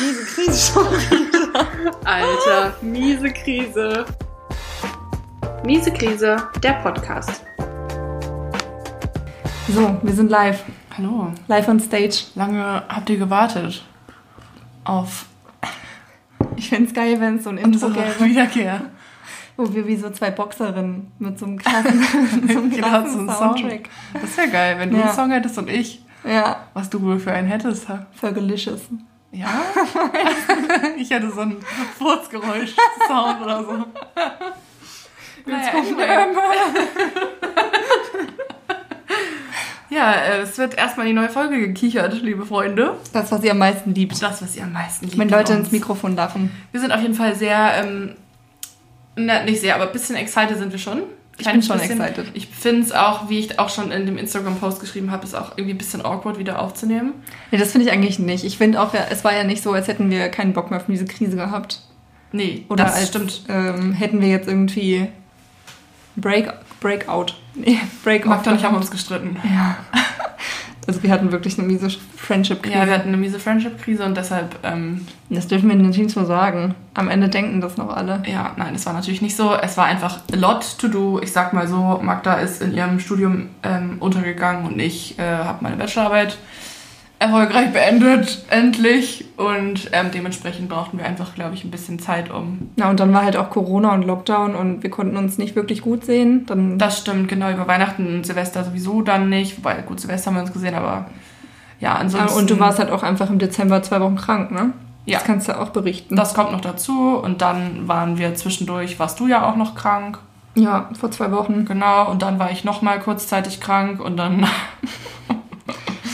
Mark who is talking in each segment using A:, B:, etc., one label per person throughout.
A: Miese Krise schon wieder. Alter, miese Krise. Miese Krise, der Podcast.
B: So, wir sind live.
C: Hallo.
B: Live on stage.
C: Lange habt ihr gewartet auf
B: Ich fände es geil, wenn es so ein Intro gäbe,
C: Wiederkehr.
B: wo wir wie so zwei Boxerinnen mit so einem krassen, mit so einem
C: hat
B: krassen
C: so einen
B: Soundtrack.
C: Das wäre geil, wenn du
B: Ja.
C: einen Song hättest und ich.
B: Ja,
C: Was du wohl für einen hättest. ha? Ja? ich hätte so einen Furzgeräusch-Sound oder so. Naja, anyway. Ja, äh, es wird erstmal die neue Folge gekichert, liebe Freunde.
B: Das, was ihr am meisten liebt.
C: Das, was ihr am meisten liebt.
B: Wenn Leute
C: an
B: ins. Mikrofon lachen.
C: Wir sind auf jeden Fall sehr, ähm, na, nicht sehr, aber ein bisschen excited sind wir schon.
B: Ich bin schon
C: bisschen,
B: excited.
C: Ich finde es auch, wie ich auch schon in dem Instagram-Post geschrieben habe, ist auch irgendwie ein bisschen awkward wieder aufzunehmen.
B: Nee, das finde ich eigentlich nicht. Ich finde auch, es war ja nicht so, als hätten wir keinen Bock mehr auf diese Krise gehabt.
C: Nee,
B: Oder
C: das
B: als
C: stimmt.
B: Ähm, hätten wir jetzt irgendwie Break, Breakout. Nee, Breakout.
C: Magda und ich haben uns gestritten.
B: Ja. Also wir hatten wirklich eine miese Friendship-Krise.
C: Ja, wir hatten eine miese Friendship-Krise und deshalb, ähm,
B: das dürfen wir natürlich so sagen. Am Ende denken das noch alle.
C: ja, nein, das war natürlich nicht so. Es war einfach a lot to do. Ich sag mal so, Magda ist in ihrem Studium ähm, untergegangen und ich äh, habe meine Bachelorarbeit erfolgreich beendet, endlich. Und ähm, dementsprechend brauchten wir einfach, glaube ich, ein bisschen Zeit, um
B: Na, und dann war halt auch Corona und Lockdown und wir konnten uns nicht wirklich gut sehen. Dann
C: Das stimmt, genau, über Weihnachten und Silvester sowieso dann nicht. Wobei, gut, Silvester haben wir uns gesehen, aber ja,
B: Ah,
C: ansonsten.
B: und du warst halt auch einfach im Dezember zwei Wochen krank, ne?
C: Ja.
B: Das kannst du auch berichten.
C: Das kommt noch dazu und dann waren wir zwischendurch, warst du ja auch noch krank.
B: ja, vor zwei Wochen.
C: Genau, und dann war ich nochmal kurzzeitig krank und dann.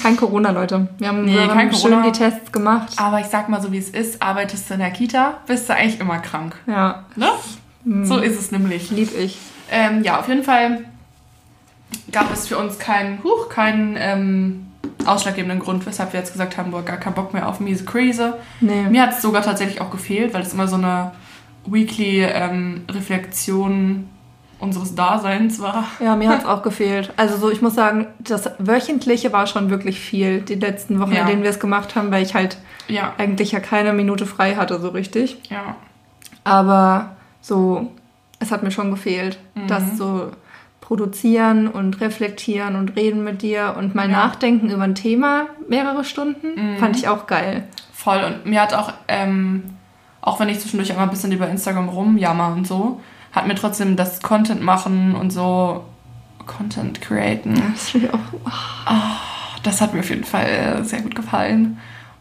B: Kein Corona, Leute. Wir haben,
C: Nee, kein
B: schön
C: Corona.
B: die Tests gemacht.
C: Aber ich sag mal so, wie es ist, arbeitest du in der Kita, bist du eigentlich immer krank.
B: Ja,
C: Ne? So ist es nämlich.
B: lieb ich.
C: Ähm, ja, auf jeden Fall gab es für uns keinen, huch, keinen ähm, ausschlaggebenden Grund, weshalb wir jetzt gesagt haben, boah, gar keinen Bock mehr auf miese Krise.
B: Nee.
C: Mir hat es sogar tatsächlich auch gefehlt, weil es immer so eine weekly ähm, Reflexion unseres Daseins war.
B: Ja, mir hat es auch gefehlt. Also so, ich muss sagen, das Wöchentliche war schon wirklich viel, die letzten Wochen,
C: Ja.
B: in denen wir es gemacht haben, weil ich halt
C: Ja,
B: eigentlich ja keine Minute frei hatte, so richtig.
C: ja.
B: Aber so, es hat mir schon gefehlt,
C: Mhm.
B: das so produzieren und reflektieren und reden mit dir und mal
C: Ja.
B: nachdenken über ein Thema mehrere Stunden,
C: Mhm.
B: fand ich auch geil.
C: Voll. Und mir hat auch, ähm, auch wenn ich zwischendurch immer ein bisschen über Instagram rumjammer und so, hat mir trotzdem das Content machen und so Content createn.
B: Das finde ich auch,
C: Das hat mir auf jeden Fall äh, sehr gut gefallen.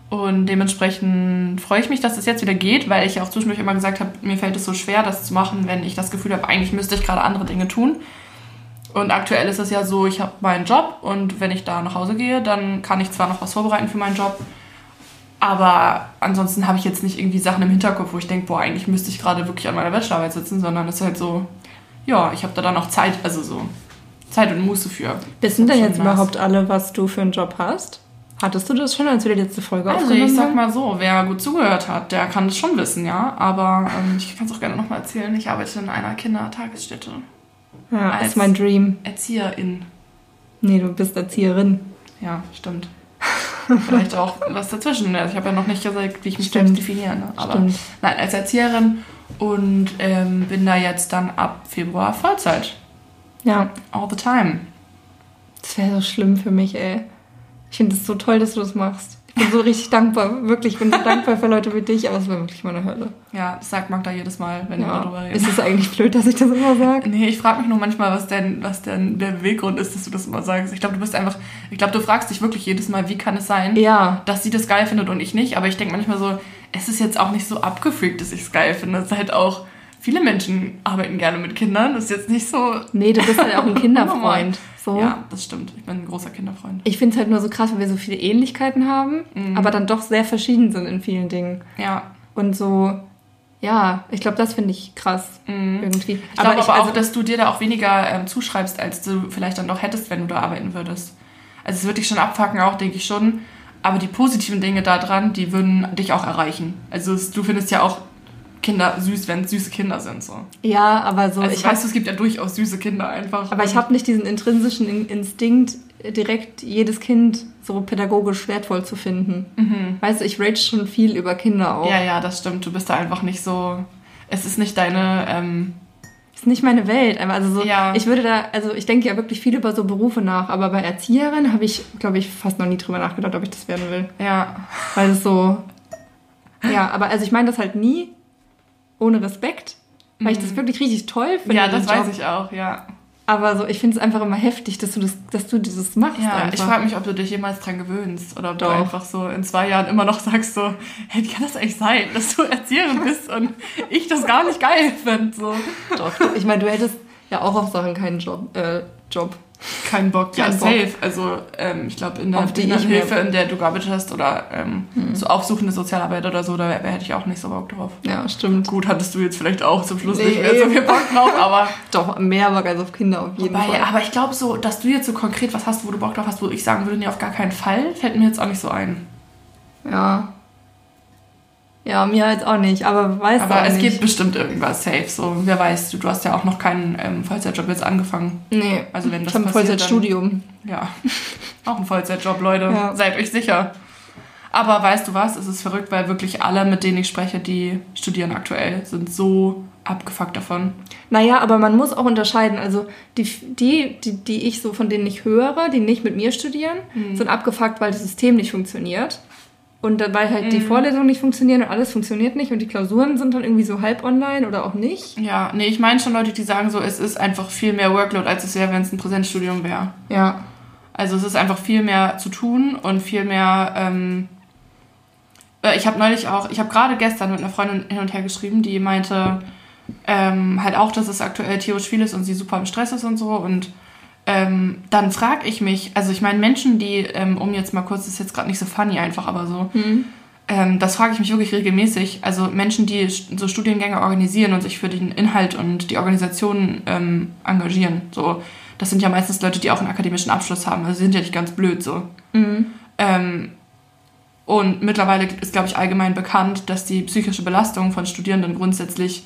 C: Und dementsprechend freue ich mich, dass es jetzt wieder geht, weil ich ja auch zwischendurch immer gesagt habe, mir fällt es so schwer, das zu machen, wenn ich das Gefühl habe, eigentlich müsste ich gerade andere Dinge tun. Und aktuell ist es ja so, ich habe meinen Job und wenn ich da nach Hause gehe, dann kann ich zwar noch was vorbereiten für meinen Job, aber ansonsten habe ich jetzt nicht irgendwie Sachen im Hinterkopf, wo ich denke, boah, eigentlich müsste ich gerade wirklich an meiner Bachelorarbeit sitzen, sondern es ist halt so, ja, ich habe da dann auch Zeit, also so Zeit und Muße für.
B: Wissen denn jetzt
C: nice.
B: überhaupt alle, was du für einen Job hast? Hattest du das schon, als wir die letzte Folge
C: Also
B: aufgenommen
C: ich sag
B: haben?
C: mal so, wer gut zugehört hat, der kann das schon wissen, ja. Aber ähm, ich kann es auch gerne nochmal erzählen. Ich arbeite in einer Kindertagesstätte.
B: Ja,
C: als-
B: ist mein Dream.
C: Erzieherin.
B: Nee, du bist Erzieherin.
C: Ja, stimmt. Vielleicht auch was dazwischen. Also ich habe ja noch nicht gesagt, wie ich mich
B: Stimmt.
C: selbst definiere. Ne? Aber
B: Stimmt.
C: nein, als Erzieherin und ähm, bin da jetzt dann ab Februar Vollzeit.
B: Ja,
C: All the time.
B: das wäre so schlimm für mich, ey. Ich finde es so toll, dass du das machst. Ich bin so richtig dankbar. Wirklich, ich bin so dankbar für Leute wie dich, aber es wäre wirklich meine Hölle.
C: Ja, das sagt Magda jedes Mal, wenn wir
B: Ja.
C: darüber reden.
B: Ist es eigentlich blöd, dass ich das immer sage?
C: Nee, ich frage mich nur manchmal, was denn, was denn der Beweggrund ist, dass du das immer sagst. Ich glaube, du bist einfach, ich glaube, du fragst dich wirklich jedes Mal, wie kann es sein,
B: Ja.
C: dass sie das geil findet und ich nicht. Aber ich denke manchmal so, es ist jetzt auch nicht so abgefreakt, dass ich es geil finde. Es ist halt auch, viele Menschen arbeiten gerne mit Kindern. Das ist jetzt nicht so.
B: Nee, du bist halt auch ein Kinderfreund. So.
C: Ja, das stimmt. Ich bin ein großer Kinderfreund.
B: Ich finde es halt nur so krass, weil wir so viele Ähnlichkeiten haben,
C: Mhm.
B: aber dann doch sehr verschieden sind in vielen Dingen.
C: Ja.
B: Und so, ja, ich glaube, das finde ich krass irgendwie.
C: Mhm. Ich glaube aber,
B: also,
C: auch, dass du dir da auch weniger ähm, zuschreibst, als du vielleicht dann doch hättest, wenn du da arbeiten würdest. Also es würde dich schon abfacken, auch denke ich schon. Aber die positiven Dinge daran, die würden dich auch erreichen. Also es, du findest ja auch Kinder süß, wenn es süße Kinder sind. So.
B: ja, aber so,
C: Also
B: ich
C: weißt du, es gibt ja durchaus süße Kinder einfach.
B: aber ich habe nicht diesen intrinsischen In- Instinkt, direkt jedes Kind so pädagogisch wertvoll zu finden. Weißt du, ich rage schon viel über Kinder auch.
C: Ja, ja, das stimmt. Du bist da einfach nicht so. Es ist nicht deine. Ähm,
B: ist nicht meine Welt. Also so,
C: Ja.
B: ich würde da, also ich denke ja wirklich viel über so Berufe nach, aber bei Erzieherin habe ich, glaube ich, fast noch nie drüber nachgedacht, ob ich das werden will.
C: ja.
B: Weil es so. Ja, aber also ich meine das halt nie ohne Respekt, weil ich das wirklich richtig toll finde.
C: Mhm. Ja, das weiß ich auch, ja.
B: Aber so, ich finde es einfach immer heftig, dass du das, dass du dieses machst.
C: Ja,
B: einfach.
C: ich frage mich, ob du dich jemals dran gewöhnst oder ob
B: Doch.
C: du einfach so in zwei Jahren immer noch sagst so, hey, wie kann das eigentlich sein, dass du Erzieherin bist und ich das gar nicht geil finde, so.
B: Doch, ich meine, du hättest ja auch auf Sachen keinen Job. Äh, Job.
C: Kein Bock, ja,
B: Kein Bock.
C: safe. Also, ähm, ich glaube, in der Hilfe, in der du gearbeitet hast oder ähm, so aufsuchende Sozialarbeit oder so, da wär- hätte ich auch nicht so Bock drauf.
B: Ja, stimmt.
C: Gut, hattest du jetzt vielleicht auch zum Schluss
B: Nee,
C: nicht mehr so viel Bock drauf, aber,
B: Doch, mehr Bock als auf Kinder auf jeden
C: Wobei,
B: Fall.
C: aber ich glaube so, dass du jetzt so konkret was hast, wo du Bock drauf hast, wo ich sagen würde, nee, auf gar keinen Fall, fällt mir jetzt auch nicht so ein.
B: Ja. Ja, mir jetzt auch nicht, aber weiß
C: Aber es
B: nicht.
C: gibt bestimmt irgendwas safe, so, wer weiß, du, du hast ja auch noch keinen ähm, Vollzeitjob jetzt angefangen.
B: Nee,
C: Also wenn das
B: ich habe ein Vollzeitstudium.
C: Ja, auch ein Vollzeitjob, Leute.
B: Ja.
C: Seid euch sicher. Aber weißt du was, es ist verrückt, weil wirklich alle, mit denen ich spreche, die studieren aktuell, sind so abgefuckt davon.
B: Naja, aber man muss auch unterscheiden. Also die, die, die, die ich so von denen ich höre, die nicht mit mir studieren,
C: Mhm.
B: sind abgefuckt, weil das System nicht funktioniert. Und weil halt die
C: Mhm.
B: Vorlesungen nicht funktionieren und alles funktioniert nicht und die Klausuren sind dann irgendwie so halb online oder auch nicht.
C: Ja, nee, ich meine schon Leute, die sagen so, es ist einfach viel mehr Workload, als es wäre, wenn es ein Präsenzstudium wäre.
B: Ja.
C: Also es ist einfach viel mehr zu tun und viel mehr. Ähm, äh, ich habe neulich auch, ich habe gerade gestern mit einer Freundin hin und her geschrieben, die meinte ähm, halt auch, dass es aktuell tierisch viel ist und sie super im Stress ist und so. Und ähm, dann frage ich mich, also ich meine Menschen, die, ähm, um jetzt mal kurz, das ist jetzt gerade nicht so funny einfach, aber so, ähm, das frage ich mich wirklich regelmäßig. Also Menschen, die so Studiengänge organisieren und sich für den Inhalt und die Organisation ähm, engagieren. So, das sind ja meistens Leute, die auch einen akademischen Abschluss haben. Also sie sind ja nicht ganz blöd so. Ähm, und mittlerweile ist, glaube ich, allgemein bekannt, dass die psychische Belastung von Studierenden grundsätzlich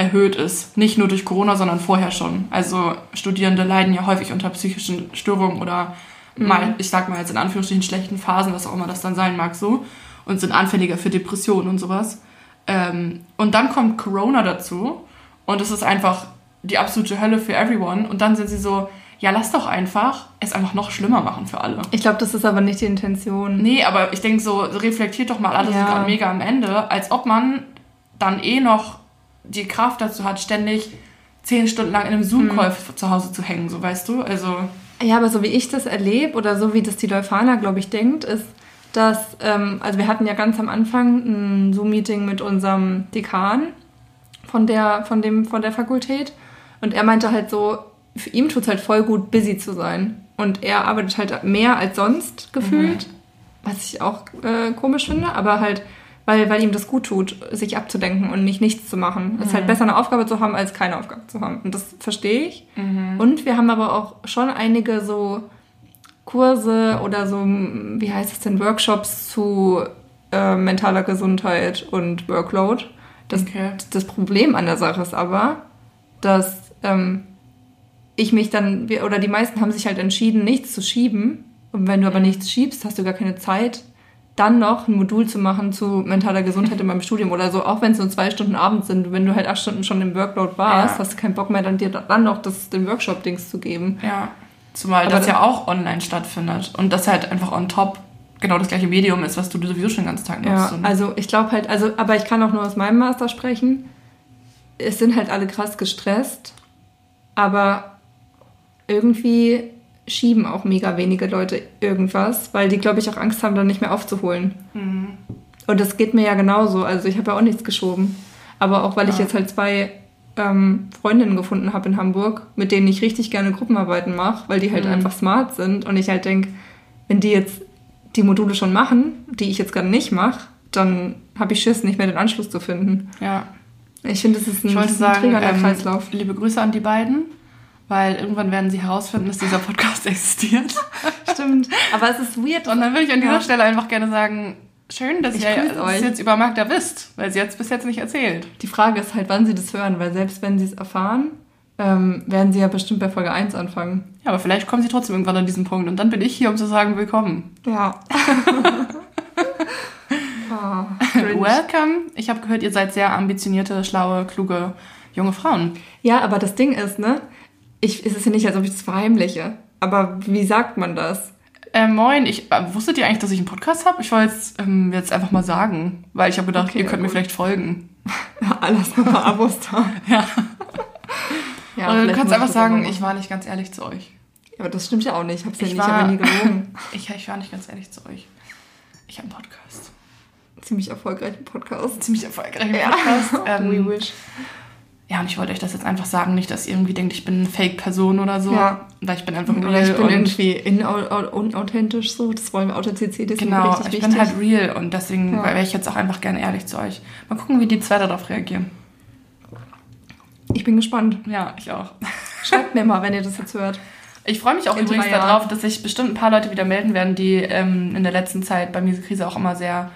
C: erhöht ist. Nicht nur durch Corona, sondern vorher schon. Also Studierende leiden ja häufig unter psychischen Störungen oder mal, ich sag mal jetzt in Anführungsstrichen schlechten Phasen, was auch immer das dann sein mag, so. Und sind anfälliger für Depressionen und sowas. Ähm, und dann kommt Corona dazu und es ist einfach die absolute Hölle für everyone. Und dann sind sie so, ja, lass doch einfach es einfach noch schlimmer machen für alle.
B: Ich glaube, das ist aber nicht die Intention.
C: Nee, aber ich denke so, reflektiert doch mal, alle sind
B: Ja.
C: gerade mega am Ende, als ob man dann eh noch die Kraft dazu hat, ständig zehn Stunden lang in einem Zoom-Call zu Hause zu hängen, so weißt du? Also,
B: Ja, aber so wie ich das erlebe oder so wie das die Leuphana, glaube ich, denkt, ist, dass, ähm, also wir hatten ja ganz am Anfang ein Zoom-Meeting mit unserem Dekan von der, von dem, von der Fakultät und er meinte halt so, für ihm tut es halt voll gut, busy zu sein. Und er arbeitet halt mehr als sonst gefühlt, was ich auch äh, komisch finde, aber halt, weil, weil ihm das gut tut, sich abzudenken und nicht nichts zu machen. Es ist halt besser, eine Aufgabe zu haben, als keine Aufgabe zu haben. Und das verstehe ich. Und wir haben aber auch schon einige so Kurse oder so, wie heißt es denn, Workshops zu äh, mentaler Gesundheit und Workload. Das,
C: Okay.
B: das Problem an der Sache ist aber, dass ähm, ich mich dann, oder die meisten haben sich halt entschieden, nichts zu schieben. Und wenn du aber nichts schiebst, hast du gar keine Zeit, dann noch ein Modul zu machen zu mentaler Gesundheit in meinem Studium oder so, auch wenn es nur zwei Stunden abends sind. Wenn du halt acht Stunden schon im Workload warst,
C: Ja.
B: hast du keinen Bock mehr, dann dir dann noch das, den Workshop-Dings zu geben.
C: ja. Zumal
B: Aber
C: das ja auch online stattfindet und das halt einfach on top genau das gleiche Medium ist, was du sowieso schon den ganzen Tag
B: Ja,
C: nutzt. Und-
B: also ich glaube halt, also, aber ich kann auch nur aus meinem Master sprechen. Es sind halt alle krass gestresst, aber irgendwie schieben auch mega wenige Leute irgendwas, weil die, glaube ich, auch Angst haben, dann nicht mehr aufzuholen.
C: Mhm.
B: Und das geht mir ja genauso. Also ich habe ja auch nichts geschoben. Aber auch weil ich
C: Ja.
B: jetzt halt zwei ähm, Freundinnen gefunden habe in Hamburg, mit denen ich richtig gerne Gruppenarbeiten mache, weil die halt
C: Mhm.
B: einfach smart sind. Und ich halt denke, wenn die jetzt die Module schon machen, die ich jetzt gerade nicht mache, dann habe ich Schiss, nicht mehr den Anschluss zu finden.
C: ja.
B: Ich finde, das ist ein,
C: Ich
B: das ist ein
C: sagen, ähm,
B: Kreislauf.
C: liebe Grüße an die beiden, weil irgendwann werden sie herausfinden, dass dieser Podcast existiert.
B: Stimmt. Aber es ist weird.
C: Und dann würde ich an dieser
B: Ja.
C: Stelle einfach gerne sagen, schön, dass
B: Ich
C: ihr
B: grüße
C: das
B: euch.
C: jetzt über Magda wisst, weil sie jetzt bis jetzt nicht erzählt.
B: Die Frage ist halt, wann sie das hören, weil selbst wenn sie es erfahren, ähm, werden sie ja bestimmt bei Folge 1 anfangen.
C: Ja, aber vielleicht kommen sie trotzdem irgendwann an diesen Punkt und dann bin ich hier, um zu sagen, willkommen.
B: Ja. Ah,
C: Welcome. Ich habe gehört, ihr seid sehr ambitionierte, schlaue, kluge junge Frauen.
B: Ja, aber das Ding ist, ne? Ich, es ist ja nicht, als ob ich das verheimliche. Aber wie sagt man das?
C: Äh, moin, ich, äh, wusstet ihr eigentlich, dass ich einen Podcast habe? Ich wollte es ähm, jetzt einfach mal sagen, weil ich habe gedacht,
B: Okay,
C: ihr könnt mir
B: gut.
C: vielleicht folgen.
B: Ja, alles paar Abos da.
C: Ja.
B: Ja,
C: Und du kannst einfach sagen, ich war nicht ganz ehrlich zu euch.
B: Aber das stimmt ja auch nicht. Ich hab's ja
C: Ich
B: nicht, ich
C: war-
B: habe ja nie gelogen.
C: Ich, ich war nicht ganz ehrlich zu euch. Ich habe einen Podcast.
B: Ziemlich erfolgreichen Podcast.
C: Ziemlich erfolgreichen
B: Ja.
C: Podcast.
B: We
C: Ähm,
B: wish.
C: Ja, und ich wollte euch das jetzt einfach sagen, nicht, dass ihr irgendwie denkt, ich bin eine Fake-Person oder so.
B: Ja.
C: Weil ich bin einfach real.
B: Oder ich bin
C: und
B: irgendwie unauthentisch so. Das wollen wir Authentizität ist
C: Genau, ich
B: wichtig.
C: bin halt real und deswegen
B: Ja.
C: wäre ich jetzt auch einfach gerne ehrlich zu euch. Mal gucken, wie die zwei darauf reagieren.
B: ich bin gespannt.
C: Ja, ich auch.
B: Schreibt mir mal, wenn ihr das jetzt hört.
C: Ich freue mich auch
B: In
C: übrigens darauf, dass sich bestimmt ein paar Leute wieder melden werden, die ähm, in der letzten Zeit bei Miese Krise auch immer sehr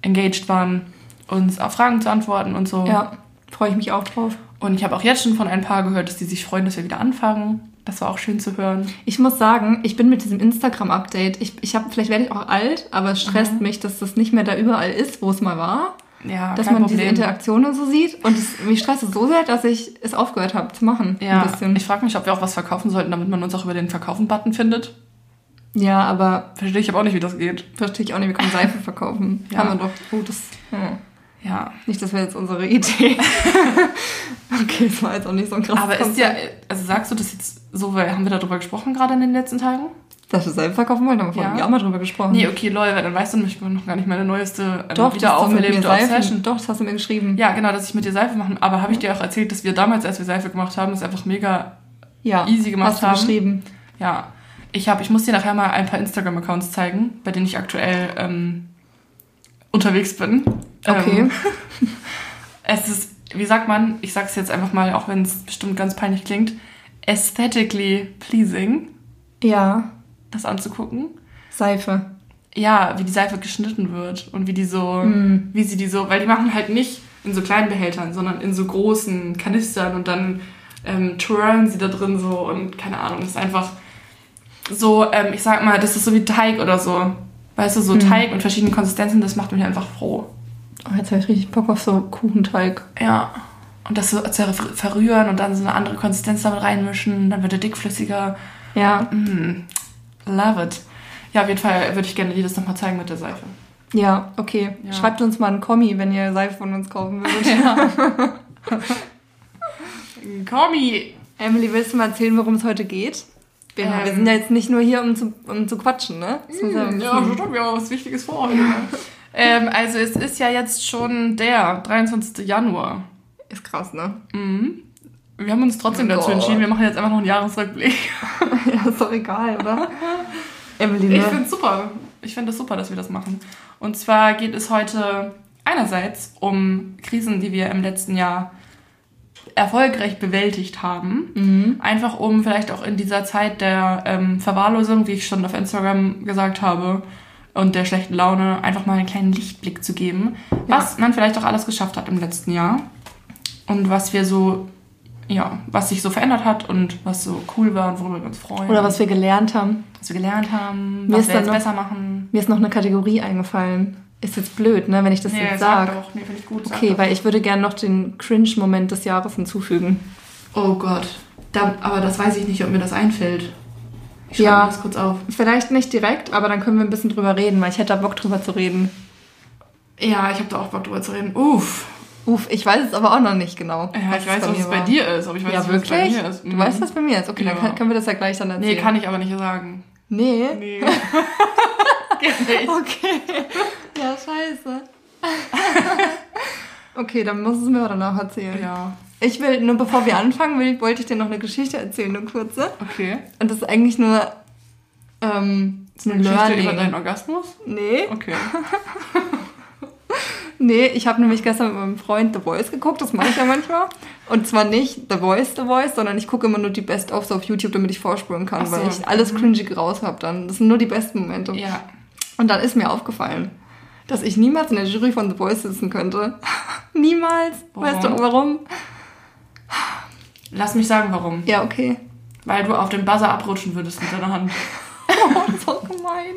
C: engaged waren, uns auf Fragen zu antworten und so.
B: Ja, freue ich mich auch drauf.
C: Und ich habe auch jetzt schon von ein paar gehört, dass die sich freuen, dass wir wieder anfangen. Das war auch schön zu hören.
B: Ich muss sagen, ich bin mit diesem Instagram-Update, ich, ich habe, vielleicht werde ich auch alt, aber es stresst
C: Mhm.
B: mich, dass das nicht mehr da überall ist, wo es mal war.
C: Ja,
B: dass man
C: Problem.
B: diese Interaktionen so sieht. Und es, mich stresst es so sehr, dass ich es aufgehört habe zu machen.
C: Ja, ich frage mich, ob wir auch was verkaufen sollten, damit man uns auch über den Verkaufen-Button findet.
B: ja, aber
C: Verstehe ich aber auch nicht, wie das geht.
B: verstehe ich auch nicht, wir können Seife verkaufen.
C: Ja.
B: Haben wir doch. Oh, das, ja.
C: Ja.
B: Nicht, das wäre jetzt unsere Idee. okay, das war jetzt auch nicht so ein krasses
C: Aber ist ja, also sagst du das jetzt so, weil haben wir darüber gesprochen gerade in den letzten Tagen?
B: Dass wir Seife verkaufen wollen, haben wir
C: Ja.
B: einem Jahr mal drüber gesprochen.
C: Nee, okay, lol, weil dann weißt du nämlich noch gar nicht meine neueste ähm,
B: Doch,
C: wieder aufgelebte. Obsession.
B: Doch, das hast du mir geschrieben.
C: Ja, genau, dass ich mit dir Seife machen. Aber habe ich dir auch erzählt, dass wir damals, als wir Seife gemacht haben, das einfach mega
B: ja.
C: easy gemacht
B: hast du
C: haben.
B: geschrieben.
C: Ja. Ich habe, ich muss dir nachher mal ein paar Instagram-Accounts zeigen, bei denen ich aktuell ähm, unterwegs bin.
B: Okay.
C: Ähm, es ist, wie sagt man, ich sag's jetzt einfach mal, auch wenn es bestimmt ganz peinlich klingt, aesthetically pleasing,
B: Ja,
C: das anzugucken.
B: Seife.
C: Ja, wie die Seife geschnitten wird und wie die so,
B: Mm.
C: wie sie die so, weil die machen halt nicht in so kleinen Behältern, sondern in so großen Kanistern und dann ähm, twirlen sie da drin so und keine Ahnung, das ist einfach so, ähm, ich sag mal, das ist so wie Teig oder so. Weißt du, so
B: Mm.
C: Teig mit verschiedenen Konsistenzen, das macht mich einfach froh.
B: Oh, jetzt habe ich richtig Bock auf so Kuchenteig.
C: Ja. Und das so verrühren und dann so eine andere Konsistenz damit reinmischen, dann wird er dickflüssiger.
B: Ja,
C: Mm, love it. Ja, auf jeden Fall würde ich gerne dir das nochmal zeigen mit der Seife.
B: ja, okay.
C: Ja.
B: Schreibt uns mal einen Kommi, wenn ihr Seife von uns kaufen würdet.
C: Kommi!
B: Emily, willst du mal erzählen, worum es heute geht? Wir,
C: Ähm.
B: wir sind ja jetzt nicht nur hier, um zu, um zu quatschen, ne? Muss ja,
C: Ja, ich habe ja was Wichtiges vor heute. ähm, also es ist ja jetzt schon der 23. Januar.
B: ist krass, ne?
C: Mhm. Wir haben uns trotzdem
B: Oh
C: dazu entschieden, wir machen jetzt einfach noch einen Jahresrückblick.
B: ja, ist doch egal, oder? Emily,
C: Ich
B: ne?
C: finde es super. Ich finde es super, dass wir das machen. Und zwar geht es heute einerseits um Krisen, die wir im letzten Jahr erfolgreich bewältigt haben.
B: Mhm.
C: Einfach um vielleicht auch in dieser Zeit der ähm, Verwahrlosung, wie ich schon auf Instagram gesagt habe, und der schlechten Laune einfach mal einen kleinen Lichtblick zu geben, was man vielleicht auch alles geschafft hat im letzten Jahr und was wir so, ja, was sich so verändert hat und was so cool war und worüber wir uns freuen.
B: Oder was wir gelernt haben.
C: was wir gelernt haben,
B: Mir
C: was
B: ist
C: wir jetzt
B: noch-
C: besser machen.
B: Mir ist noch eine Kategorie eingefallen. Ist jetzt blöd, ne, wenn ich das
C: Nee,
B: jetzt
C: sag
B: sage.
C: doch. Nee, finde ich gut. sag
B: Okay, weil ich würde gerne noch den Cringe-Moment des Jahres hinzufügen.
C: Oh Gott. Da, aber das weiß ich nicht, ob mir das einfällt. Ich
B: Ja.
C: das kurz auf.
B: Vielleicht nicht direkt, aber dann können wir ein bisschen drüber reden, weil ich hätte da Bock drüber zu reden.
C: Ja, ich habe da auch Bock drüber zu reden. Uff.
B: Uff, ich weiß es aber auch noch nicht genau.
C: Ja, ich weiß, was es bei dir ist, aber ich weiß
B: ja,
C: nicht, was es bei
B: wirklich?
C: mir ist.
B: Du
C: Mhm.
B: weißt, was bei mir ist? Okay,
C: Ja.
B: dann kann, können wir das ja gleich dann erzählen.
C: Nee, kann ich aber nicht sagen.
B: Nee?
C: Nee. Geht nicht.
B: Okay. Ja, scheiße. okay, dann musst du es mir aber danach erzählen.
C: Ja,
B: Ich will, nur bevor wir anfangen, will, wollte ich dir noch eine Geschichte erzählen, eine kurze.
C: okay.
B: Und das ist eigentlich nur ähm, ein
C: Eine Geschichte
B: Learning.
C: über deinen Orgasmus?
B: nee,
C: Okay.
B: nee, ich habe nämlich gestern mit meinem Freund The Voice geguckt, das mache ich ja manchmal. Und zwar nicht The Voice, The Voice, sondern ich gucke immer nur die Best-ofs auf YouTube, damit ich vorspulen kann,
C: so.
B: weil ich alles cringy raus habe dann. Das sind nur die besten Momente.
C: Ja.
B: Und dann ist mir aufgefallen, dass ich niemals in der Jury von The Voice sitzen könnte. niemals.
C: Warum?
B: Weißt du warum?
C: Lass mich sagen, warum.
B: Ja, okay.
C: Weil du auf den Buzzer abrutschen würdest mit deiner Hand.
B: Oh, so gemein.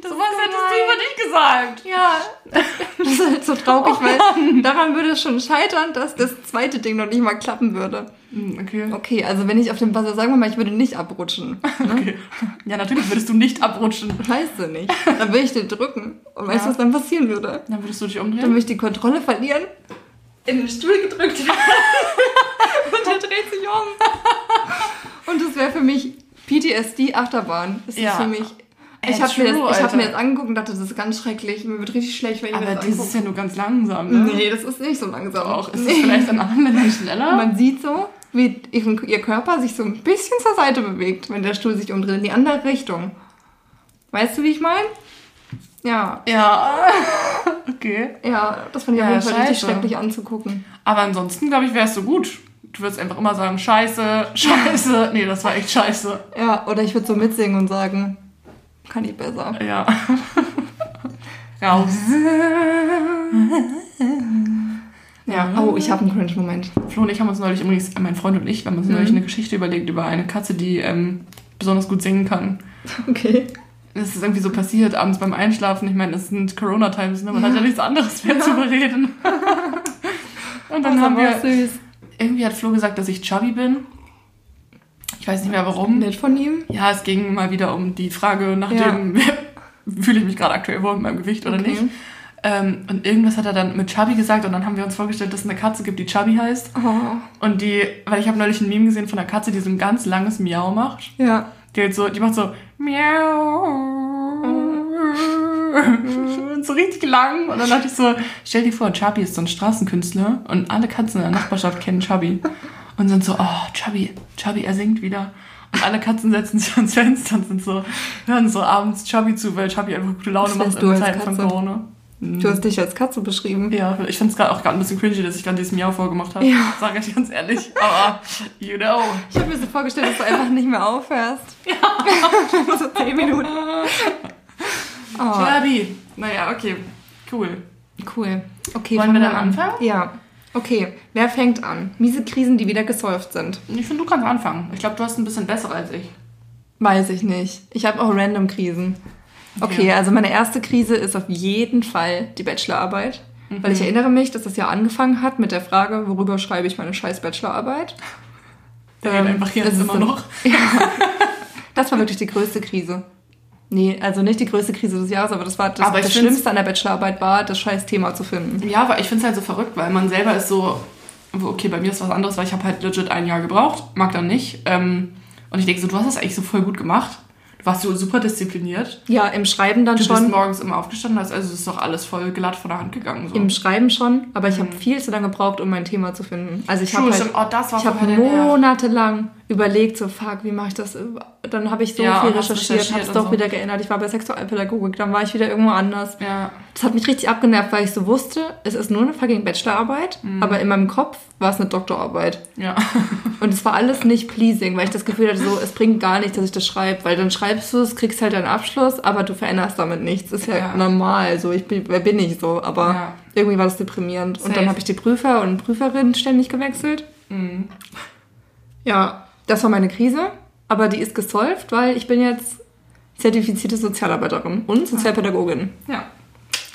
C: Das Was hättest du über dich gesagt?
B: Ja, das ist halt so traurig, weil daran würde es schon scheitern, dass das zweite Ding noch nicht mal klappen würde.
C: Hm, Okay.
B: Okay, also wenn ich auf dem Buzzer sagen wir mal, ich würde nicht abrutschen. Ne?
C: okay. Ja, natürlich würdest du nicht abrutschen.
B: Weißt du nicht. Dann würde ich den drücken. Und weißt du,
C: Ja.
B: was dann passieren würde?
C: Dann würdest du dich
B: Dann
C: umdrehen.
B: würde ich die Kontrolle verlieren, in den Stuhl gedrückt und er dreht sich um. Und das wäre für mich PTSD Achterbahn. Das ist
C: Ja.
B: für mich.
C: Äh,
B: Ich habe mir, das- ich hab mir das angeguckt und dachte, das ist ganz schrecklich. Mir wird richtig schlecht, wenn ich mir
C: Aber
B: das
C: das ist ja nur ganz langsam, ne?
B: Nee, das ist nicht so langsam.
C: Auch. Ist es vielleicht in anderen Ländern schneller?
B: Man sieht so, wie ihr Körper sich so ein bisschen zur Seite bewegt, wenn der Stuhl sich umdreht, in die andere Richtung. Weißt du, wie ich meine? Ja,
C: ja. Okay.
B: ja, das fand ich
C: Ja,
B: auf jeden Fall richtig
C: scheiße.
B: schrecklich anzugucken.
C: Aber ansonsten, glaube ich, wärst du gut. Du würdest einfach immer sagen, scheiße, scheiße. Nee, das war echt scheiße.
B: Ja, oder ich würde so mitsingen und sagen, kann ich besser.
C: Ja. Raus.
B: Ja, oh, ich habe einen Cringe-Moment.
C: Flo und ich haben uns neulich übrigens, äh, mein Freund und ich, wir haben uns neulich eine Geschichte überlegt über eine Katze, die ähm, besonders gut singen kann.
B: Okay.
C: Das ist irgendwie so passiert, abends beim Einschlafen. Ich meine, es sind Corona-Times, ne? Man hat ja nichts anderes mehr zu bereden. und dann haben wir,
B: süß.
C: irgendwie hat Flo gesagt, dass ich chubby bin. Ich weiß nicht mehr warum.
B: Nett von ihm.
C: Ja, es ging mal wieder um die Frage nach
B: Ja.
C: dem, fühle ich mich gerade aktuell wohl mit meinem Gewicht oder
B: Okay.
C: nicht. Ähm, und irgendwas hat er dann mit Chubby gesagt und dann haben wir uns vorgestellt, dass es eine Katze gibt, die Chubby heißt.
B: Oh,
C: Und die, weil ich habe neulich ein Meme gesehen von einer Katze, die so ein ganz langes Miau macht.
B: ja.
C: Die halt so, die macht so Miau. Und so richtig lang. Und dann dachte ich so, stell dir vor, Chubby ist so ein Straßenkünstler und alle Katzen in der Nachbarschaft kennen Chubby. Und sind so, oh, Chubby, Chubby, er singt wieder. Und alle Katzen setzen sich ans Fenster und sind so, hören so abends Chubby zu, weil Chubby einfach gute Laune macht in Zeiten von. Corona.
B: Du hast dich als Katze beschrieben.
C: Ja, ich finde es gerade auch gerade ein bisschen cringy, dass ich gerade dieses Miau vorgemacht habe.
B: Ja.
C: Sag ich ganz ehrlich. Aber, you know.
B: Ich habe mir so vorgestellt, dass du einfach nicht mehr aufhörst. Ja. so zehn Minuten. Oh.
C: Naja, okay. Cool.
B: cool. Okay,
C: Wollen wir dann anfangen?
B: Ja. Okay, wer fängt an? Miese Krisen, die wieder gesolved sind.
C: Ich finde, du kannst anfangen. Ich glaube, du hast ein bisschen bessere als ich.
B: Weiß ich nicht. Ich habe auch random Krisen. Okay,
C: Okay.
B: also meine erste Krise ist auf jeden Fall die Bachelorarbeit. Weil ich
C: Mhm.
B: erinnere mich, dass das ja angefangen hat mit der Frage, worüber schreibe ich meine scheiß Bachelorarbeit?
C: Der redet einfach jetzt immer noch.
B: Das war wirklich die größte Krise. Nee, also nicht die größte Krise des Jahres, aber das war das,
C: Aber
B: das Schlimmste an der Bachelorarbeit war, das scheiß Thema zu finden.
C: Ja, aber ich finde es halt so verrückt, weil man selber ist so. Okay, bei mir ist was anderes, weil ich habe halt legit ein Jahr gebraucht. Mag dann nicht. Ähm, und ich denke so, du hast das eigentlich so voll gut gemacht. Du warst so super diszipliniert.
B: Ja, im Schreiben dann
C: Du
B: schon.
C: bist morgens immer aufgestanden, hast- also es ist doch alles voll glatt von der Hand gegangen. So.
B: Im Schreiben schon, aber ich habe viel zu lange gebraucht, um mein Thema zu finden. Also ich habe halt.
C: Oh,
B: ich
C: Nerv.
B: monatelang überlegt, so fuck, wie mache ich das? Dann habe ich so
C: Ja,
B: viel
C: und
B: recherchiert, habe es
C: und
B: doch
C: so.
B: wieder geändert. Ich war bei Sexualpädagogik, dann war ich wieder irgendwo anders.
C: Ja.
B: Das hat mich richtig abgenervt, weil ich so wusste, es ist nur eine fucking Bachelorarbeit,
C: Mhm.
B: aber in meinem Kopf war es eine Doktorarbeit.
C: Ja.
B: Und es war alles nicht pleasing, weil ich das Gefühl hatte, so, es bringt gar nichts, dass ich das schreibe, weil dann schreibst du es, kriegst halt deinen Abschluss, aber du veränderst damit nichts. Ist ja,
C: Ja.
B: normal, so, ich bin, wer bin ich so, aber irgendwie war das deprimierend. Und
C: Safe.
B: dann habe ich die Prüfer und Prüferin ständig gewechselt.
C: Mhm.
B: Ja, das war meine Krise, aber die ist gesolved, weil ich bin jetzt zertifizierte Sozialarbeiterin und Sozialpädagogin.
C: Ja.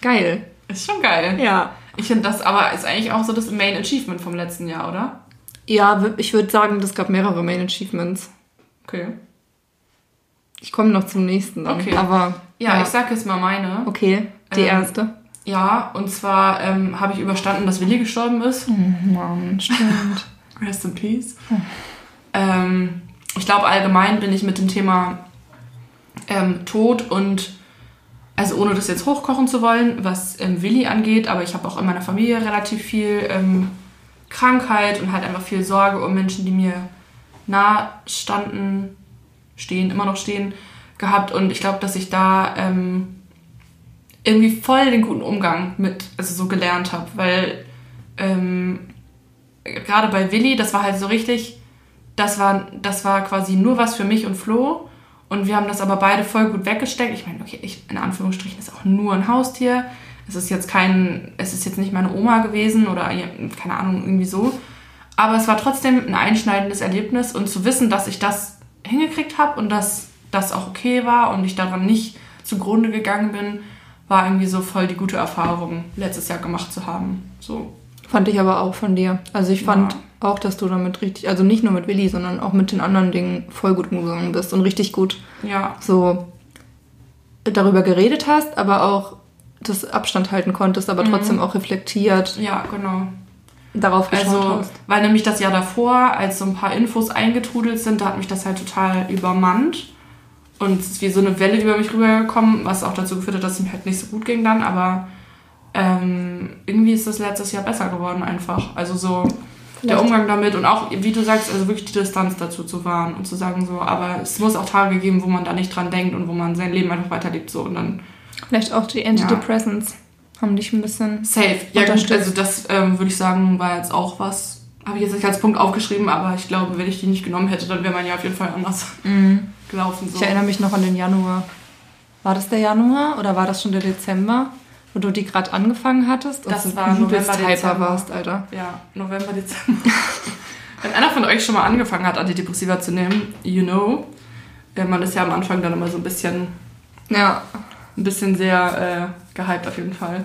B: Geil.
C: Ist schon geil.
B: Ja.
C: Ich finde das aber ist eigentlich auch so das Main Achievement vom letzten Jahr, oder?
B: Ja, ich würde sagen, es gab mehrere Main Achievements.
C: Okay.
B: Ich komme noch zum nächsten dann.
C: Okay.
B: Aber
C: Ja, ich sag jetzt mal meine.
B: Okay, die
C: Ähm,
B: erste.
C: Ja, und zwar ähm, habe ich überstanden, dass Willi gestorben ist.
B: Mann, stimmt.
C: Rest in Peace. Ähm, ich glaube, allgemein bin ich mit dem Thema ähm, Tod und, also ohne das jetzt hochkochen zu wollen, was ähm, Willi angeht, aber ich habe auch in meiner Familie relativ viel ähm, Krankheit und halt einfach viel Sorge um Menschen, die mir nah standen, stehen, immer noch stehen, gehabt. Und ich glaube, dass ich da ähm, irgendwie voll den guten Umgang mit, also so gelernt habe, weil ähm, gerade bei Willi, das war halt so richtig, das war, das war quasi nur was für mich und Flo. Und wir haben das aber beide voll gut weggesteckt. Ich meine, okay, ich, in Anführungsstrichen ist auch nur ein Haustier. Es ist jetzt kein, es ist jetzt nicht meine Oma gewesen oder keine Ahnung, irgendwie so. Aber es war trotzdem ein einschneidendes Erlebnis und zu wissen, dass ich das hingekriegt habe und dass das auch okay war und ich daran nicht zugrunde gegangen bin, war irgendwie so voll die gute Erfahrung, letztes Jahr gemacht zu haben. So.
B: Fand ich aber auch von dir. Also ich fand
C: Ja.
B: Auch, dass du damit richtig, also nicht nur mit Willi, sondern auch mit den anderen Dingen voll gut umgegangen bist und richtig gut
C: Ja,
B: so darüber geredet hast, aber auch das Abstand halten konntest, aber trotzdem auch reflektiert
C: ja, genau.
B: darauf
C: Also,
B: hast.
C: weil nämlich das Jahr davor, als so ein paar Infos eingetrudelt sind, da hat mich das halt total übermannt. Und es ist wie so eine Welle über mich rübergekommen, was auch dazu geführt hat, dass es mir halt nicht so gut ging dann. Aber ähm, irgendwie ist das letztes Jahr besser geworden einfach. Also so der. Umgang damit und auch, wie du sagst, also wirklich die Distanz dazu zu wahren und zu sagen so, aber es muss auch Tage geben, wo man da nicht dran denkt und wo man sein Leben einfach weiterlebt so und dann
B: Vielleicht auch die Antidepressants haben dich ein bisschen.
C: Safe. Ja, gut, also das ähm, würde ich sagen, war jetzt auch was. Habe ich jetzt nicht als Punkt aufgeschrieben, aber ich glaube, wenn ich die nicht genommen hätte, dann wäre mein Jahr auf jeden Fall anders gelaufen. So.
B: Ich erinnere mich noch an den Januar. War das der Januar oder war das schon der Dezember, wo du die gerade angefangen hattest und
C: Das
B: so
C: war November, Dezember.
B: warst, Alter?
C: Ja, November, Dezember. wenn einer von euch schon mal angefangen hat, Antidepressiva zu nehmen, you know, äh, man ist ja am Anfang dann immer so ein bisschen,
B: Ja,
C: ein bisschen sehr äh, gehypt auf jeden Fall.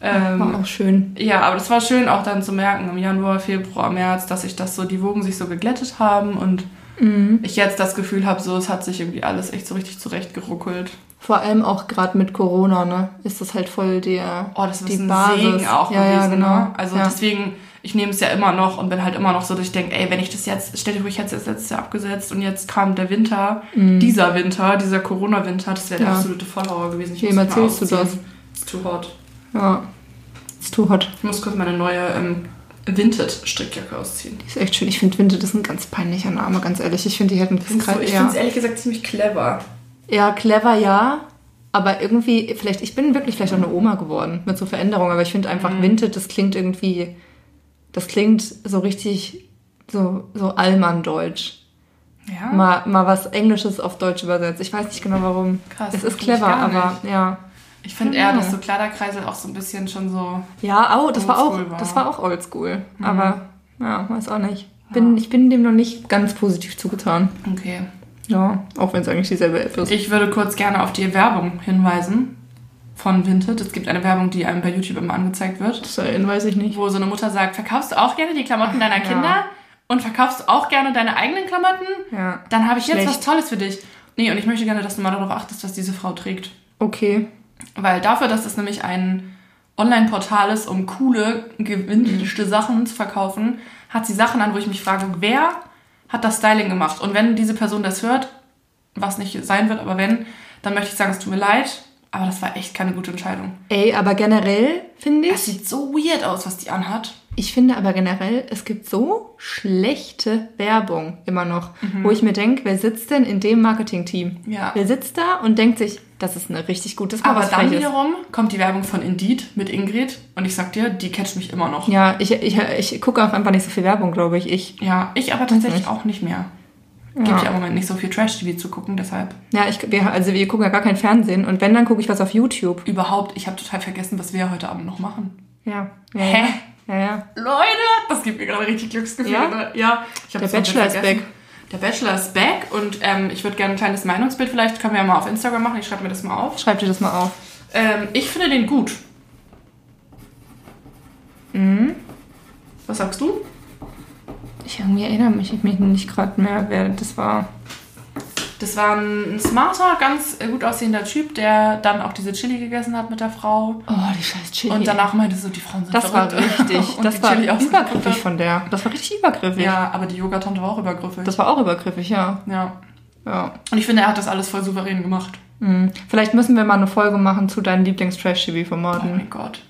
B: war
C: Ähm,
B: auch schön.
C: Ja, aber das war schön auch dann zu merken im Januar, Februar, März, dass sich das so, die Wogen sich so geglättet haben und
B: Mhm.
C: ich jetzt das Gefühl habe, so es hat sich irgendwie alles echt so richtig zurechtgeruckelt.
B: Vor allem auch gerade mit Corona, ne? Ist das halt voll der.
C: Oh, das ist
B: die
C: ein
B: Basis.
C: Segen auch
B: ja,
C: gewesen.
B: Ja, genau.
C: Ne? Also
B: ja.
C: deswegen, ich nehme es ja immer noch und bin halt immer noch so, dass ich denke, ey, wenn ich das jetzt, stell dir vor, ich hätte es jetzt letztes Jahr abgesetzt und jetzt kam der Winter, dieser Winter, dieser Corona-Winter, das wäre der absolute Vollhauer gewesen. Ich
B: Wem erzählst du das?
C: It's too hot.
B: ja. Ist too hot.
C: Ich muss kurz meine neue ähm, Vinted-Strickjacke ausziehen.
B: Die ist echt schön. Ich finde Vinted ist ein ganz peinlicher Name, ganz ehrlich. Ich finde, die hätten
C: Das ist so, ich finde es ehrlich gesagt ziemlich clever.
B: Ja, clever, ja. Aber irgendwie, vielleicht, ich bin wirklich vielleicht auch eine Oma geworden mit so Veränderungen, aber ich finde einfach
C: Mhm.
B: Vinted, das klingt irgendwie, das klingt so richtig, so, so Allmann-Deutsch.
C: Ja.
B: Mal, mal was Englisches auf Deutsch übersetzt. Ich weiß nicht genau warum.
C: Krass,
B: es
C: das
B: ist clever, aber ja.
C: Ich finde
B: Ja.
C: eher, dass so Kleiderkreisel auch so ein bisschen schon so.
B: Ja, oh, das war auch,
C: war.
B: das war auch oldschool. Aber ja, weiß auch nicht. Bin, Ich bin dem noch nicht ganz positiv zugetan.
C: Okay.
B: Ja, auch wenn es eigentlich dieselbe App ist.
C: Ich würde kurz gerne auf die Werbung hinweisen von Vinted. Es gibt eine Werbung, die einem bei YouTube immer angezeigt wird,
B: Das weiß ich nicht.
C: wo so eine Mutter sagt, verkaufst du auch gerne die Klamotten deiner
B: Ja.
C: Kinder? Und verkaufst du auch gerne deine eigenen Klamotten?
B: Ja.
C: Dann habe ich jetzt
B: Schlecht.
C: was Tolles für dich. Nee, und ich möchte gerne, dass du mal darauf achtest, was diese Frau trägt.
B: Okay.
C: Weil dafür, dass es nämlich ein Online-Portal ist, um coole, gewünschte Sachen zu verkaufen, hat sie Sachen an, wo ich mich frage, wer hat das Styling gemacht? Und wenn diese Person das hört, was nicht sein wird, aber wenn, dann möchte ich sagen, es tut mir leid, aber das war echt keine gute Entscheidung.
B: Ey, aber generell finde
C: Es
B: ich,
C: sieht so weird aus, was die anhat.
B: ich finde aber generell, es gibt so schlechte Werbung immer noch, wo ich mir denke, wer sitzt denn in dem Marketing-Team?
C: Ja.
B: Wer sitzt da und denkt sich, das ist eine richtig gute, das ist mal
C: Aber dann wiederum kommt die Werbung von Indeed mit Ingrid und ich sag dir, die catcht mich immer noch.
B: Ja, ich, ich, ich gucke auch einfach nicht so viel Werbung, glaube ich. Ich,
C: Ja, ich aber tatsächlich
B: nicht.
C: auch nicht mehr. Gibt ja im Moment nicht so viel Trash-TV zu gucken, deshalb.
B: ja, ich, wir, also wir gucken ja gar kein Fernsehen und wenn, dann gucke ich was auf YouTube.
C: Überhaupt, ich habe total vergessen, was wir heute Abend noch machen.
B: Ja. ja
C: Hä?
B: Ja, ja.
C: Leute, das gibt mir gerade richtig Glücksgefühle.
B: Ja?
C: ne? ja ich hab
B: Der Bachelor ist
C: vergessen. Der Bachelor ist back und ähm, ich würde gerne ein kleines Meinungsbild vielleicht, können wir ja mal auf Instagram machen, ich schreibe mir das mal auf.
B: Schreib dir das mal auf.
C: Ähm, ich finde den gut.
B: Mhm.
C: Was sagst du?
B: Ich irgendwie erinnere mich, mich nicht gerade mehr, wer das war.
C: Das war ein, smarter, ganz gut aussehender Typ, der dann auch diese Chili gegessen hat mit der Frau.
B: Oh, die scheiß Chili.
C: Und danach meinte so, die Frauen sind
B: Das war
C: verrückt.
B: richtig.
C: Und
B: das war
C: Chili
B: übergriffig von der. Das war richtig übergriffig.
C: Ja, aber die Yoga-Tante war auch übergriffig.
B: Das war auch übergriffig, ja.
C: ja.
B: ja.
C: Und ich finde, er hat das alles voll souverän gemacht.
B: Mhm. Vielleicht müssen wir mal eine Folge machen zu deinen
C: Oh
B: Lieblings-Trash-TV-Formaten.
C: mein Gott.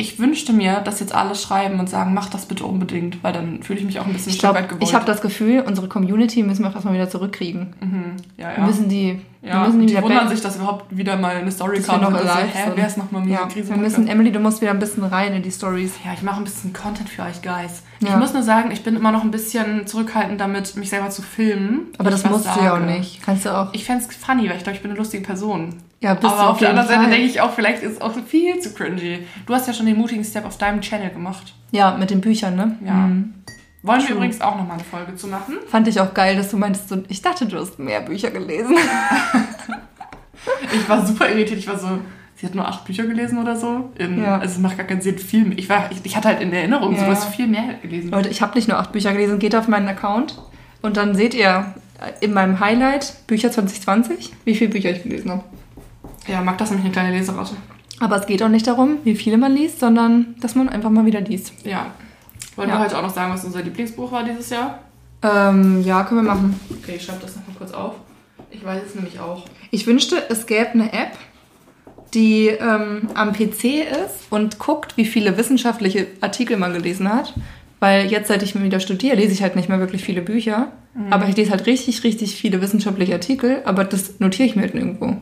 C: Ich wünschte mir, dass jetzt alle schreiben und sagen, mach das bitte unbedingt, weil dann fühle ich mich auch ein bisschen
B: ich
C: weit gewollt.
B: ich habe das Gefühl, unsere Community müssen wir auch erstmal wieder zurückkriegen.
C: Mhm. Ja,
B: Wir
C: ja.
B: müssen die, wir
C: ja,
B: müssen die,
C: die wundern sich, dass überhaupt wieder mal eine Story
B: wir
C: kam.
B: noch
C: und so, hä, wer ist nochmal
B: ja,
C: Krise?
B: wir müssen, Emily, du musst wieder ein bisschen rein in die Stories.
C: Ja, ich mache ein bisschen Content für euch, Guys. Ich
B: Ja.
C: muss nur sagen, ich bin immer noch ein bisschen zurückhaltend damit, mich selber zu filmen.
B: Aber das
C: ich
B: musst du ja auch nicht. Kannst du auch.
C: Ich fände es funny, weil ich glaube, ich bin eine lustige Person.
B: Ja, bist du
C: Aber auf der anderen Seite denke ich auch, vielleicht ist es auch viel zu cringy. Du hast ja schon den mutigen Step auf deinem Channel gemacht.
B: Ja, mit den Büchern, ne?
C: Ja.
B: Mhm.
C: Wollen wir
B: True.
C: übrigens auch nochmal eine Folge zu machen.
B: Fand ich auch geil, dass du meintest, so, ich dachte, du hast mehr Bücher gelesen.
C: Ich war super irritiert. Ich war so, sie hat nur acht Bücher gelesen oder so. In,
B: Ja.
C: Also es macht gar keinen Sinn. Viel mehr. Ich, war, ich, ich hatte halt in Erinnerung,
B: Ja,
C: so was
B: ja.
C: viel mehr gelesen.
B: Leute, ich habe nicht nur acht Bücher gelesen. Geht auf meinen Account und dann seht ihr in meinem Highlight Bücher 2020, wie viele Bücher ich gelesen habe.
C: Ja, mag das nämlich eine kleine Leseratte.
B: Aber es geht auch nicht darum, wie viele man liest, sondern dass man einfach mal wieder liest.
C: Ja. Wollen
B: Ja.
C: wir heute auch noch sagen, was unser Lieblingsbuch war dieses Jahr?
B: Ähm, ja, können wir machen.
C: Okay, ich schreibe das nochmal kurz auf. Ich weiß es nämlich auch.
B: Ich wünschte, es gäbe eine App, die ähm, am PC ist und guckt, wie viele wissenschaftliche Artikel man gelesen hat. Weil jetzt, seit ich mir wieder studiere, lese ich halt nicht mehr wirklich viele Bücher. Aber ich lese halt richtig, richtig viele wissenschaftliche Artikel. Aber das notiere ich mir halt nirgendwo.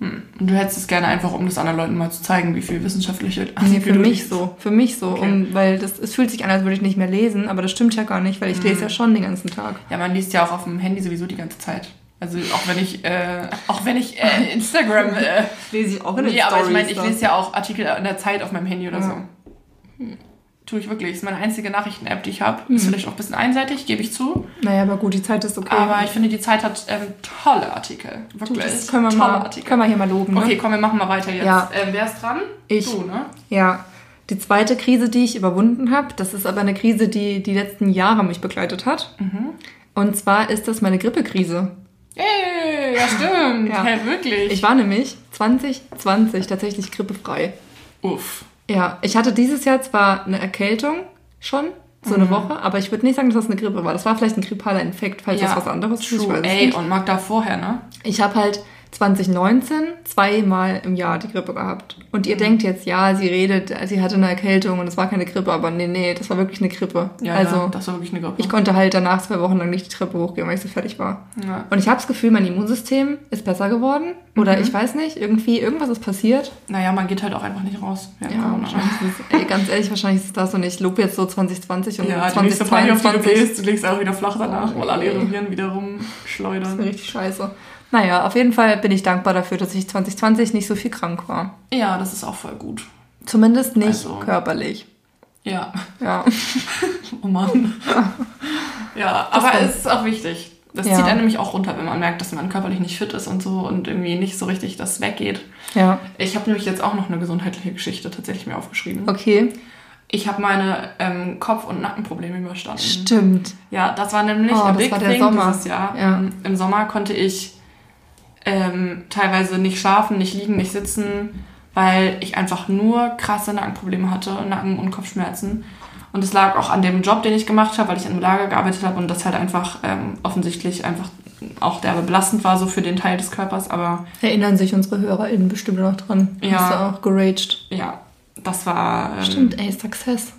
C: Hm. Und du hättest es gerne einfach, um das anderen Leuten mal zu zeigen, wie viel wissenschaftliche
B: Nee,
C: Artikel
B: für
C: du
B: mich
C: liest.
B: so. Für mich so.
C: Okay.
B: Um, weil das, es fühlt sich an, als würde ich nicht mehr lesen. Aber das stimmt ja gar nicht, weil ich lese ja schon den ganzen Tag.
C: Ja, man liest ja auch auf dem Handy sowieso die ganze Zeit. Also auch wenn ich, äh, auch wenn ich äh, Instagram, äh,
B: Lese ich auch
C: nee, aber ich meine, ich lese ja auch Artikel in der Zeit auf meinem Handy oder
B: Ja.
C: so. Tue ich wirklich. Ist meine einzige Nachrichten-App, die ich habe. Ist vielleicht auch ein bisschen einseitig, gebe ich zu.
B: Naja, aber gut, die Zeit ist okay.
C: Aber ich finde, die Zeit hat ähm, tolle Artikel. Wirklich.
B: das können wir,
C: tolle
B: mal,
C: Artikel.
B: können wir hier mal loben. Ne?
C: Okay, komm, wir machen mal weiter jetzt.
B: Ja.
C: Ähm, wer ist dran?
B: Ich.
C: Du, ne?
B: Ja, die zweite Krise, die ich überwunden habe, das ist aber eine Krise, die die letzten Jahre mich begleitet hat.
C: Mhm.
B: Und zwar ist das meine Grippekrise.
C: Ey, ja stimmt.
B: Ja.
C: Hey, wirklich.
B: Ich war nämlich 2020 tatsächlich grippefrei.
C: Uff.
B: Ja, ich hatte dieses Jahr zwar eine Erkältung schon, so
C: Mhm.
B: eine Woche, aber ich würde nicht sagen, dass das eine Grippe war. Das war vielleicht ein grippaler Infekt, falls das was anderes ist.
C: Ey, und Magda vorher, ne?
B: Ich habe halt 2019 zweimal im Jahr die Grippe gehabt. Und
C: Mhm.
B: ihr denkt jetzt, ja, sie redet, sie hatte eine Erkältung und es war keine Grippe, aber nee, nee, das war wirklich eine Grippe.
C: Ja,
B: also
C: ja, das war wirklich eine Grippe.
B: ich konnte halt danach zwei Wochen lang nicht die Treppe hochgehen, weil ich so fertig war.
C: ja.
B: Und ich habe das Gefühl, mein Immunsystem ist besser geworden. Oder
C: Mhm.
B: ich weiß nicht, irgendwie, irgendwas ist passiert.
C: Naja, man geht halt auch einfach nicht raus.
B: Ja, ist es, ey, ganz ehrlich, wahrscheinlich ist es das und ich lobe jetzt so 2020 und
C: Ja, die nächste Party, auf die du
B: 2022.
C: gehst, du legst auch wieder flach danach, weil alle ihre. Viren wieder
B: Das ist mir
C: rumschleudern.
B: richtig scheiße. Naja, auf jeden Fall bin ich dankbar dafür, dass ich 2020 nicht so viel krank war.
C: Ja, das ist auch voll gut.
B: Zumindest nicht
C: Also.
B: körperlich.
C: Ja,
B: Ja.
C: oh Mann. ja, aber es ist auch wichtig. Das
B: Ja.
C: zieht einen nämlich auch runter, wenn man merkt, dass man körperlich nicht fit ist und so und irgendwie nicht so richtig das weggeht.
B: Ja.
C: Ich habe nämlich jetzt auch noch eine gesundheitliche Geschichte tatsächlich mir aufgeschrieben.
B: Okay.
C: Ich habe meine ähm, Kopf- und Nackenprobleme überstanden.
B: Stimmt.
C: Ja, das war nämlich
B: Oh,
C: ein Big Thing
B: Sommer.
C: dieses Jahr.
B: Ja.
C: Ähm, Im Sommer konnte ich ähm, teilweise nicht schlafen, nicht liegen, nicht sitzen, weil ich einfach nur krasse Nackenprobleme hatte, Nacken- und Kopfschmerzen. Und es lag auch an dem Job, den ich gemacht habe, weil ich in einem Lager gearbeitet habe und das halt einfach ähm, offensichtlich einfach auch derbe belastend war, so für den Teil des Körpers. Aber
B: Erinnern sich unsere HörerInnen bestimmt noch dran.
C: Ja.
B: Hast du auch geraged.
C: ja, das war. Ähm,
B: Stimmt, ey, Success.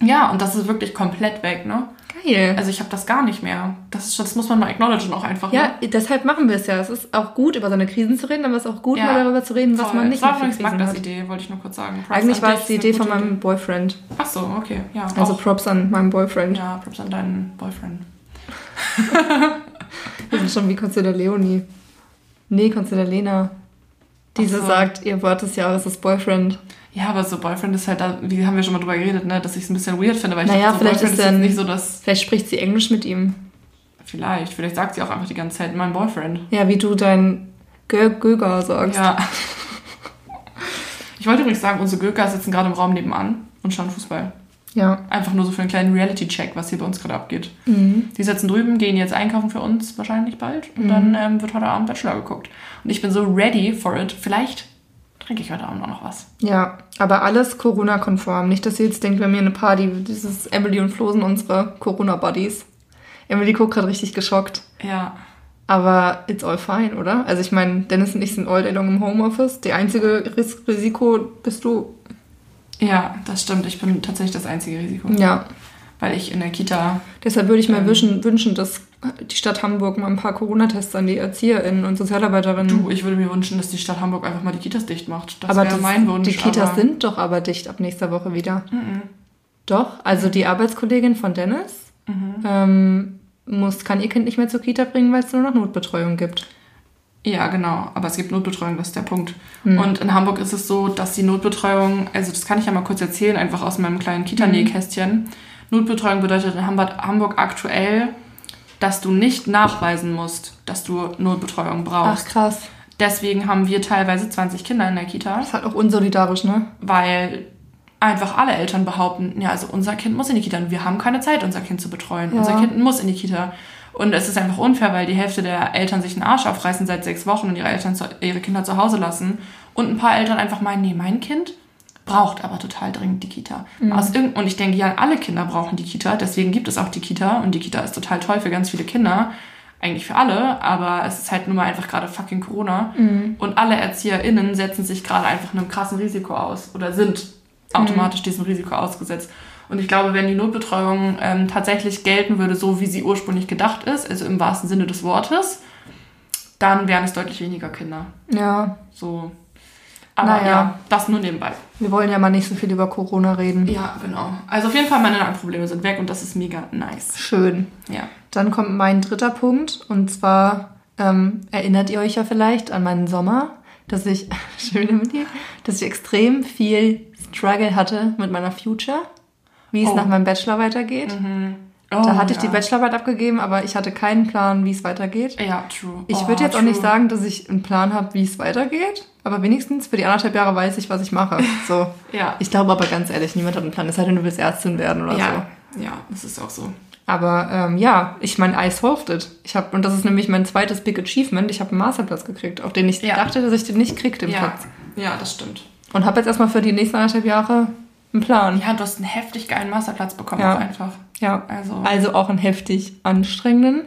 C: Ja, und das ist wirklich komplett weg, ne?
B: Geil.
C: Also ich habe das gar nicht mehr. Das, ist, das muss man mal acknowledgen auch einfach.
B: ja,
C: ne?
B: deshalb machen wir es ja. Es ist auch gut, über seine Krisen zu reden, aber es ist auch gut,
C: Ja,
B: mal darüber zu reden, was
C: Voll.
B: man nicht
C: das war
B: mehr für Krisen
C: Magdas
B: hat.
C: Idee, wollte ich nur kurz sagen. Props
B: Eigentlich war es die Idee von meinem Boyfriend.
C: Ach so, okay. Ja,
B: Also
C: auch.
B: Props an meinen Boyfriend.
C: Ja, Props an deinen Boyfriend.
B: Wir sind schon wie Consider Leonie. Nee, Consider Lena. Diese
C: so.
B: sagt, ihr Wort des Jahres ist Boyfriend.
C: Ja, aber so Boyfriend ist halt da, wie haben wir schon mal drüber geredet, ne, dass ich es ein bisschen weird finde, weil ich
B: Naja,
C: dachte, so
B: vielleicht
C: Boyfriend
B: ist
C: ist
B: dann-
C: nicht so das.
B: Vielleicht spricht sie Englisch mit ihm.
C: Vielleicht, vielleicht sagt sie auch einfach die ganze Zeit mein Boyfriend.
B: Ja, wie du dein Gö Göger sagst.
C: Ja. Ich wollte übrigens sagen, unsere Göker sitzen gerade im Raum nebenan und schauen Fußball.
B: Ja.
C: Einfach nur so für einen kleinen Reality-Check, was hier bei uns gerade abgeht.
B: Mhm.
C: Die sitzen drüben, gehen jetzt einkaufen für uns wahrscheinlich bald und dann ähm, wird heute Abend Bachelor geguckt. Und ich bin so ready for it. Vielleicht trinke ich heute Abend auch noch was.
B: Ja, aber alles Corona-konform. Nicht, dass ihr jetzt denkt, wir haben hier eine Party. Das ist Emily und Flo sind unsere Corona-Buddies. Emily guckt gerade richtig geschockt.
C: Ja.
B: Aber it's all fine, oder? Also ich meine, Dennis und ich sind all day long im Homeoffice. Die einzige Ris Risiko bist du.
C: Ja, das stimmt. Ich bin tatsächlich das einzige Risiko.
B: Ja.
C: Weil ich in der Kita.
B: Deshalb würde ich mir
C: Ähm.
B: wünschen, wünschen, dass die Stadt Hamburg mal ein paar Corona-Tests an die ErzieherInnen und Sozialarbeiterinnen.
C: Du, ich würde mir wünschen, dass die Stadt Hamburg einfach mal die Kitas dicht macht. Das
B: aber
C: wäre mein Wunsch.
B: die Kitas sind doch aber dicht ab nächster Woche wieder.
C: Mhm.
B: Doch, also die Arbeitskollegin von Dennis
C: Mhm.
B: ähm, muss, kann ihr Kind nicht mehr zur Kita bringen, weil es nur noch Notbetreuung gibt.
C: Ja, genau. Aber es gibt Notbetreuung, das ist der Punkt.
B: Hm.
C: Und in Hamburg ist es so, dass die Notbetreuung, also das kann ich ja mal kurz erzählen, einfach aus meinem kleinen Kita-Nähkästchen. Notbetreuung bedeutet in Hamburg, Hamburg aktuell, dass du nicht nachweisen musst, dass du Notbetreuung brauchst.
B: Ach krass.
C: Deswegen haben wir teilweise 20 Kinder in der Kita,
B: Das ist halt auch unsolidarisch, ne?
C: weil einfach alle Eltern behaupten, ja, also unser Kind muss in die Kita und wir haben keine Zeit, unser Kind zu betreuen.
B: Ja.
C: Unser Kind muss in die Kita. Und es ist einfach unfair, weil die Hälfte der Eltern sich den Arsch aufreißen seit sechs Wochen und ihre Eltern zu, ihre Kinder zu Hause lassen. Und ein paar Eltern einfach meinen, nee, mein Kind braucht aber total dringend die Kita. Aus irgend und ich denke, ja, alle Kinder brauchen die Kita, deswegen gibt es auch die Kita und die Kita ist total toll für ganz viele Kinder. Eigentlich für alle, aber es ist halt nun mal einfach gerade fucking Corona. Und alle ErzieherInnen setzen sich gerade einfach einem krassen Risiko aus oder sind automatisch diesem Risiko ausgesetzt. Und ich glaube, wenn die Notbetreuung ähm, tatsächlich gelten würde, so wie sie ursprünglich gedacht ist, also im wahrsten Sinne des Wortes, dann wären es deutlich weniger Kinder.
B: Ja.
C: So. Aber
B: Naja.
C: ja, das nur nebenbei.
B: Wir wollen ja mal nicht so viel über Corona reden.
C: Ja, genau. Also auf jeden Fall meine Probleme sind weg und das ist mega nice.
B: Schön.
C: Ja.
B: Dann kommt mein dritter Punkt und zwar ähm, erinnert ihr euch ja vielleicht an meinen Sommer, dass ich, schön mit dir, dass ich extrem viel Struggle hatte mit meiner Future, wie es
C: Oh.
B: nach meinem Bachelor weitergeht.
C: Oh,
B: Da hatte ich die
C: ja.
B: Bachelorarbeit abgegeben, aber ich hatte keinen Plan, wie es weitergeht.
C: Ja, true.
B: Ich
C: Oh,
B: würde jetzt auch
C: true.
B: nicht sagen, dass ich einen Plan habe, wie es weitergeht, aber wenigstens für die anderthalb Jahre weiß ich, was ich mache. So.
C: Ja.
B: Ich glaube aber ganz ehrlich, niemand hat einen Plan, es sei denn, du willst Ärztin werden oder so.
C: Ja, ja, das ist auch so.
B: Aber ähm, ja, ich meine, I solved it. Ich habe und das ist nämlich mein zweites Big Achievement. Ich habe einen Masterplatz gekriegt, auf den ich
C: Ja.
B: dachte, dass ich den nicht krieg, den
C: Ja.
B: Platz.
C: ja, das stimmt.
B: Und habe jetzt erstmal für die nächsten anderthalb Jahre einen Plan.
C: Ja, du hast einen heftig geilen Masterplatz bekommen,
B: Ja.
C: auch einfach.
B: Ja.
C: Also,
B: Also auch einen heftig anstrengenden.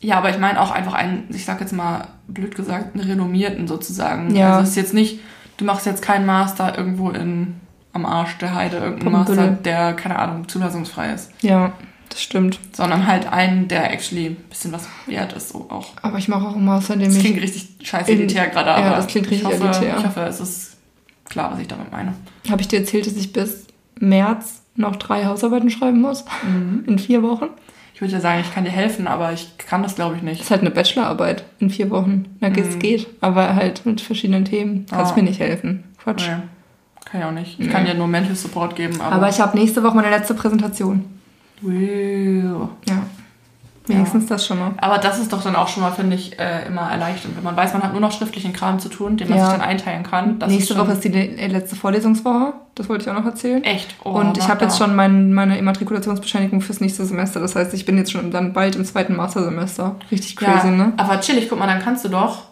C: ja, aber ich meine auch einfach einen, ich sag jetzt mal blöd gesagt, einen renommierten sozusagen.
B: Ja.
C: Also es ist jetzt nicht, du machst jetzt keinen Master irgendwo in am Arsch der Heide, irgendeinen Master,
B: Pumpenbüttel.
C: der, keine Ahnung, zulassungsfrei ist.
B: Ja, das stimmt.
C: Sondern halt einen, der actually ein bisschen was wert ist, so auch.
B: Aber ich mache auch einen Master, in dem
C: Das
B: ich.
C: klingt richtig scheiße elitär gerade,
B: ja,
C: aber
B: das klingt richtig
C: ich hoffe,
B: elitär.
C: Ich hoffe, es ist klar, was ich damit meine.
B: Habe ich dir erzählt, dass ich bis März noch drei Hausarbeiten schreiben muss?
C: Mhm.
B: In vier Wochen?
C: Ich würde ja sagen, ich kann dir helfen, aber ich kann das glaube ich
B: Das
C: nicht.
B: ist halt eine Bachelorarbeit in vier Wochen. Na, geht's geht. Aber halt mit verschiedenen Themen. Kannst
C: Ah.
B: mir nicht helfen. Quatsch.
C: Nee, kann ich auch nicht. Ich kann dir nur Mental Support geben, aber.
B: Aber ich habe nächste Woche meine letzte Präsentation.
C: Wow.
B: Ja. Wenigstens das schon mal.
C: Aber das ist doch dann auch schon mal, finde ich, äh, immer erleichternd, wenn man weiß, man hat nur noch schriftlichen Kram zu tun, den man
B: Ja.
C: sich dann einteilen kann. Das
B: Nächste
C: ist
B: Woche ist die le- letzte Vorlesungswoche. Das wollte ich auch noch erzählen.
C: echt. Oh,
B: und ich habe jetzt schon mein, meine Immatrikulationsbescheinigung fürs nächste Semester. Das heißt, ich bin jetzt schon dann bald im zweiten Mastersemester. Richtig crazy,
C: ja,
B: ne?
C: Aber chillig, guck mal, dann kannst du doch,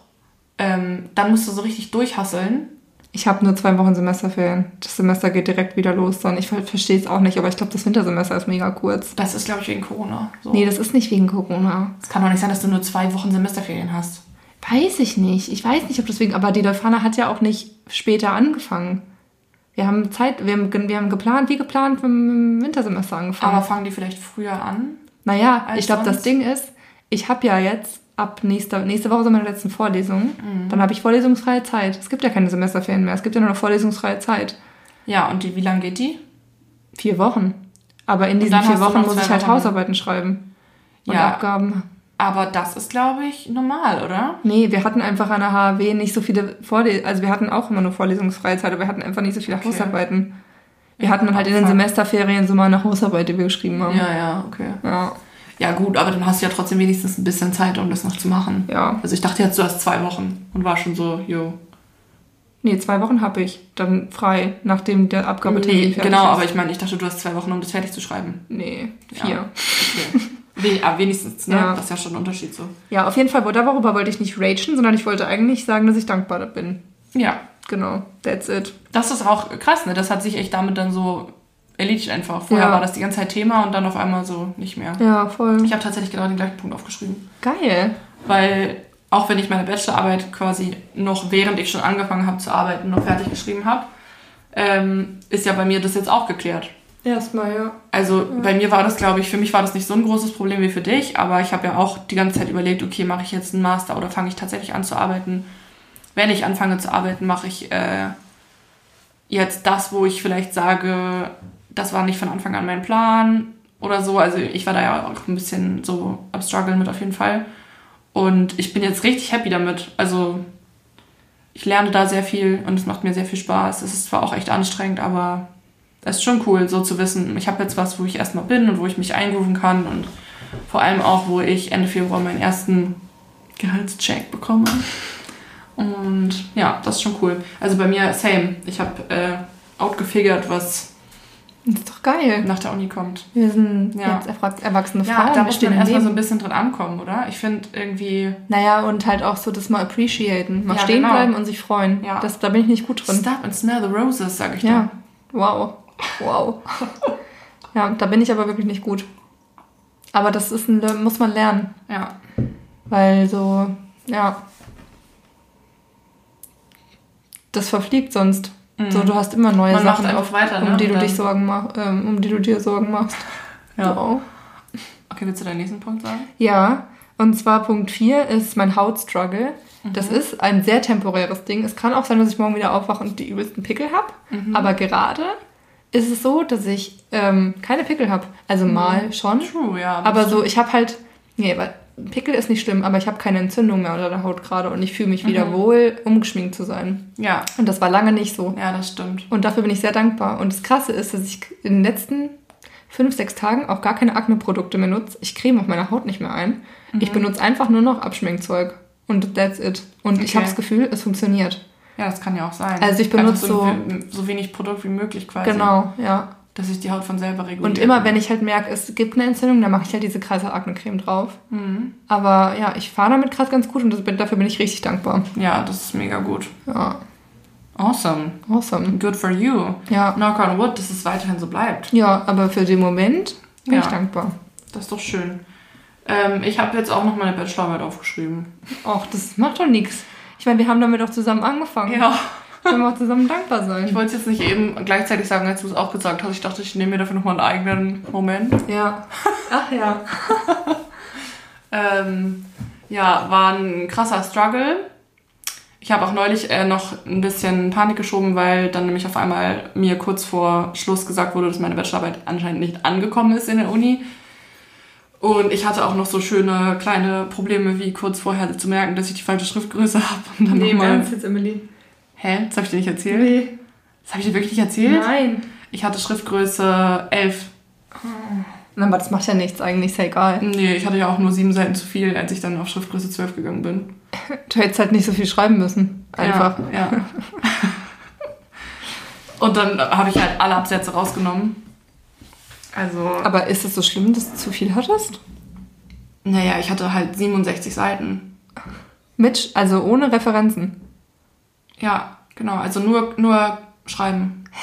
C: ähm, dann musst du so richtig durchhasseln.
B: Ich habe nur zwei Wochen Semesterferien. Das Semester geht direkt wieder los dann. Ich ver verstehe es auch nicht, aber ich glaube, das Wintersemester ist mega kurz.
C: Das ist, glaube ich, wegen Corona. So.
B: Nee, das ist nicht wegen Corona.
C: Es kann doch nicht sein, dass du nur zwei Wochen Semesterferien hast.
B: Weiß ich nicht. Ich weiß nicht, ob deswegen. Aber die Leuphana hat ja auch nicht später angefangen. Wir haben Zeit, wir haben, wir haben geplant, wie geplant, im Wintersemester angefangen.
C: Aber fangen die vielleicht früher an?
B: naja, ich glaube, das? Ding ist, ich habe ja jetzt ab nächster, nächste Woche sind meine letzten Vorlesungen.
C: Mhm.
B: Dann habe ich vorlesungsfreie Zeit. Es gibt ja keine Semesterferien mehr. Es gibt ja nur noch vorlesungsfreie Zeit.
C: Ja, und die, wie lange geht die?
B: Vier Wochen. Aber in diesen vier Wochen muss ich halt
C: Wochen.
B: Hausarbeiten schreiben. Und
C: Ja.
B: Abgaben.
C: Aber das ist, glaube ich, normal, oder?
B: Nee, wir hatten einfach an der HAW nicht so viele Vorlesungen. Also wir hatten auch immer nur vorlesungsfreie Zeit, aber wir hatten einfach nicht so viele
C: Okay.
B: Hausarbeiten. Wir hatten dann halt in den. Semesterferien so mal eine Hausarbeit, die wir geschrieben haben.
C: Ja, ja, okay.
B: Ja.
C: Ja, gut, aber dann hast du ja trotzdem wenigstens ein bisschen Zeit, um das noch zu machen.
B: ja.
C: Also ich dachte jetzt, du hast zwei Wochen und war schon so, jo.
B: Nee, zwei Wochen habe ich dann frei, nachdem der Abgabetermin
C: Nee,
B: fertig
C: genau,
B: ist.
C: aber ich meine, ich dachte, du hast zwei Wochen, um das fertig zu schreiben.
B: Nee, vier.
C: Ja. Okay. We aber wenigstens, ne?
B: Ja.
C: Das ist ja schon ein Unterschied so.
B: Ja, auf jeden Fall, darüber wollte ich nicht ragen, sondern ich wollte eigentlich sagen, dass ich dankbar bin.
C: Ja.
B: Genau, that's it.
C: Das ist auch krass, ne? Das hat sich echt damit dann so erledigt einfach. Vorher
B: Ja.
C: war das die ganze Zeit Thema und dann auf einmal so nicht mehr.
B: Ja, voll.
C: Ich habe tatsächlich genau den gleichen Punkt aufgeschrieben.
B: Geil.
C: Weil auch wenn ich meine Bachelorarbeit quasi noch während ich schon angefangen habe zu arbeiten, noch fertig geschrieben habe, ähm, ist ja bei mir das jetzt auch geklärt.
B: Erstmal, ja.
C: Also bei mir war das, glaube ich, für mich war das nicht so ein großes Problem wie für dich, aber ich habe ja auch die ganze Zeit überlegt, okay, mache ich jetzt einen Master oder fange ich tatsächlich an zu arbeiten? Wenn ich anfange zu arbeiten, mache ich äh, jetzt das, wo ich vielleicht sage, das war nicht von Anfang an mein Plan oder so. Also ich war da ja auch ein bisschen so am struggeln mit auf jeden Fall. Und ich bin jetzt richtig happy damit. Also ich lerne da sehr viel und es macht mir sehr viel Spaß. Es ist zwar auch echt anstrengend, aber Das ist schon cool, so zu wissen, ich habe jetzt was, wo ich erstmal bin und wo ich mich einrufen kann und vor allem auch, wo ich Ende Februar meinen ersten Gehaltscheck bekomme. Und ja, das ist schon cool. Also bei mir, same. Ich habe äh, outgefigert, was
B: Das ist doch geil.
C: nach der Uni kommt.
B: Wir sind
C: Ja.
B: jetzt erwachs- erwachsene
C: Ja,
B: Frauen.
C: da muss man erstmal so ein bisschen drin ankommen, oder? Ich finde irgendwie,
B: Naja, und halt auch so das mal appreciaten. Mal
C: Ja,
B: stehen
C: genau.
B: bleiben und sich freuen.
C: Ja.
B: Das, da bin ich nicht gut drin.
C: stop and smell the roses, sag ich
B: Ja. Wow. Wow. ja, da bin ich aber wirklich nicht gut. Aber das ist ein, muss man lernen.
C: da. Ja.
B: Weil so, ja. Das verfliegt sonst. So, du hast immer neue
C: Mhm. Man
B: Sachen, auf,
C: weiter, ne?
B: um die du dich Sorgen mach, ähm, um die du dir Sorgen machst.
C: Ja.
B: Wow.
C: Okay, willst du deinen nächsten Punkt sagen?
B: Ja, und zwar Punkt 4 ist mein Hautstruggle.
C: Mhm.
B: Das ist ein sehr temporäres Ding. Es kann auch sein, dass ich morgen wieder aufwache und die übelsten Pickel habe.
C: Mhm.
B: Aber gerade ist es so, dass ich ähm, keine Pickel habe. Also
C: Mhm.
B: mal schon.
C: True, ja.
B: Aber so, ich habe halt. Nee, weil Pickel ist nicht schlimm, aber ich habe keine Entzündung mehr unter der Haut gerade und ich fühle mich
C: Mhm.
B: wieder wohl, umgeschminkt zu sein.
C: Ja,
B: Und das war lange nicht so.
C: ja, das stimmt.
B: Und dafür bin ich sehr dankbar. Und das Krasse ist, dass ich in den letzten fünf, sechs Tagen auch gar keine Akne-Produkte mehr nutze. Ich creme auf meiner Haut nicht mehr ein.
C: Mhm.
B: Ich benutze einfach nur noch Abschminkzeug. Und that's it. Und ich
C: Okay.
B: habe das Gefühl, es funktioniert.
C: Ja, das kann ja auch sein.
B: Also ich benutze
C: Einfach so, so wenig Produkt wie möglich quasi.
B: Genau, ja.
C: Dass sich die Haut von selber reguliert.
B: Und immer, wenn ich halt merke, es gibt eine Entzündung, dann mache ich halt diese Kreiser Akne-Creme drauf.
C: Mhm.
B: Aber ja, ich fahre damit gerade ganz gut und das, dafür bin ich richtig dankbar.
C: Ja, das ist mega gut.
B: Ja,
C: Awesome.
B: awesome.
C: Good for you.
B: Ja,
C: Knock on wood, dass es weiterhin so bleibt.
B: ja aber für den Moment bin
C: Ja.
B: ich dankbar.
C: Das ist doch schön. Ähm, ich habe jetzt auch noch meine Bachelorarbeit aufgeschrieben.
B: Och, das macht doch nichts. Ich meine, wir haben damit auch zusammen angefangen.
C: Ja.
B: Können wir auch zusammen dankbar sein.
C: Ich wollte es jetzt nicht eben gleichzeitig sagen, als du es auch gesagt hast. Ich dachte, ich nehme mir dafür nochmal einen eigenen Moment.
B: Ja. Ach ja.
C: Ähm, ja, war ein krasser Struggle. Ich habe auch neulich äh, noch ein bisschen Panik geschoben, weil dann nämlich auf einmal mir kurz vor Schluss gesagt wurde, dass meine Bachelorarbeit anscheinend nicht angekommen ist in der Uni. Und ich hatte auch noch so schöne kleine Probleme, wie kurz vorher zu merken, dass ich die falsche Schriftgröße habe.
B: Nee, im
C: nochmal.
B: Ernst jetzt, Emily.
C: Hä? Das habe ich dir nicht erzählt?
B: Nee.
C: Das habe ich dir wirklich nicht erzählt?
B: Nein.
C: Ich hatte Schriftgröße 11.
B: Na, aber das macht ja nichts eigentlich, ist ja egal.
C: Nee, ich hatte ja auch nur sieben Seiten zu viel, als ich dann auf Schriftgröße 12 gegangen bin.
B: Du hättest halt nicht so viel schreiben müssen. Einfach.
C: Ja. ja. Und dann habe ich halt alle Absätze rausgenommen. Also,
B: Aber ist es so schlimm, dass du zu viel hattest?
C: naja, ich hatte halt 67 Seiten.
B: Mit, also ohne Referenzen.
C: Ja, genau. Also nur, nur schreiben.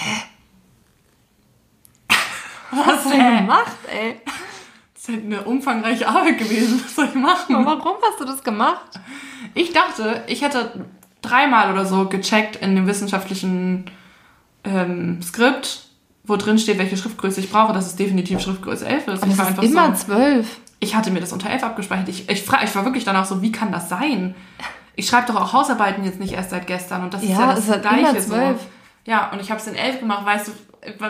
B: Was hast du denn gemacht, ey?
C: Das ist halt eine umfangreiche Arbeit gewesen. Was soll ich machen?
B: Warum hast du das gemacht?
C: Ich dachte, ich hätte dreimal oder so gecheckt in dem wissenschaftlichen ähm, Skript, wo drin steht, welche Schriftgröße ich brauche, dass es definitiv Schriftgröße 11 ist.
B: Aber
C: ich
B: das ist immer zwölf.
C: ich hatte mir das unter 11 abgespeichert. Ich, ich, ich war wirklich danach so, wie kann das sein? Ich schreibe doch auch Hausarbeiten jetzt nicht erst seit gestern und das ist
B: Ja,
C: ja das
B: es hat
C: Gleiche so. Ja, und ich habe es in 11 gemacht, weißt du,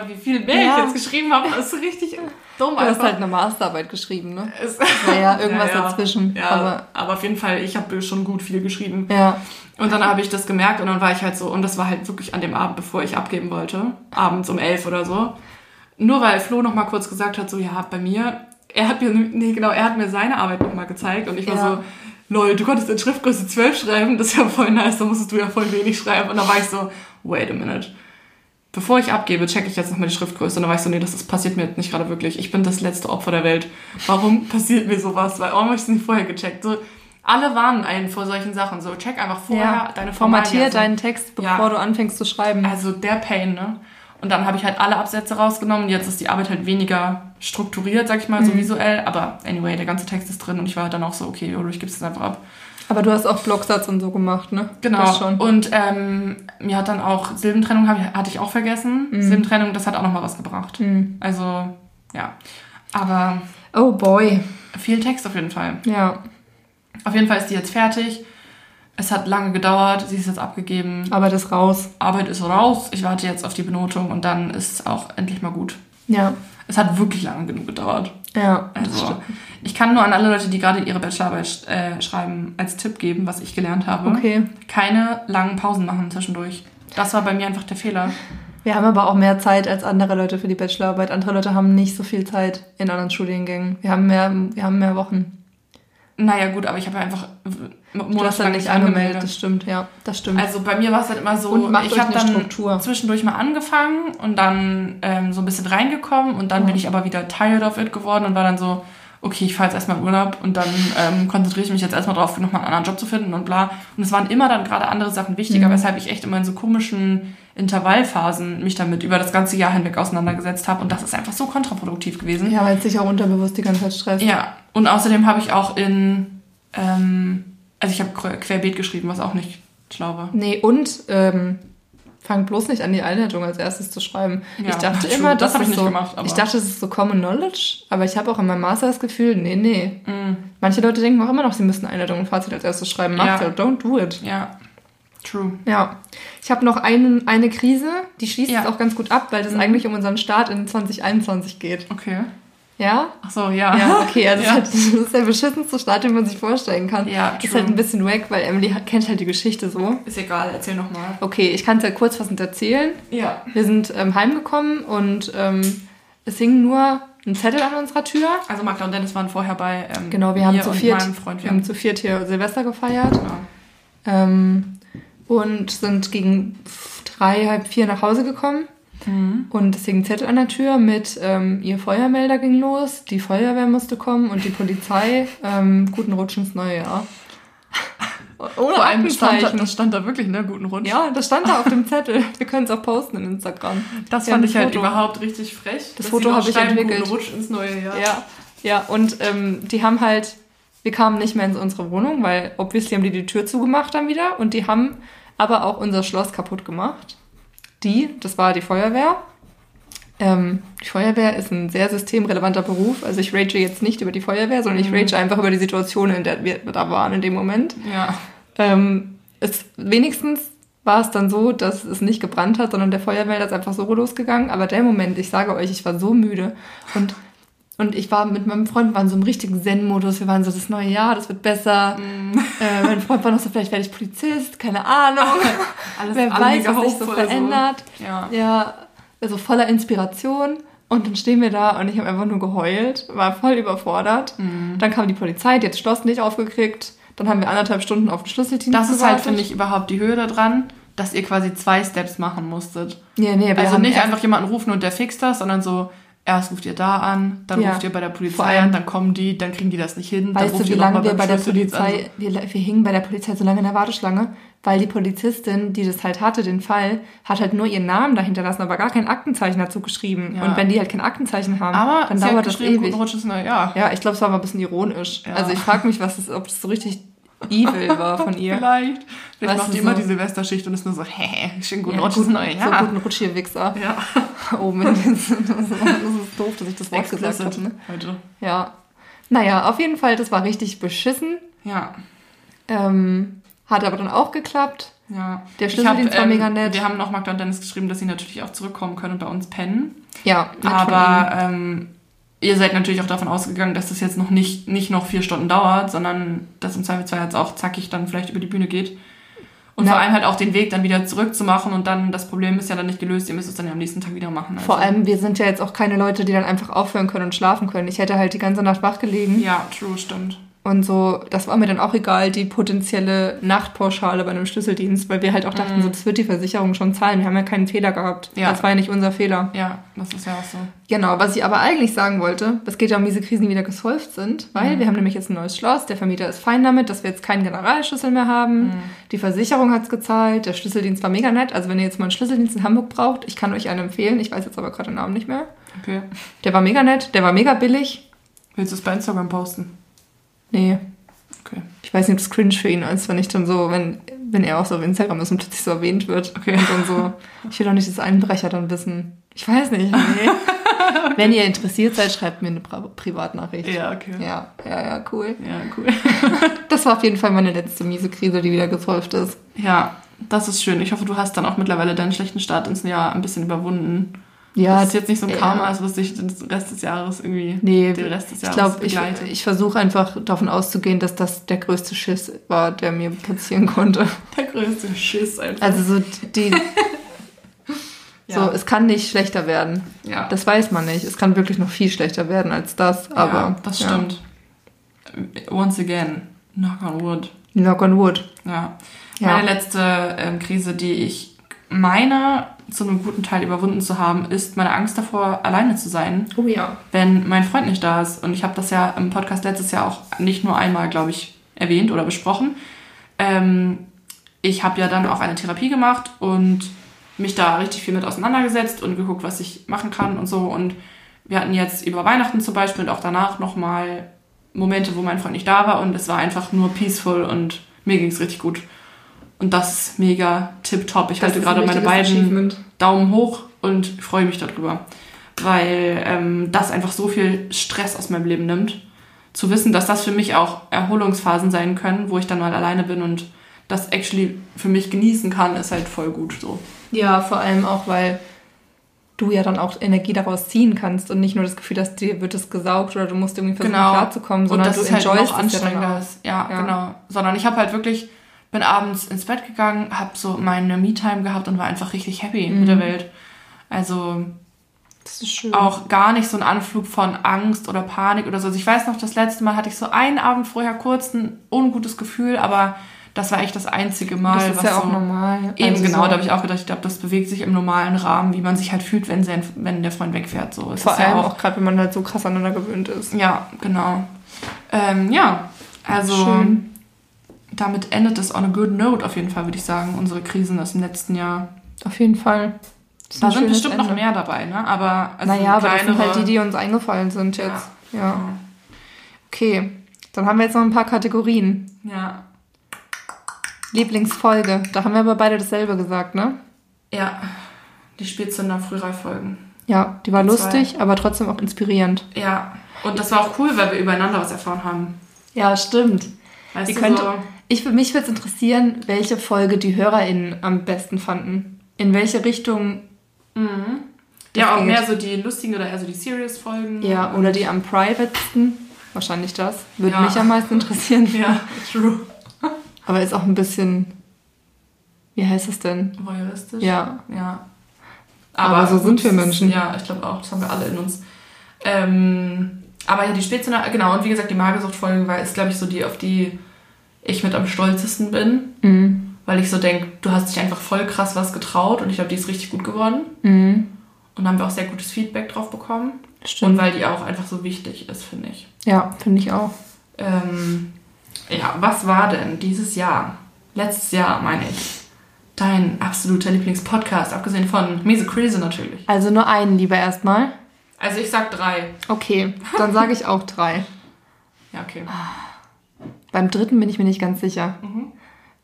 C: wie viel mehr
B: Ja.
C: ich jetzt geschrieben habe? Das ist richtig dumm
B: Du hast
C: einfach.
B: halt eine Masterarbeit geschrieben, ne?
C: Es-
B: war ja irgendwas dazwischen,
C: Ja,
B: aber-
C: aber, auf jeden Fall, ich habe schon gut viel geschrieben.
B: Ja.
C: Und dann habe ich das gemerkt und dann war ich halt so, und das war halt wirklich an dem Abend, bevor ich abgeben wollte, abends um elf oder so. Nur weil Flo noch mal kurz gesagt hat, so, ja, bei mir, er hat mir, nee, genau, er hat mir seine Arbeit noch mal gezeigt und ich war
B: Ja.
C: so, lol, du konntest in Schriftgröße 12 schreiben, das ist ja voll nice, da musstest du ja voll wenig schreiben. Und dann war ich so, wait a minute. Bevor ich abgebe, checke ich jetzt nochmal die Schriftgröße. Und dann war ich so, nee, das, das passiert mir jetzt nicht gerade wirklich. Ich bin das letzte Opfer der Welt. Warum passiert mir sowas? Weil, warum habe ich es nicht vorher gecheckt? So, alle warnen einen vor solchen Sachen. So, check einfach vorher
B: ja.
C: deine
B: Formatier.
C: Also,
B: deinen Text, bevor
C: Ja.
B: du anfängst zu schreiben.
C: Also der Pain, ne? Und dann habe ich halt alle Absätze rausgenommen. Jetzt ist die Arbeit halt weniger strukturiert, sag ich mal, so
B: Mhm.
C: visuell. Aber anyway, der ganze Text ist drin und ich war halt dann auch so, okay, Jodo, ich gebe es einfach ab.
B: Aber du hast auch Blocksatz und so gemacht, ne?
C: Genau. Und ähm, mir hat dann auch Silbentrennung, hab hatte ich auch vergessen.
B: Mhm.
C: Silbentrennung, das hat auch nochmal was gebracht.
B: Hm.
C: Also, ja. Aber
B: Oh boy.
C: viel Text auf jeden Fall.
B: Ja.
C: Auf jeden Fall ist die jetzt fertig. Es hat lange gedauert, sie ist jetzt abgegeben.
B: Aber das raus.
C: Arbeit ist raus. Ich warte jetzt auf die Benotung und dann ist es auch endlich mal gut.
B: Ja.
C: Es hat wirklich lange genug gedauert.
B: Ja.
C: Also, ich kann nur an alle Leute, die gerade ihre Bachelorarbeit äh, schreiben, als Tipp geben, was ich gelernt habe.
B: Okay.
C: Keine langen Pausen machen zwischendurch. Das war bei mir einfach der Fehler.
B: Wir haben aber auch mehr Zeit als andere Leute für die Bachelorarbeit. Andere Leute haben nicht so viel Zeit in anderen Studiengängen. Wir haben mehr, wir haben mehr Wochen.
C: Naja, gut, aber ich habe einfach
B: Du hast dann nicht angemeldet, das stimmt, ja, das stimmt.
C: Also bei mir war es halt immer so,
B: Und
C: ich habe dann
B: Struktur.
C: zwischendurch mal angefangen und dann ähm, so ein bisschen reingekommen und dann
B: Ja.
C: bin ich aber wieder tired of it geworden und war dann so, okay, ich fahre jetzt erstmal in Urlaub und dann ähm, konzentriere ich mich jetzt erstmal drauf, nochmal einen anderen Job zu finden und bla. Und es waren immer dann gerade andere Sachen wichtiger,
B: Mhm.
C: weshalb ich echt immer in so komischen Intervallphasen mich damit über das ganze Jahr hinweg auseinandergesetzt habe und das ist einfach so kontraproduktiv gewesen.
B: ja, weil es sich auch unterbewusst die ganze Zeit stresst.
C: Ja, und außerdem habe ich auch in, ähm, also ich habe quer- querbeet geschrieben, was auch nicht schlau war.
B: Nee, und ähm, fang bloß nicht an, die Einleitung als erstes zu schreiben.
C: Ja,
B: ich dachte
C: true.
B: immer,
C: Das
B: das,
C: hab ich nicht
B: so,
C: gemacht, aber-
B: ich dachte, es ist so Common Knowledge, aber ich habe auch in meinem Master das Gefühl, nee, nee.
C: Mm,
B: Manche Leute denken auch immer noch, sie müssen Einleitung und Fazit als erstes schreiben. Macht
C: Ja.
B: ja, don't do it.
C: ja, true.
B: Ja. Ich habe noch einen, eine Krise, die schließt
C: Ja.
B: es auch ganz gut ab, weil das
C: Mhm.
B: eigentlich um unseren Start in 2021 geht.
C: Okay.
B: Ja?
C: Ach so, ja.
B: Ja, okay, also
C: Ja.
B: Das, ist halt, das ist der beschissenste Start, den man sich vorstellen kann.
C: Ja,
B: Ist
C: true.
B: halt ein bisschen wack, weil Emily hat- kennt halt die Geschichte so.
C: Ist egal, erzähl nochmal.
B: Okay, ich kann es ja kurzfassend erzählen.
C: Ja.
B: Wir sind ähm, heimgekommen und ähm, es hing nur ein Zettel an unserer Tür.
C: Also Magda und Dennis waren vorher bei ähm,
B: Genau, wir haben zu viert,
C: meinem Freund.
B: wir haben zu viert hier Silvester gefeiert
C: genau.
B: ähm, und sind gegen drei, halb vier nach Hause gekommen.
C: Mhm.
B: Und es hing ein Zettel an der Tür mit, ähm, ihr Feuermelder ging los, die Feuerwehr musste kommen und die Polizei, ähm, guten Rutsch ins neue Jahr. Ohne
C: Vor allem stand da,
B: Aktenzeichen.
C: das stand da wirklich, ne? Guten Rutsch.
B: Ja, das stand da auf dem Zettel. Wir können es auch posten in Instagram.
C: Das
B: Wir
C: fand ich halt
B: Foto.
C: überhaupt richtig frech. dass
B: Foto habe ich entwickelt.
C: Guten Rutsch ins neue Jahr.
B: Ja, ja, und ähm, die haben halt, wir kamen nicht mehr in unsere Wohnung, weil obviously haben die die Tür zugemacht dann wieder und die haben aber auch unser Schloss kaputt gemacht. Die, das war die Feuerwehr. Ähm, die Feuerwehr ist ein sehr systemrelevanter Beruf. Also ich rage jetzt nicht über die Feuerwehr, sondern ich rage einfach über die Situation, in der wir da waren in dem Moment.
C: Ja.
B: Ähm, es, wenigstens war es dann so, dass es nicht gebrannt hat, sondern der Feuermelder ist einfach so losgegangen. Aber der Moment, ich sage euch, ich war so müde und, und ich war mit meinem Freund, wir waren so im richtigen Zen-Modus. Wir waren so, das neue Jahr, das wird besser. Äh, mein Freund war noch so, vielleicht werde ich Polizist, keine Ahnung.
C: Alles,
B: Wer weiß, was sich so verändert.
C: Ja.
B: Ja, also voller Inspiration. Und dann stehen wir da und ich habe einfach nur geheult, war voll überfordert.
C: Mhm.
B: Dann kam die Polizei, die hat das Schloss nicht aufgekriegt. Dann haben wir anderthalb Stunden auf den Schlüsseldienst
C: Das ist halt, finde ich, überhaupt die Höhe daran, dass ihr quasi zwei Steps machen musstet.
B: Ja, nee, wir
C: Also nicht einfach jemanden rufen und der fixt das, sondern so, erst ruft ihr da an, dann
B: Ja.
C: ruft ihr bei der Polizei an, dann kommen die, dann kriegen die das nicht hin, dann
B: Weißt du, wie lange
C: mal
B: wir bei der. Polizei, wir, wir hingen bei der Polizei so lange in der Warteschlange, weil die Polizistin, die das halt hatte, den Fall, hat halt nur ihren Namen dahinter lassen, aber gar kein Aktenzeichen dazu geschrieben.
C: Ja.
B: Und wenn die halt kein Aktenzeichen haben,
C: Aber
B: dann dauert das ewig.
C: Rutsch ins neue Jahr.
B: Ja, ich glaube, es war aber ein bisschen ironisch.
C: Ja.
B: Also ich frage mich, was das, ob das so richtig evil war von ihr.
C: Vielleicht. Vielleicht
B: Weißt
C: macht die immer
B: so-
C: die Silvesterschicht und ist nur so, hä, schönen guten
B: Ja,
C: Rutsch ins neue
B: So
C: Jahr.
B: guten Rutsch hier, Wichser.
C: ja.
B: Mann, das ist, das ist doof, dass ich das Wort gesagt habe. Ne?
C: heute.
B: Ja. Naja, auf jeden Fall, das war richtig beschissen.
C: Ja.
B: Ähm, hat aber dann auch geklappt.
C: Ja.
B: Der Schlüsseldienst
C: hab,
B: war mega nett.
C: Wir haben noch Magda und Dennis geschrieben, dass sie natürlich auch zurückkommen können und bei uns pennen.
B: Ja, von
C: Aber ähm, ihr seid natürlich auch davon ausgegangen, dass das jetzt noch nicht, nicht noch vier Stunden dauert, sondern dass im Zweifelsfall jetzt auch zackig dann vielleicht über die Bühne geht. Und
B: Na.
C: vor allem halt auch den Weg dann wieder zurückzumachen und dann, das Problem ist ja dann nicht gelöst, ihr müsst es dann ja am nächsten Tag wieder machen. Also,
B: Vor allem, wir sind ja jetzt auch keine Leute, die dann einfach aufhören können und schlafen können. Ich hätte halt die ganze Nacht wach gelegen.
C: Ja, true, stimmt.
B: Und so, das war mir dann auch egal, die potenzielle Nachtpauschale bei einem Schlüsseldienst, weil wir halt auch dachten, so, das wird die Versicherung schon zahlen. Wir haben ja keinen Fehler gehabt.
C: Ja.
B: Das war ja nicht unser Fehler.
C: Ja, das ist ja auch so.
B: Genau, was ich aber eigentlich sagen wollte, es geht ja um diese Krisen, die wieder gesolved sind, weil wir haben nämlich jetzt ein neues Schloss, der Vermieter ist fein damit, dass wir jetzt keinen Generalschlüssel mehr haben. Die Versicherung hat's gezahlt, der Schlüsseldienst war mega nett. Also wenn ihr jetzt mal einen Schlüsseldienst in Hamburg braucht, ich kann euch einen empfehlen, ich weiß jetzt aber gerade den Namen nicht mehr.
C: Okay.
B: Der war mega nett, der war mega billig.
C: Willst du es bei Instagram posten?
B: Nee,
C: Okay.
B: ich weiß nicht, ob es cringe für ihn ist, wenn ich dann so, wenn, wenn er auch so auf Instagram ist und plötzlich so erwähnt wird.
C: Okay.
B: Und dann so, ich will doch nicht das Einbrecher dann wissen. Ich weiß nicht, nee. Wenn ihr interessiert seid, schreibt mir eine Pri Privatnachricht.
C: Ja, okay.
B: Ja, ja, ja, cool.
C: Ja, cool.
B: Das war auf jeden Fall meine letzte miese Krise, die wieder gesolved ist.
C: Ja, das ist schön. Ich hoffe, du hast dann auch mittlerweile deinen schlechten Start ins Jahr ein bisschen überwunden.
B: Ja,
C: das ist jetzt nicht so ein
B: ja.
C: Karma, als was dich den Rest des Jahres irgendwie
B: Nee,
C: den Rest des
B: ich
C: Jahres
B: glaube, ich,
C: begleitet.
B: ich versuche einfach davon auszugehen, dass das der größte Schiss war, der mir passieren konnte.
C: Der größte Schiss einfach.
B: Also so die, So,
C: Ja.
B: es kann nicht schlechter werden.
C: Ja.
B: Das weiß man nicht. Es kann wirklich noch viel schlechter werden als das. Aber
C: ja, das
B: ja.
C: stimmt. Once again, knock on wood.
B: Knock on wood.
C: Ja.
B: Ja.
C: Meine letzte ähm, Krise, die ich meine, zu einem guten Teil überwunden zu haben, ist meine Angst davor, alleine zu sein,
B: Oh ja.
C: wenn mein Freund nicht da ist. Und ich habe das ja im Podcast letztes Jahr auch nicht nur einmal, glaube ich, erwähnt oder besprochen. Ähm, ich habe ja dann auch eine Therapie gemacht und mich da richtig viel mit auseinandergesetzt und geguckt, was ich machen kann und so. Und wir hatten jetzt über Weihnachten zum Beispiel und auch danach nochmal Momente, wo mein Freund nicht da war und es war einfach nur peaceful und mir ging es richtig gut. Und das ist mega tipptopp. Ich halte gerade meine beiden Daumen hoch und freue mich darüber. Weil ähm, das einfach so viel Stress aus meinem Leben nimmt. Zu wissen, dass das für mich auch Erholungsphasen sein können, wo ich dann mal alleine bin und das actually für mich genießen kann, ist halt voll gut so.
B: Ja, vor allem auch, weil du ja dann auch Energie daraus ziehen kannst und nicht nur das Gefühl hast, dir wird es gesaugt oder du musst irgendwie versuchen klarzukommen, sondern
C: und das
B: du
C: ist halt noch
B: ja
C: anstrengender ist. Ja,
B: Ja.
C: genau. Sondern ich habe halt wirklich, bin abends ins Bett gegangen, habe so meine Me-Time gehabt und war einfach richtig happy
B: Mhm.
C: mit der Welt. Also
B: Das ist schön.
C: auch gar nicht so ein Anflug von Angst oder Panik oder so. Also ich weiß noch, das letzte Mal hatte ich so einen Abend vorher kurz ein ungutes Gefühl, aber das war echt das einzige Mal.
B: das ist
C: was
B: ja auch
C: so
B: normal.
C: Eben
B: Also
C: genau,
B: so-
C: da habe ich auch gedacht, ich glaube, das bewegt sich im normalen Rahmen, wie man sich halt fühlt, wenn, sein, wenn der Freund wegfährt. So. Es
B: Vor allem
C: ja
B: auch gerade, wenn man halt so krass aneinander gewöhnt ist.
C: Ja, genau. Ähm, ja, also
B: Schön.
C: Damit endet es on a good note auf jeden Fall, würde ich sagen, unsere Krisen aus dem letzten Jahr.
B: Auf jeden Fall. Das
C: Da sind bestimmt noch
B: Ende.
C: mehr dabei, ne? Aber also
B: naja, aber das sind halt die, die uns eingefallen sind jetzt. Ja.
C: Ja.
B: Okay. Dann haben wir jetzt noch ein paar Kategorien.
C: Ja.
B: Lieblingsfolge. Da haben wir aber beide dasselbe gesagt, ne?
C: Ja. Die Spätzünder Frühreiffolgen.
B: Ja, die war
C: Die
B: lustig, aber trotzdem auch inspirierend.
C: Ja. Und das war auch cool, weil wir übereinander was erfahren haben.
B: Ja, stimmt.
C: Weißt
B: Ihr könnt,
C: so,
B: ich, für mich würde es interessieren, welche Folge die HörerInnen am besten fanden. In welche Richtung,
C: ja, auch
B: geht.
C: mehr so die lustigen oder eher so die Serious-Folgen.
B: ja, oder die am privatesten. Wahrscheinlich das. Würde
C: Ja.
B: mich am meisten interessieren.
C: Ja, true.
B: Aber ist auch ein bisschen, wie heißt es denn?
C: Voyeuristisch.
B: Ja.
C: Ja.
B: Aber so sind wir
C: das ist-
B: Menschen.
C: Ja, ich glaube auch. Das haben wir alle in uns. Ähm, aber ja, die Spätzünder, genau. Und wie gesagt, die Magersucht-Folge war, ist, glaube ich, so die, auf die ich mit am stolzesten bin.
B: Mhm.
C: Weil ich so denke, du hast dich einfach voll krass was getraut. Und ich glaube, die ist richtig gut geworden.
B: Mhm.
C: Und da haben wir auch sehr gutes Feedback drauf bekommen. Und
B: Stimmt.
C: weil die auch einfach so wichtig ist, finde ich.
B: Ja, finde ich auch.
C: Ähm, ja, was war denn dieses Jahr, letztes Jahr meine ich, dein absoluter Lieblingspodcast, abgesehen von Miese Krise natürlich?
B: Also nur einen lieber erstmal.
C: Also ich sag drei.
B: Okay, dann sage ich auch drei.
C: Ja, okay.
B: Beim dritten bin ich mir nicht ganz sicher.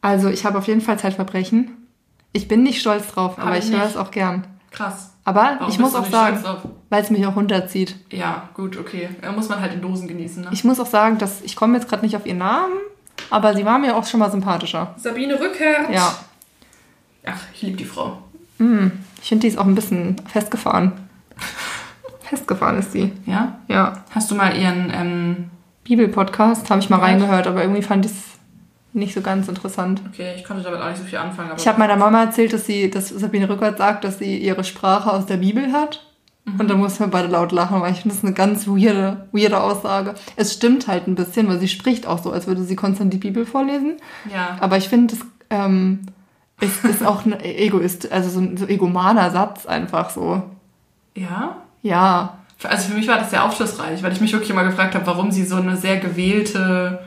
B: Also ich habe auf jeden Fall Zeitverbrechen. Ich bin nicht stolz drauf,
C: Hab
B: aber
C: ich
B: ich höre es auch gern.
C: Krass.
B: Aber
C: Warum
B: ich muss auch sagen, weil es mich auch runterzieht.
C: Ja, gut, okay. Da muss man halt in Dosen genießen, ne?
B: Ich muss auch sagen, dass ich komme jetzt gerade nicht auf ihren Namen, aber sie war mir auch schon mal sympathischer.
C: Sabine Rückert.
B: Ja.
C: Ach, ich liebe die Frau.
B: Mm, ich finde, die ist auch ein bisschen festgefahren. festgefahren ist sie.
C: Ja?
B: Ja.
C: Hast du mal ihren, ähm,
B: Bibel-Podcast habe ich mal reingehört, aber irgendwie fand ich es nicht so ganz interessant.
C: okay, ich konnte damit auch nicht so viel anfangen.
B: Ich habe meiner Mama erzählt, dass sie, dass Sabine Rückert sagt, dass sie ihre Sprache aus der Bibel hat. Und dann mussten wir beide laut lachen, weil ich finde das eine ganz weirde, weirde Aussage. Es stimmt halt ein bisschen, weil sie spricht auch so, als würde sie konstant die Bibel vorlesen.
C: Ja.
B: Aber ich finde, das ähm, ist, ist auch ein Egoist, also so ein so egomaner Satz einfach so.
C: Ja?
B: Ja,
C: Also für mich war das sehr aufschlussreich, weil ich mich wirklich immer gefragt habe, warum sie so eine sehr gewählte,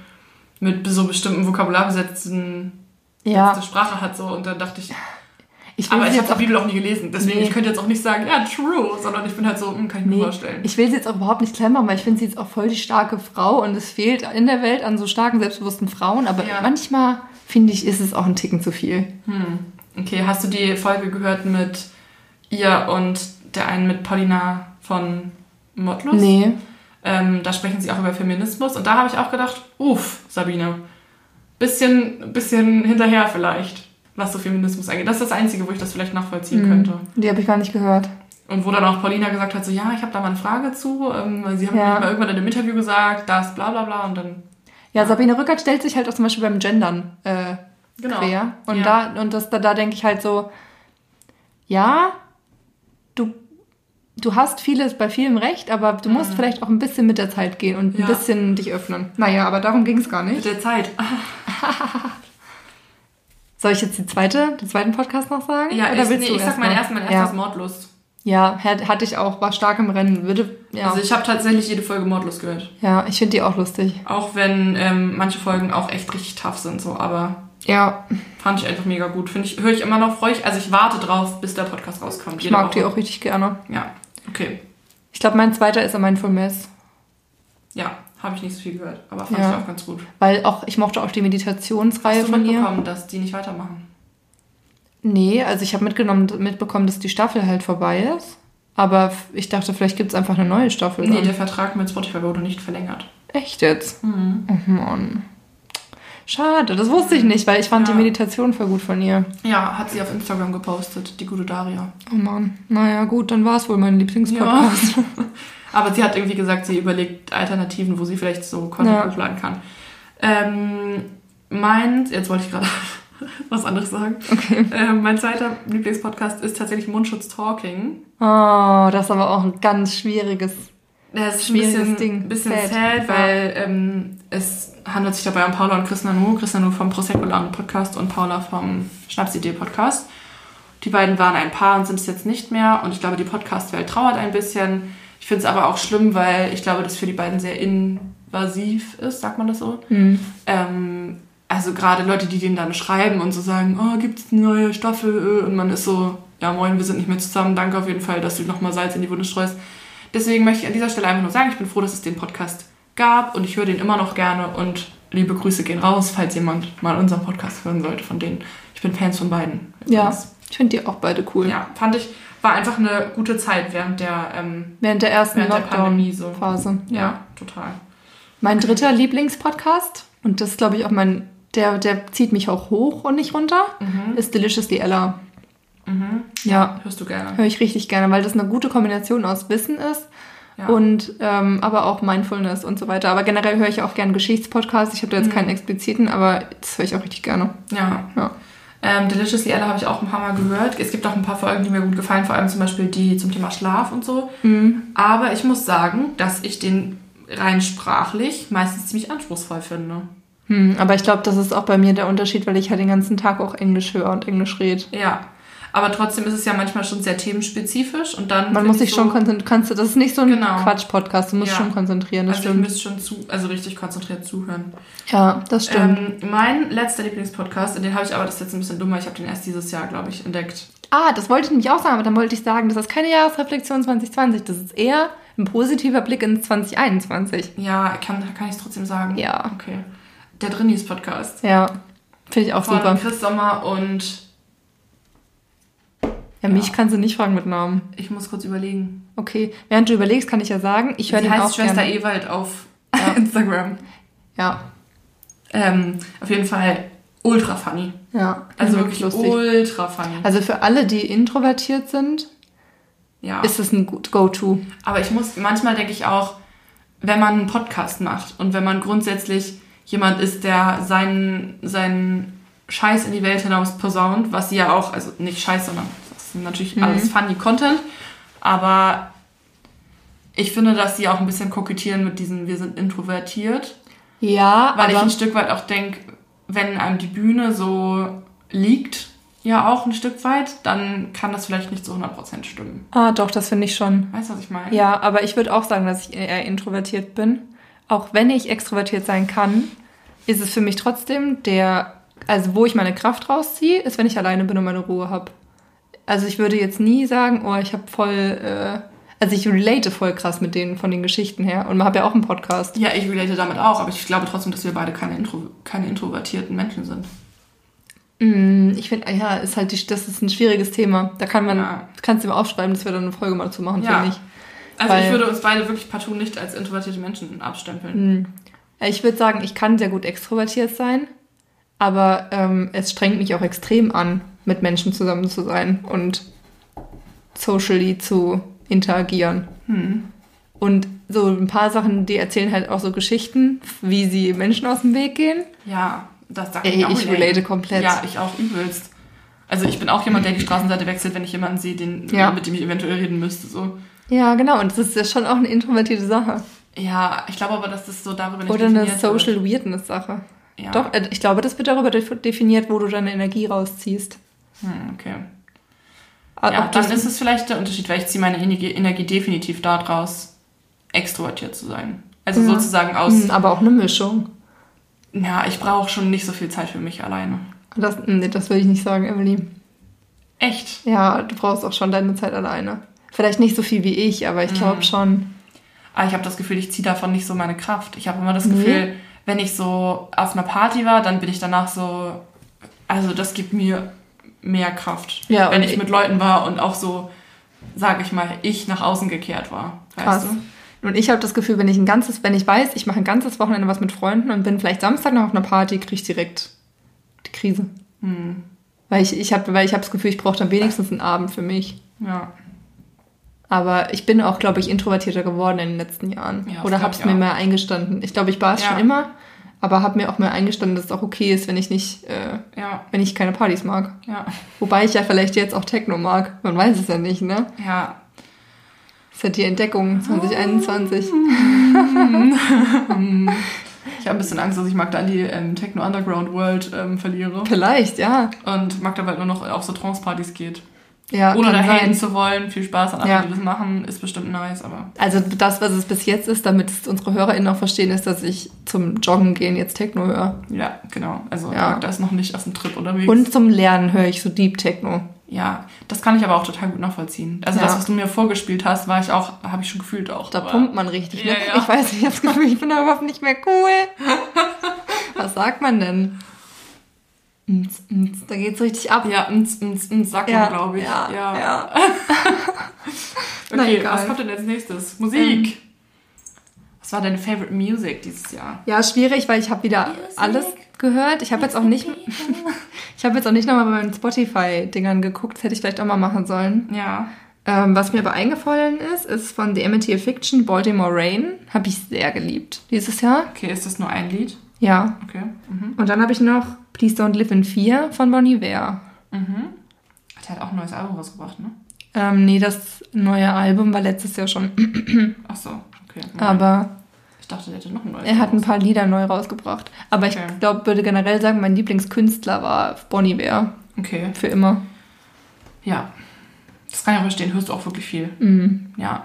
C: mit so bestimmten Vokabular besetzten
B: ja.
C: besetzte Sprache hat. So. Und dann dachte ich,
B: Ich
C: aber ich habe die Bibel auch nie gelesen. Deswegen,
B: Nee.
C: ich könnte jetzt auch nicht sagen, ja, true, sondern ich bin halt so, hm, kann ich mir
B: Nee,
C: vorstellen.
B: ich will sie jetzt auch überhaupt nicht klein machen, weil ich finde sie jetzt auch voll die starke Frau und es fehlt in der Welt an so starken, selbstbewussten Frauen. Aber
C: Ja.
B: manchmal, finde ich, ist es auch ein Ticken zu viel.
C: Hm. Okay, hast du die Folge gehört mit ihr und der einen mit Paulina von Modlus?
B: Nee.
C: Ähm, da sprechen sie auch über Feminismus und da habe ich auch gedacht, uff, Sabine, bisschen, bisschen hinterher vielleicht, was so Feminismus angeht. Das ist das Einzige, wo ich das vielleicht nachvollziehen
B: Mhm.
C: könnte.
B: Die habe ich gar nicht gehört.
C: Und wo dann auch Paulina gesagt hat, so, ja, ich habe da mal eine Frage zu, ähm, weil sie haben
B: Ja.
C: mal irgendwann in einem Interview gesagt, das, bla bla bla und dann,
B: Ja, Sabine Rückert stellt sich halt auch zum Beispiel beim Gendern äh,
C: genau.
B: quer. Und,
C: Ja.
B: da, und das, da, da denke ich halt so, ja, du, du hast vieles bei vielem recht, aber du musst vielleicht auch ein bisschen mit der Zeit gehen und
C: Mhm. Ja.
B: ein bisschen dich öffnen. Naja, aber darum ging es gar
C: Mit
B: nicht.
C: der Zeit.
B: Soll ich jetzt die zweite, den zweiten Podcast noch sagen?
C: Ja,
B: Oder
C: ich,
B: willst
C: nee,
B: du
C: ich sag
B: erst
C: mein
B: mal?
C: erster, mein erster ist
B: ja.
C: Mordlust.
B: ja, hat- hatte ich auch, war stark im Rennen. Würde, ja,
C: Also ich habe tatsächlich jede Folge Mordlust gehört.
B: ja ich finde die auch lustig.
C: Auch wenn ähm, manche Folgen auch echt richtig tough sind, so, aber
B: Ja,
C: fand ich einfach mega gut. Finde ich, höre ich immer noch, freue ich. Also ich warte drauf, bis der Podcast rauskommt.
B: ich mag die
C: Woche.
B: auch richtig gerne.
C: Ja, okay.
B: Ich glaube, mein zweiter ist A Mindful Mess.
C: Ja, habe ich nicht so viel gehört, aber fand
B: Ja.
C: ich auch ganz gut.
B: Weil auch, ich mochte auch die Meditationsreihe
C: Hast du
B: von ihr.
C: mitbekommen, dass die nicht weitermachen?
B: Nee, also ich habe mitgenommen, mitbekommen, dass die Staffel halt vorbei ist. Aber ich dachte, vielleicht gibt es einfach eine neue Staffel.
C: Nee,
B: dann.
C: der Vertrag mit Spotify wurde nicht verlängert.
B: Echt jetzt?
C: Mhm.
B: Oh Mann. Schade, das wusste ich nicht, weil ich fand
C: Ja.
B: die Meditation voll gut von ihr.
C: Ja, hat sie auf Instagram gepostet, die gute Daria.
B: Oh Mann. Naja, gut, dann war es wohl mein Lieblingspodcast.
C: Aber sie hat irgendwie gesagt, sie überlegt Alternativen, wo sie vielleicht so Content
B: Ja.
C: hochladen kann. Ähm, mein, jetzt wollte ich gerade was anderes sagen.
B: Okay.
C: Ähm, mein zweiter Lieblingspodcast ist tatsächlich Mundschutz Talking.
B: Oh, das ist aber auch ein ganz schwieriges.
C: Das ist ein bisschen,
B: Ding.
C: bisschen
B: Sad.
C: sad, weil ähm, es handelt sich dabei um Paula und Chris Nanu. Chris Nanu vom Prosecco Laune Podcast und Paula vom Schnapsidee Podcast. Die beiden waren ein Paar und sind es jetzt nicht mehr. Und ich glaube, die Podcast-Welt trauert ein bisschen. Ich finde es aber auch schlimm, weil ich glaube, das für die beiden sehr invasiv ist, sagt man das so.
B: Hm.
C: Ähm, also gerade Leute, die denen dann schreiben und so sagen, oh, gibt es eine neue Staffel? Und man ist so, ja moin, wir sind nicht mehr zusammen. Danke auf jeden Fall, dass du nochmal Salz in die Wunde streust. Deswegen möchte ich an dieser Stelle einfach nur sagen, ich bin froh, dass es den Podcast gab und ich höre den immer noch gerne und liebe Grüße gehen raus, falls jemand mal unseren Podcast hören sollte von denen. Ich bin Fans von beiden.
B: Ja,
C: übrigens.
B: ich finde die auch beide cool.
C: Ja, fand ich, war einfach eine gute Zeit während der, ähm,
B: Während der ersten
C: während der Pandemie so.
B: Lockdown-Phase.
C: Ja, total.
B: Mein dritter Lieblingspodcast, und das glaube ich auch mein, der, der zieht mich auch hoch und nicht runter, ist Deliciously Ella.
C: Mhm.
B: Ja,
C: Hörst du gerne.
B: höre ich richtig gerne, weil das eine gute Kombination aus Wissen ist
C: Ja.
B: und ähm, aber auch Mindfulness und so weiter. Aber generell höre ich auch gerne Geschichtspodcasts. Ich habe da jetzt
C: Mhm.
B: keinen expliziten, aber das höre ich auch richtig gerne.
C: ja.
B: Ja.
C: Ähm, Deliciously Ella habe ich auch ein paar Mal gehört. Es gibt auch ein paar Folgen, die mir gut gefallen, vor allem zum Beispiel die zum Thema Schlaf und so. Aber ich muss sagen, dass ich den rein sprachlich meistens ziemlich anspruchsvoll finde.
B: Hm, aber ich glaube, das ist auch bei mir der Unterschied, weil ich halt den ganzen Tag auch Englisch höre und Englisch rede.
C: Ja. Aber trotzdem ist es ja manchmal schon sehr themenspezifisch und dann.
B: Man muss
C: ich
B: sich
C: so,
B: schon konzentrieren. Kannst du, das ist nicht so ein
C: Genau.
B: Quatsch-Podcast. Du musst
C: Ja.
B: schon konzentrieren. Das
C: Also
B: stimmt.
C: müsste schon zu, also richtig konzentriert zuhören.
B: Ja, das stimmt.
C: Ähm, mein letzter Lieblingspodcast, den habe ich aber, das ist jetzt ein bisschen dummer, ich habe den erst dieses Jahr, glaube ich, entdeckt.
B: Ah, das wollte ich nämlich auch sagen, aber dann wollte ich sagen, das ist keine Jahresreflexion 2020. Das ist eher ein positiver Blick ins 2021.
C: Ja, kann, kann ich es trotzdem sagen?
B: Ja.
C: Okay. Der Drinis Podcast.
B: Ja, finde ich auch
C: Von
B: super.
C: Chris Sommer und
B: Ja, mich
C: Ja.
B: kannst du nicht fragen mit Namen.
C: ich muss kurz überlegen.
B: Okay, während du überlegst, kann ich ja sagen, ich höre den
C: heißt
B: auch
C: Schwester
B: gerne.
C: Ewald auf
B: Ja.
C: Instagram.
B: Ja,
C: Ähm, auf jeden Fall ultra funny.
B: ja.
C: Also
B: wirklich
C: wirklich ultra funny.
B: Also für alle, die introvertiert sind,
C: ja.
B: ist es ein gut Go-To.
C: Aber ich muss, manchmal denke ich auch, wenn man einen Podcast macht und wenn man grundsätzlich jemand ist, der seinen, seinen Scheiß in die Welt hinaus posaunt, was sie ja auch, also nicht Scheiß, sondern ist natürlich
B: Mhm.
C: alles funny Content, aber ich finde, dass sie auch ein bisschen kokettieren mit diesem, wir sind introvertiert,
B: Ja,
C: weil ich ein Stück weit auch denke, wenn einem die Bühne so liegt, ja auch ein Stück weit, dann kann das vielleicht nicht zu 100% stimmen.
B: ah, doch, das finde ich schon.
C: Weißt du, was ich meine?
B: Ja, aber ich würde auch sagen, dass ich eher introvertiert bin. Auch wenn ich extrovertiert sein kann, ist es für mich trotzdem der, also wo ich meine Kraft rausziehe, ist, wenn ich alleine bin und meine Ruhe habe. Also ich würde jetzt nie sagen, oh, ich habe voll, äh, also ich relate voll krass mit denen von den Geschichten her und man hat ja auch einen Podcast.
C: Ja, ich relate damit auch, aber ich glaube trotzdem, dass wir beide keine, Intro, keine introvertierten Menschen sind.
B: Mm, Ich finde, ja, ist halt die, das ist ein schwieriges Thema. Da kann man,
C: Ja.
B: kannst du mir aufschreiben, dass wir dann eine Folge mal dazu machen,
C: Ja.
B: finde ich.
C: Also
B: Weil-
C: ich würde uns beide wirklich partout nicht als introvertierte Menschen abstempeln.
B: Mm. Ich würde sagen, ich kann sehr gut extrovertiert sein, aber ähm, es strengt mich auch extrem an, mit Menschen zusammen zu sein und socially zu interagieren.
C: Hm.
B: Und so ein paar Sachen, die erzählen halt auch so Geschichten, wie sie Menschen aus dem Weg gehen.
C: Ja, das sagt
B: Ey,
C: mir auch
B: ich relate komplett.
C: Ja, ich auch übelst. Also ich bin auch jemand, der die Straßenseite wechselt, wenn ich jemanden sehe, den,
B: Ja.
C: mit dem ich eventuell reden müsste. So.
B: Ja, genau. Und das ist ja schon auch eine introvertierte Sache.
C: Ja, ich glaube aber, dass das so darüber nicht
B: Oder eine
C: definiert
B: Social
C: wird.
B: Weirdness-Sache.
C: Ja.
B: Doch, äh, ich glaube, das wird darüber def- definiert, wo du deine Energie rausziehst.
C: Hm, okay.
B: Ah,
C: Ja, dann ist es vielleicht der Unterschied, weil ich ziehe meine Energie, definitiv daraus, extrovertiert zu sein. Also
B: Ja.
C: sozusagen aus,
B: Hm, aber auch eine Mischung.
C: ja, ich brauche schon nicht so viel Zeit für mich alleine.
B: Das, nee, das will ich nicht sagen, Emily.
C: Echt?
B: Ja, du brauchst auch schon deine Zeit alleine. Vielleicht nicht so viel wie ich, aber ich glaube schon.
C: Aber ich habe das Gefühl, ich ziehe davon nicht so meine Kraft. Ich habe immer das. Gefühl, wenn ich so auf einer Party war, dann bin ich danach so, also das gibt mir mehr Kraft.
B: Ja,
C: wenn ich mit Leuten war und auch so, sage ich mal, ich nach außen gekehrt war. Weißt
B: Krass.
C: du?
B: Und ich habe das Gefühl, wenn ich ein ganzes, wenn ich weiß, ich mache ein ganzes Wochenende was mit Freunden und bin vielleicht Samstag noch auf einer Party, kriege ich direkt die Krise.
C: Hm.
B: Weil ich, ich habe weil ich hab das Gefühl, ich brauche dann wenigstens einen Abend für mich.
C: Ja.
B: Aber ich bin auch, glaube ich, introvertierter geworden in den letzten Jahren.
C: Ja,
B: Oder habe es mir mal eingestanden. Ich glaube, ich war es
C: Ja.
B: schon immer, aber habe mir auch mal eingestanden, dass es auch okay ist, wenn ich nicht, äh,
C: Ja,
B: wenn ich keine Partys mag.
C: ja,
B: Wobei ich ja vielleicht jetzt auch Techno mag. Man weiß es ja nicht, ne?
C: ja.
B: Das ist ja die Entdeckung 2021.
C: Ich habe ein bisschen Angst, dass ich Magda an die ähm, Techno Underground World ähm, verliere.
B: Vielleicht, ja.
C: Und Magda bald nur noch auf so Trance-Partys geht.
B: Ja,
C: Ohne da
B: sein.
C: zu wollen. Viel Spaß an allen,
B: Ja.
C: die das machen. Ist bestimmt nice, aber
B: Also das, was es bis jetzt ist, damit es unsere HörerInnen auch verstehen, ist, dass ich zum Joggen gehen jetzt Techno höre.
C: ja, genau. Also
B: Ja.
C: Magda ist noch nicht auf dem Trip unterwegs.
B: Und zum Lernen höre ich so Deep Techno.
C: ja, das kann ich aber auch total gut nachvollziehen. Also
B: Ja.
C: das, was du mir vorgespielt hast, war ich auch, habe ich schon gefühlt auch.
B: Da
C: aber-
B: pumpt man richtig, ne? Ich weiß nicht, ich habe das Gefühl, ich bin da überhaupt nicht mehr cool. Was sagt man denn? Ms, ms, Da geht's richtig ab.
C: Ja, ns, ns, ns, sagt
B: Ja,
C: man, glaube ich.
B: ja, ja. Na,
C: okay, was kommt denn als nächstes? Musik. was war deine Favorite Music dieses Jahr?
B: Ja, schwierig, weil ich habe wieder
C: Music.
B: alles gehört. Ich habe jetzt auch nicht, ich habe jetzt auch nicht nochmal bei meinen Spotify-Dingern geguckt. Das hätte ich vielleicht auch mal machen sollen.
C: Ja.
B: Ähm, was mir aber eingefallen ist, ist von The Amity Fiction Baltimore Rain. Habe ich sehr geliebt dieses Jahr.
C: Okay, ist das nur ein Lied?
B: Ja.
C: Okay. Mhm.
B: Und dann habe ich noch Please Don't Live in Fear von Bon Iver.
C: Mhm. Der hat auch ein neues Album rausgebracht, ne?
B: Ähm, nee, das neue Album war letztes Jahr schon.
C: Ach so, okay.
B: Aber
C: ich dachte, der hätte noch ein neues
B: er hat ein paar Lieder neu rausgebracht. Aber ich
C: Okay.
B: glaube, würde generell sagen, mein Lieblingskünstler war Bon Iver.
C: Okay.
B: Für immer.
C: Ja. Das kann ich auch verstehen. Hörst du auch wirklich viel.
B: Mhm.
C: Ja.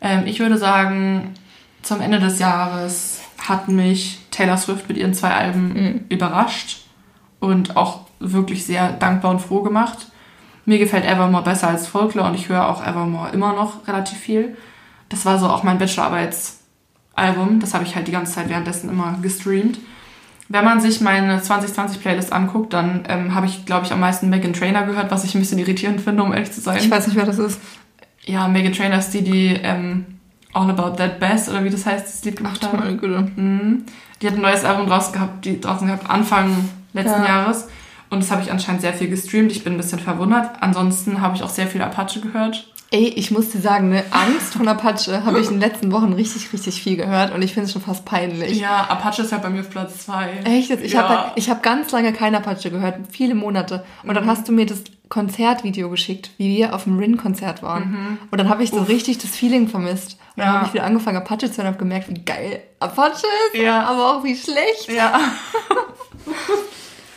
C: Ähm, ich würde sagen, zum Ende des Jahres hat mich Taylor Swift mit ihren zwei Alben
B: Mhm.
C: überrascht und auch wirklich sehr dankbar und froh gemacht. Mir gefällt Evermore besser als Folklore und ich höre auch Evermore immer noch relativ viel. Das war so auch mein Bachelorarbeitsalbum. Das habe ich halt die ganze Zeit währenddessen immer gestreamt. Wenn man sich meine 2020-Playlist anguckt, dann ähm, habe ich, glaube ich, am meisten Megan Trainer gehört, was ich ein bisschen irritierend finde, um ehrlich zu sein.
B: Ich weiß nicht, wer das ist.
C: Ja, Megan Trainor ist die, die ähm, All About That Bass oder wie das heißt, das Lied gemacht
B: Ach, Güte.
C: Mhm. Die hat ein neues Album draußen gehabt, die draußen gehabt Anfang letzten
B: Ja.
C: Jahres. Und das habe ich anscheinend sehr viel gestreamt. Ich bin ein bisschen verwundert. Ansonsten habe ich auch sehr viel Apache gehört.
B: Ey, ich muss dir sagen, ne, Angst von Apache habe ich in den letzten Wochen richtig, richtig viel gehört und ich finde es schon fast peinlich.
C: Ja, Apache ist ja bei mir auf Platz zwei.
B: Echt? Ich
C: ja.
B: habe ich hab ganz lange kein Apache gehört, viele Monate. Und dann hast du mir das Konzertvideo geschickt, wie wir auf dem Rin-Konzert waren. Und dann habe ich so richtig das Feeling vermisst. Und dann
C: Ja.
B: habe ich wieder angefangen, Apache zu hören und habe gemerkt, wie geil Apache ist,
C: Ja.
B: aber auch wie schlecht.
C: Ja.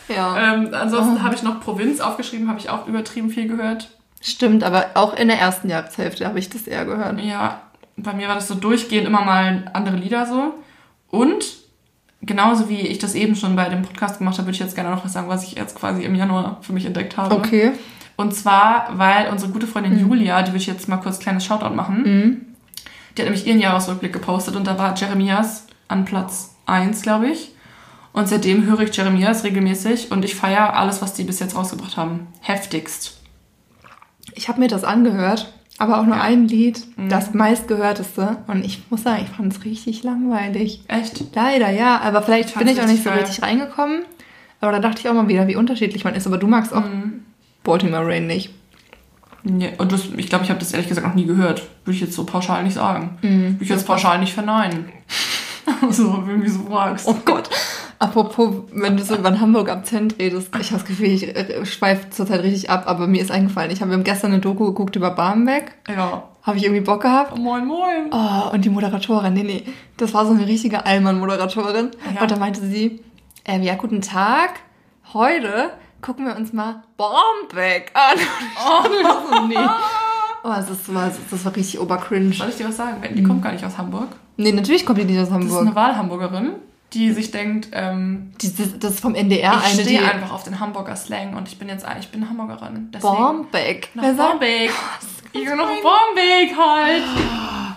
B: Ja.
C: Ähm, ansonsten habe ich noch Provinz aufgeschrieben, habe ich auch übertrieben viel gehört.
B: Stimmt, aber auch in der ersten Jahreshälfte habe ich das eher gehört.
C: Ja, bei mir war das so durchgehend immer mal andere Lieder so. Und genauso wie ich das eben schon bei dem Podcast gemacht habe, würde ich jetzt gerne noch was sagen, was ich jetzt quasi im Januar für mich entdeckt habe.
B: Okay.
C: Und zwar, weil unsere gute Freundin Julia, die würde ich jetzt mal kurz kleines Shoutout machen,
B: Mhm.
C: die hat nämlich ihren Jahresrückblick gepostet und da war Jeremias an Platz 1, glaube ich. Und seitdem höre ich Jeremias regelmäßig und ich feiere alles, was die bis jetzt rausgebracht haben. Heftigst.
B: Ich habe mir das angehört, aber auch nur
C: Ja.
B: ein Lied,
C: Mhm.
B: das meistgehörteste. Und ich muss sagen, ich fand es richtig langweilig.
C: Echt?
B: Leider, ja. Aber vielleicht
C: Ich
B: bin ich auch nicht so
C: richtig
B: richtig reingekommen. Aber da dachte ich auch mal wieder, wie unterschiedlich man ist. Aber du magst auch
C: Mhm.
B: Baltimore Rain nicht.
C: Nee, und das, ich glaube, ich habe das ehrlich gesagt noch nie gehört. Würde ich jetzt so pauschal nicht sagen.
B: Mhm.
C: Würde ich jetzt pauschal nicht verneinen. so, wenn du so fragst.
B: Oh Gott. Apropos, wenn du so über Hamburg Akzent redest, ich habe das Gefühl, ich äh, schweife zurzeit richtig ab, aber mir ist eingefallen, ich habe gestern eine Doku geguckt über Barmbek.
C: Ja.
B: Habe ich irgendwie Bock gehabt.
C: Moin, moin.
B: Oh, und die Moderatorin, nee, nee, das war so eine richtige Allmann-Moderatorin.
C: Ja.
B: Und da meinte sie, ähm, ja, guten Tag, heute gucken wir uns mal Barmbek an. War so, nee. Oh, das war, das war richtig obercringe.
C: Soll ich dir was sagen? Die kommt gar nicht aus Hamburg.
B: Nee, natürlich kommt die nicht aus
C: Das ist
B: Hamburg.
C: eine Wahlhamburgerin, die sich denkt, ähm,
B: Die, das, das ist vom NDR
C: ich
B: eine, die...
C: stehe einfach auf den Hamburger Slang und ich bin jetzt, ich bin Hamburgerin. Deswegen nach
B: Wer
C: Barmbek. Ich bin nach Barmbek halt.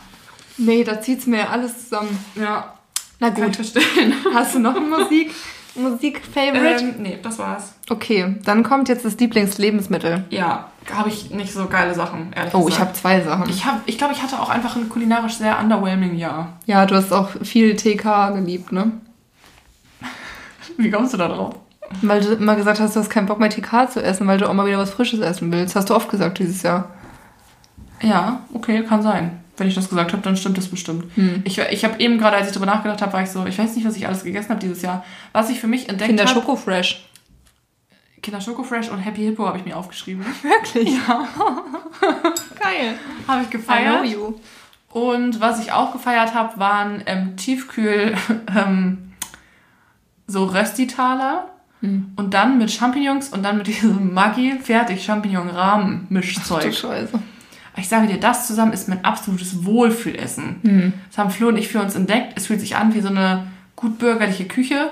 B: Nee, da zieht's mir alles zusammen.
C: Ja,
B: Na
C: kann ich
B: gut,
C: verstehen.
B: hast du noch ein Musik, Musik-Favorite?
C: ähm, nee, das war's.
B: Okay, dann kommt jetzt das Lieblingslebensmittel.
C: Ja, habe ich nicht so geile Sachen, ehrlich
B: Oh,
C: gesagt.
B: ich habe zwei Sachen.
C: Ich ich glaube, ich hatte auch einfach ein kulinarisch sehr underwhelming Jahr.
B: Ja, du hast auch viel TK geliebt, ne?
C: Wie kommst du da drauf?
B: Weil du immer gesagt hast, du hast keinen Bock mehr TK zu essen, weil du auch mal wieder was Frisches essen willst. Hast du oft gesagt dieses Jahr.
C: Ja, okay, kann sein. Wenn ich das gesagt habe, dann stimmt das bestimmt.
B: Hm.
C: Ich, ich habe eben gerade, als ich darüber nachgedacht habe, war ich so, ich weiß nicht, was ich alles gegessen habe dieses Jahr. Was ich für mich entdeckt
B: Kinder
C: habe,
B: Schoko Fresh.
C: Kinder Schoko Fresh und Happy Hippo habe ich mir aufgeschrieben.
B: Wirklich? Ja. Geil.
C: Habe ich
B: I know
C: gefeiert.
B: you.
C: Und was ich auch gefeiert habe, waren ähm, Tiefkühl ähm, so Röstitaler.
B: Hm.
C: Und dann mit Champignons und dann mit diesem Maggi fertig Champignon Rahmen
B: Du
C: Mischzeug.
B: Scheiße.
C: Ich sage dir, das zusammen ist mein absolutes Wohlfühlessen.
B: Hm.
C: Das haben Flo und ich für uns entdeckt. Es fühlt sich an wie so eine gut bürgerliche Küche,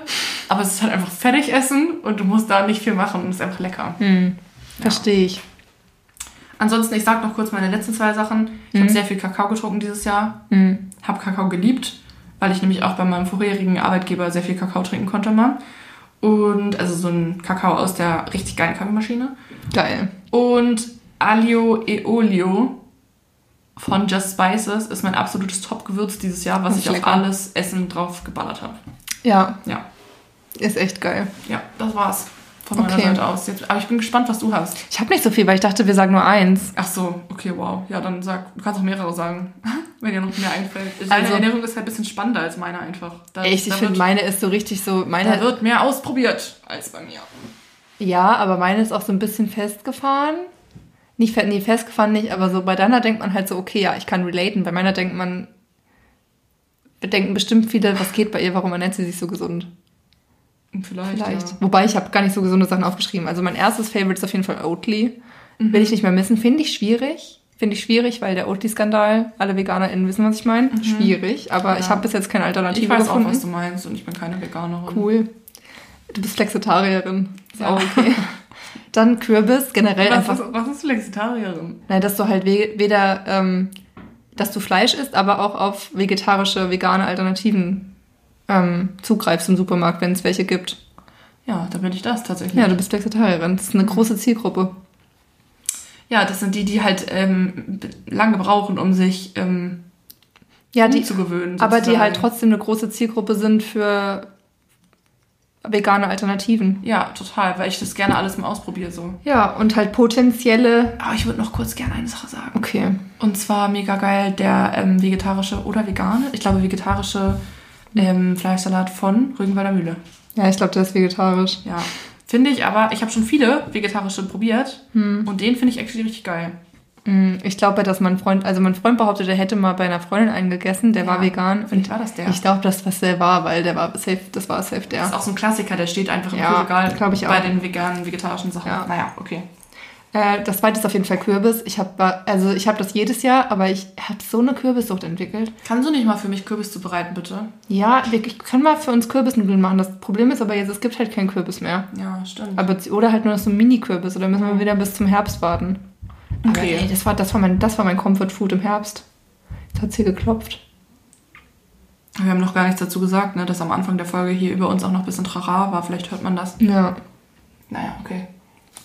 C: aber es ist halt einfach Fertigessen und du musst da nicht viel machen und es ist einfach lecker.
B: Hm. Verstehe ich.
C: Ansonsten, ich sag noch kurz meine letzten zwei Sachen. Ich habe sehr viel Kakao getrunken dieses Jahr.
B: Hm.
C: Habe Kakao geliebt, weil ich nämlich auch bei meinem vorherigen Arbeitgeber sehr viel Kakao trinken konnte mal. Und also so ein Kakao aus der richtig geilen Kaffeemaschine.
B: Geil.
C: Und Alio e Olio von Just Spices ist mein absolutes Top-Gewürz dieses Jahr, was ich auf alles Essen drauf geballert habe.
B: Ja,
C: Ja,
B: ist echt geil.
C: ja, das war's von meiner
B: Okay.
C: Seite aus. Jetzt, aber ich bin gespannt, was du hast.
B: Ich habe nicht so viel, weil ich dachte, wir sagen nur eins.
C: Ach so, okay, wow. Ja, dann sag, du kannst auch mehrere sagen, wenn dir noch mehr einfällt. Deine
B: Also-
C: Ernährung ist halt ein bisschen spannender als meine einfach. Da,
B: Echt, ich
C: da
B: finde, meine ist so richtig so.
C: Da
B: Meine,
C: wird mehr ausprobiert als bei mir.
B: ja, aber meine ist auch so ein bisschen festgefahren. Nicht fe- nee, festgefahren nicht, aber so bei deiner denkt man halt so, okay, ja, ich kann relaten. Bei meiner denkt man, denken bestimmt viele, was geht bei ihr, warum ernährt sie sich so gesund?
C: Vielleicht.
B: Vielleicht.
C: Ja.
B: Wobei ich habe gar nicht so gesunde Sachen aufgeschrieben. Also mein erstes Favorite ist auf jeden Fall Oatly.
C: Mhm.
B: Will ich nicht mehr missen. Finde ich schwierig. Finde ich schwierig, weil der Oatly-Skandal, alle VeganerInnen wissen, was ich meine. Schwierig, aber
C: Mhm. Ja.
B: ich habe bis jetzt keine Alternative
C: Ich weiß
B: gefunden.
C: auch, was du meinst und ich bin keine Veganerin.
B: Cool. Du bist Flexitarierin. Ist
C: Ja.
B: auch okay. Dann Kürbis, generell
C: Was
B: einfach.
C: ist, was ist Flexitarierin?
B: Nein, dass du halt we weder, ähm, dass du Fleisch isst, aber auch auf vegetarische, vegane Alternativen ähm, zugreifst im Supermarkt, wenn es welche gibt.
C: Ja, da bin ich das tatsächlich.
B: Ja, du bist Flexitarierin. Das ist eine große Zielgruppe.
C: Ja, das sind die, die halt ähm, lange brauchen, um sich ähm,
B: Ja, die,
C: umzugewöhnen.
B: aber die halt trotzdem eine große Zielgruppe sind für vegane Alternativen.
C: Ja, total, weil ich das gerne alles mal ausprobiere so.
B: Ja, und halt potenzielle.
C: Aber ich würde noch kurz gerne eine Sache sagen.
B: Okay.
C: Und zwar mega geil der ähm, vegetarische oder vegane, ich glaube vegetarische ähm, Fleischsalat von Rügenwalder Mühle.
B: Ja, ich glaube, der ist vegetarisch.
C: Ja, finde ich, aber ich habe schon viele vegetarische probiert und den finde ich actually richtig geil.
B: Mm, Ich glaube, dass mein Freund, also mein Freund behauptet, er hätte mal bei einer Freundin einen gegessen, der
C: Ja,
B: war vegan.
C: vielleicht war das der.
B: Ich glaube, dass das der war, weil der war safe, das war safe der.
C: Das ist auch so ein Klassiker, der steht einfach im
B: Ja,
C: Regal
B: glaub ich
C: bei
B: auch.
C: den veganen, vegetarischen Sachen.
B: Ja.
C: Naja, okay.
B: Äh, das zweite ist auf jeden Fall Kürbis. Ich habe also ich habe das jedes Jahr, aber ich habe so eine Kürbissucht entwickelt.
C: Kannst du nicht mal für mich Kürbis zubereiten, bitte?
B: Ja, ich können mal für uns Kürbisnudeln machen. Das Problem ist aber jetzt, es gibt halt keinen Kürbis mehr.
C: Ja, stimmt.
B: Aber, oder halt nur noch so ein Mini-Kürbis. Oder müssen wir wieder bis zum Herbst warten. Aber
C: Okay.
B: ey, das war, das war mein, das war mein Comfort Food im Herbst. Jetzt hat hier geklopft.
C: Wir haben noch gar nichts dazu gesagt, ne, dass am Anfang der Folge hier über uns auch noch ein bisschen Trara war. Vielleicht hört man das.
B: Ja.
C: Naja, okay.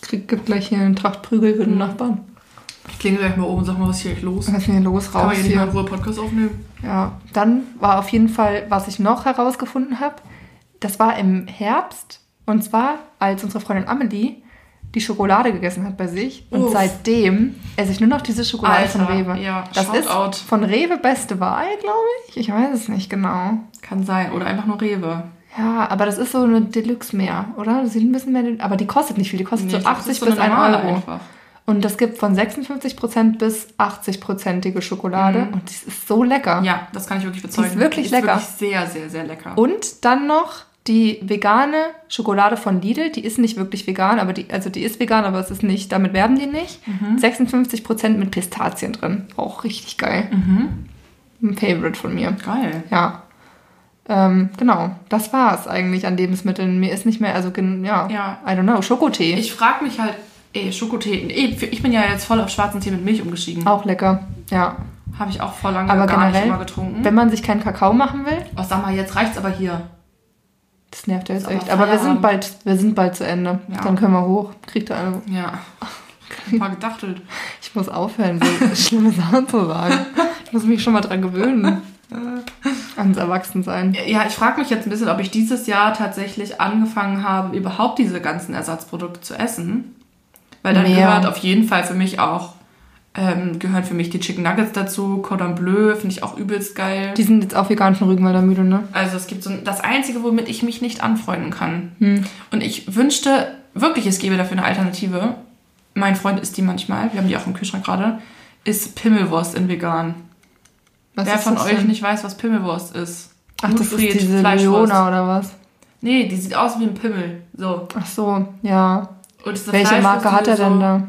B: Krieg, gibt gleich hier einen Tracht Prügel für den
C: Mhm.
B: Nachbarn.
C: Ich klinge gleich mal oben und sag mal, was ist hier eigentlich los?
B: Was ist denn hier los?
C: Kann man
B: Raus
C: hier nicht mal in. Ruhe Podcast aufnehmen?
B: Ja. Dann war auf jeden Fall, was ich noch herausgefunden habe, das war im Herbst. Und zwar, als unsere Freundin Amelie die Schokolade gegessen hat bei sich. Und
C: Uff.
B: seitdem esse ich nur noch diese Schokolade von
C: Alter,
B: Rewe.
C: ja,
B: das ist von Rewe beste Wahl, glaube ich. Ich weiß es nicht genau.
C: Kann sein. Oder einfach nur Rewe.
B: Ja, aber das ist so eine Deluxe mehr, oder? Das sieht ein bisschen mehr, aber die kostet nicht viel. Die kostet
C: Nee,
B: so
C: ich glaub, das
B: 80
C: ist so
B: bis
C: eine
B: 1
C: normale
B: Euro.
C: einfach.
B: Und das gibt von 56% bis 80%ige Schokolade. Und die ist so lecker.
C: Mhm. Ja, das kann ich wirklich bezeugen.
B: ist wirklich
C: ist
B: lecker.
C: wirklich sehr, sehr, sehr lecker.
B: Und dann noch die vegane Schokolade von Lidl. Die ist nicht wirklich vegan, aber die, also die ist vegan, aber es ist nicht, damit werben die nicht.
C: Mhm.
B: 56% mit Pistazien drin. Auch richtig geil.
C: Mhm.
B: Ein Favorite von mir.
C: Geil.
B: Ja. Ähm, genau, das war's eigentlich an Lebensmitteln. Mir ist nicht mehr, also ja,
C: Ja.
B: I don't know, Schokotee.
C: Ich frage mich halt, ey, Schokotee. Ey, ich bin ja jetzt voll auf schwarzen Tee mit Milch umgestiegen.
B: auch lecker, ja.
C: Habe ich auch vor lange
B: Aber
C: gar nicht
B: generell,
C: immer getrunken.
B: wenn man sich keinen Kakao machen will,
C: Oh, sag mal, jetzt reicht's aber hier.
B: das nervt ja jetzt
C: aber
B: echt. Aber wir sind bald, wir sind bald zu Ende.
C: Ja.
B: Dann können wir hoch. Kriegt ihr eine.
C: Ja. Paar gedachtelt.
B: Ich muss aufhören, so schlimme Sachen zu sagen. Ich muss mich schon mal dran gewöhnen. Ans Erwachsensein.
C: Ja, ich frage mich jetzt ein bisschen, ob ich dieses Jahr tatsächlich angefangen habe, überhaupt diese ganzen Ersatzprodukte zu essen. Weil dann
B: Mehr.
C: gehört auf jeden Fall für mich auch, ähm, gehören für mich die Chicken Nuggets dazu, Cordon Bleu, finde ich auch übelst geil.
B: Die sind jetzt auch vegan von Rügenwalder Mühle, ne?
C: Also es gibt so ein, das Einzige, womit ich mich nicht anfreunden kann.
B: Hm.
C: Und ich wünschte wirklich, es gäbe dafür eine Alternative. Mein Freund isst die manchmal, wir haben die auch im Kühlschrank gerade, ist Pimmelwurst in vegan.
B: Was
C: Wer von euch
B: denn?
C: nicht weiß, was Pimmelwurst ist.
B: Ach, das ist diese. Leona oder was?
C: Nee, die sieht aus wie ein Pimmel. So.
B: Ach so, ja. Welche Marke hat er
C: so-
B: denn da?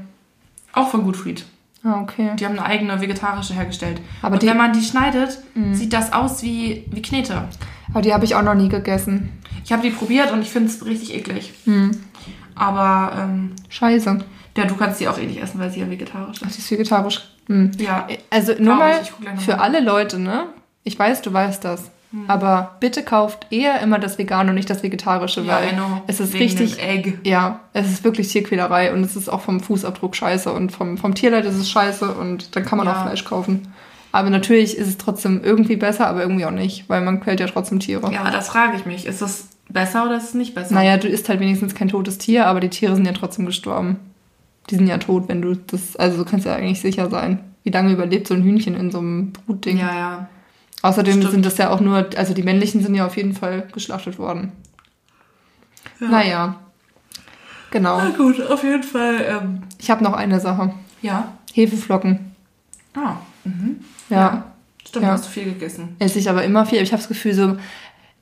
C: Auch von Gutfried.
B: Ah, okay.
C: Die haben eine eigene vegetarische hergestellt.
B: Aber
C: und
B: die- Mhm.
C: wenn man die schneidet, sieht das aus wie, wie Knete.
B: Aber die habe ich auch noch nie gegessen.
C: Ich habe die probiert und ich finde es richtig eklig.
B: Hm.
C: Aber ähm,
B: Scheiße.
C: Ja, du kannst die auch eh nicht essen, weil sie ja vegetarisch
B: Ach,
C: ist.
B: die ist vegetarisch. Hm.
C: Ja.
B: Also nur mal für alle Leute, ne? Ich weiß, du weißt das.
C: Hm.
B: Aber bitte kauft eher immer das Vegane und nicht das Vegetarische,
C: Ja,
B: weil
C: know.
B: es ist
C: Wegen
B: richtig.
C: Egg.
B: Ja, es ist wirklich Tierquälerei und es ist auch vom Fußabdruck scheiße und vom, vom Tierleid ist es scheiße und dann kann man
C: Ja.
B: auch Fleisch kaufen. Aber natürlich ist es trotzdem irgendwie besser, aber irgendwie auch nicht, weil man quält ja trotzdem Tiere.
C: Ja, aber das frage ich mich. Ist das besser oder ist es nicht besser?
B: Naja, du isst halt wenigstens kein totes Tier, aber die Tiere sind ja trotzdem gestorben. Die sind ja tot, wenn du das. Also du kannst ja eigentlich sicher sein. Wie lange überlebt so ein Hühnchen in so einem Brutding?
C: Ja, ja.
B: Außerdem
C: Stimmt.
B: sind das ja auch nur, also die männlichen sind ja auf jeden Fall geschlachtet worden. Naja. Genau.
C: Na gut, auf jeden Fall. Ähm,
B: Ich habe noch eine Sache.
C: ja.
B: Hefeflocken.
C: Ah. Mhm.
B: Ja.
C: Stimmt,
B: Ja.
C: hast du viel gegessen.
B: Esse ich aber immer viel. Ich habe das Gefühl so,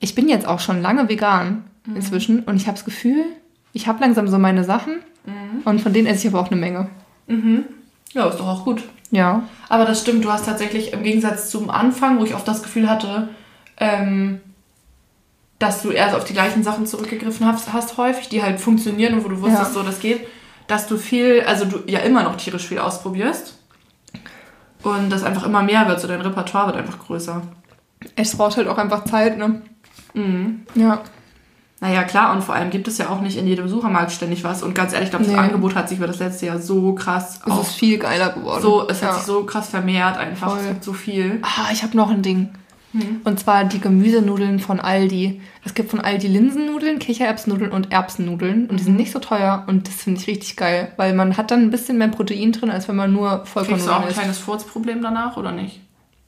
B: ich bin jetzt auch schon lange vegan
C: Mhm.
B: inzwischen und ich habe das Gefühl, ich habe langsam so meine Sachen
C: Mhm.
B: und von denen esse ich aber auch eine Menge.
C: Mhm. Ja, ist doch auch gut.
B: Ja.
C: Aber das stimmt, du hast tatsächlich im Gegensatz zum Anfang, wo ich oft das Gefühl hatte, ähm, dass du eher so auf die gleichen Sachen zurückgegriffen hast, hast häufig, die halt funktionieren und wo du wusstest,
B: Ja.
C: so das geht, dass du viel, also du ja immer noch tierisch viel ausprobierst und das einfach immer mehr wird, so dein Repertoire wird einfach größer.
B: Es braucht halt auch einfach Zeit, ne?
C: Mhm.
B: Ja.
C: Naja, klar, und vor allem gibt es ja auch nicht in jedem Supermarkt ständig was. Und ganz ehrlich, ich glaube, das
B: Nee.
C: Angebot hat sich über das letzte Jahr so krass
B: Es ist viel geiler geworden.
C: so, es
B: ja.
C: hat sich so krass vermehrt einfach.
B: Voll.
C: Es gibt so viel.
B: Ah, ich habe noch ein Ding.
C: Hm.
B: Und zwar die Gemüsenudeln von Aldi. Es gibt von Aldi Linsennudeln, Kichererbsennudeln und Erbsennudeln. Und die
C: Mhm.
B: sind nicht so teuer. Und das finde ich richtig geil. Weil man hat dann ein bisschen mehr Protein drin, als wenn man nur
C: Kriegst du auch
B: Vollkornnudeln
C: ein
B: isst.
C: kleines Furzproblem danach oder nicht?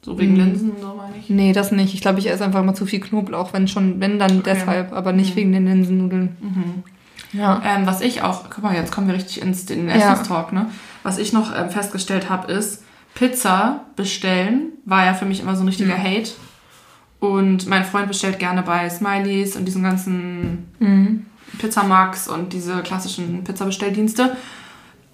C: So wegen
B: Mhm.
C: Linsen und so meine ich.
B: Nee, das nicht. Ich glaube, ich esse einfach mal zu viel Knoblauch. Wenn schon, wenn dann
C: Okay.
B: deshalb. Aber nicht
C: Mhm.
B: wegen den Linsennudeln.
C: Mhm.
B: Ja.
C: Ähm, was ich auch, guck mal, jetzt kommen wir richtig ins den
B: Ja.
C: Essenstalk, ne? Was ich noch ähm, festgestellt habe, ist, Pizza bestellen war ja für mich immer so ein richtiger
B: Mhm.
C: Hate. Und mein Freund bestellt gerne bei Smileys und diesen ganzen
B: Mhm.
C: Pizzamax und diese klassischen Pizzabestelldienste.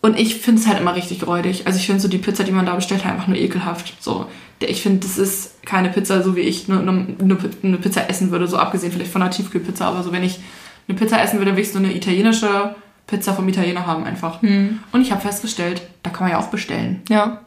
C: Und ich finde es halt immer richtig räudig. Also ich finde so die Pizza, die man da bestellt, halt einfach nur ekelhaft. So, ich finde, das ist keine Pizza, so wie ich nur, nur, nur eine Pizza essen würde. So abgesehen vielleicht von einer Tiefkühlpizza. Aber so wenn ich eine Pizza essen würde, würde ich so eine italienische Pizza vom Italiener haben einfach.
B: Mhm.
C: Und ich habe festgestellt, da kann man ja auch bestellen.
B: Ja.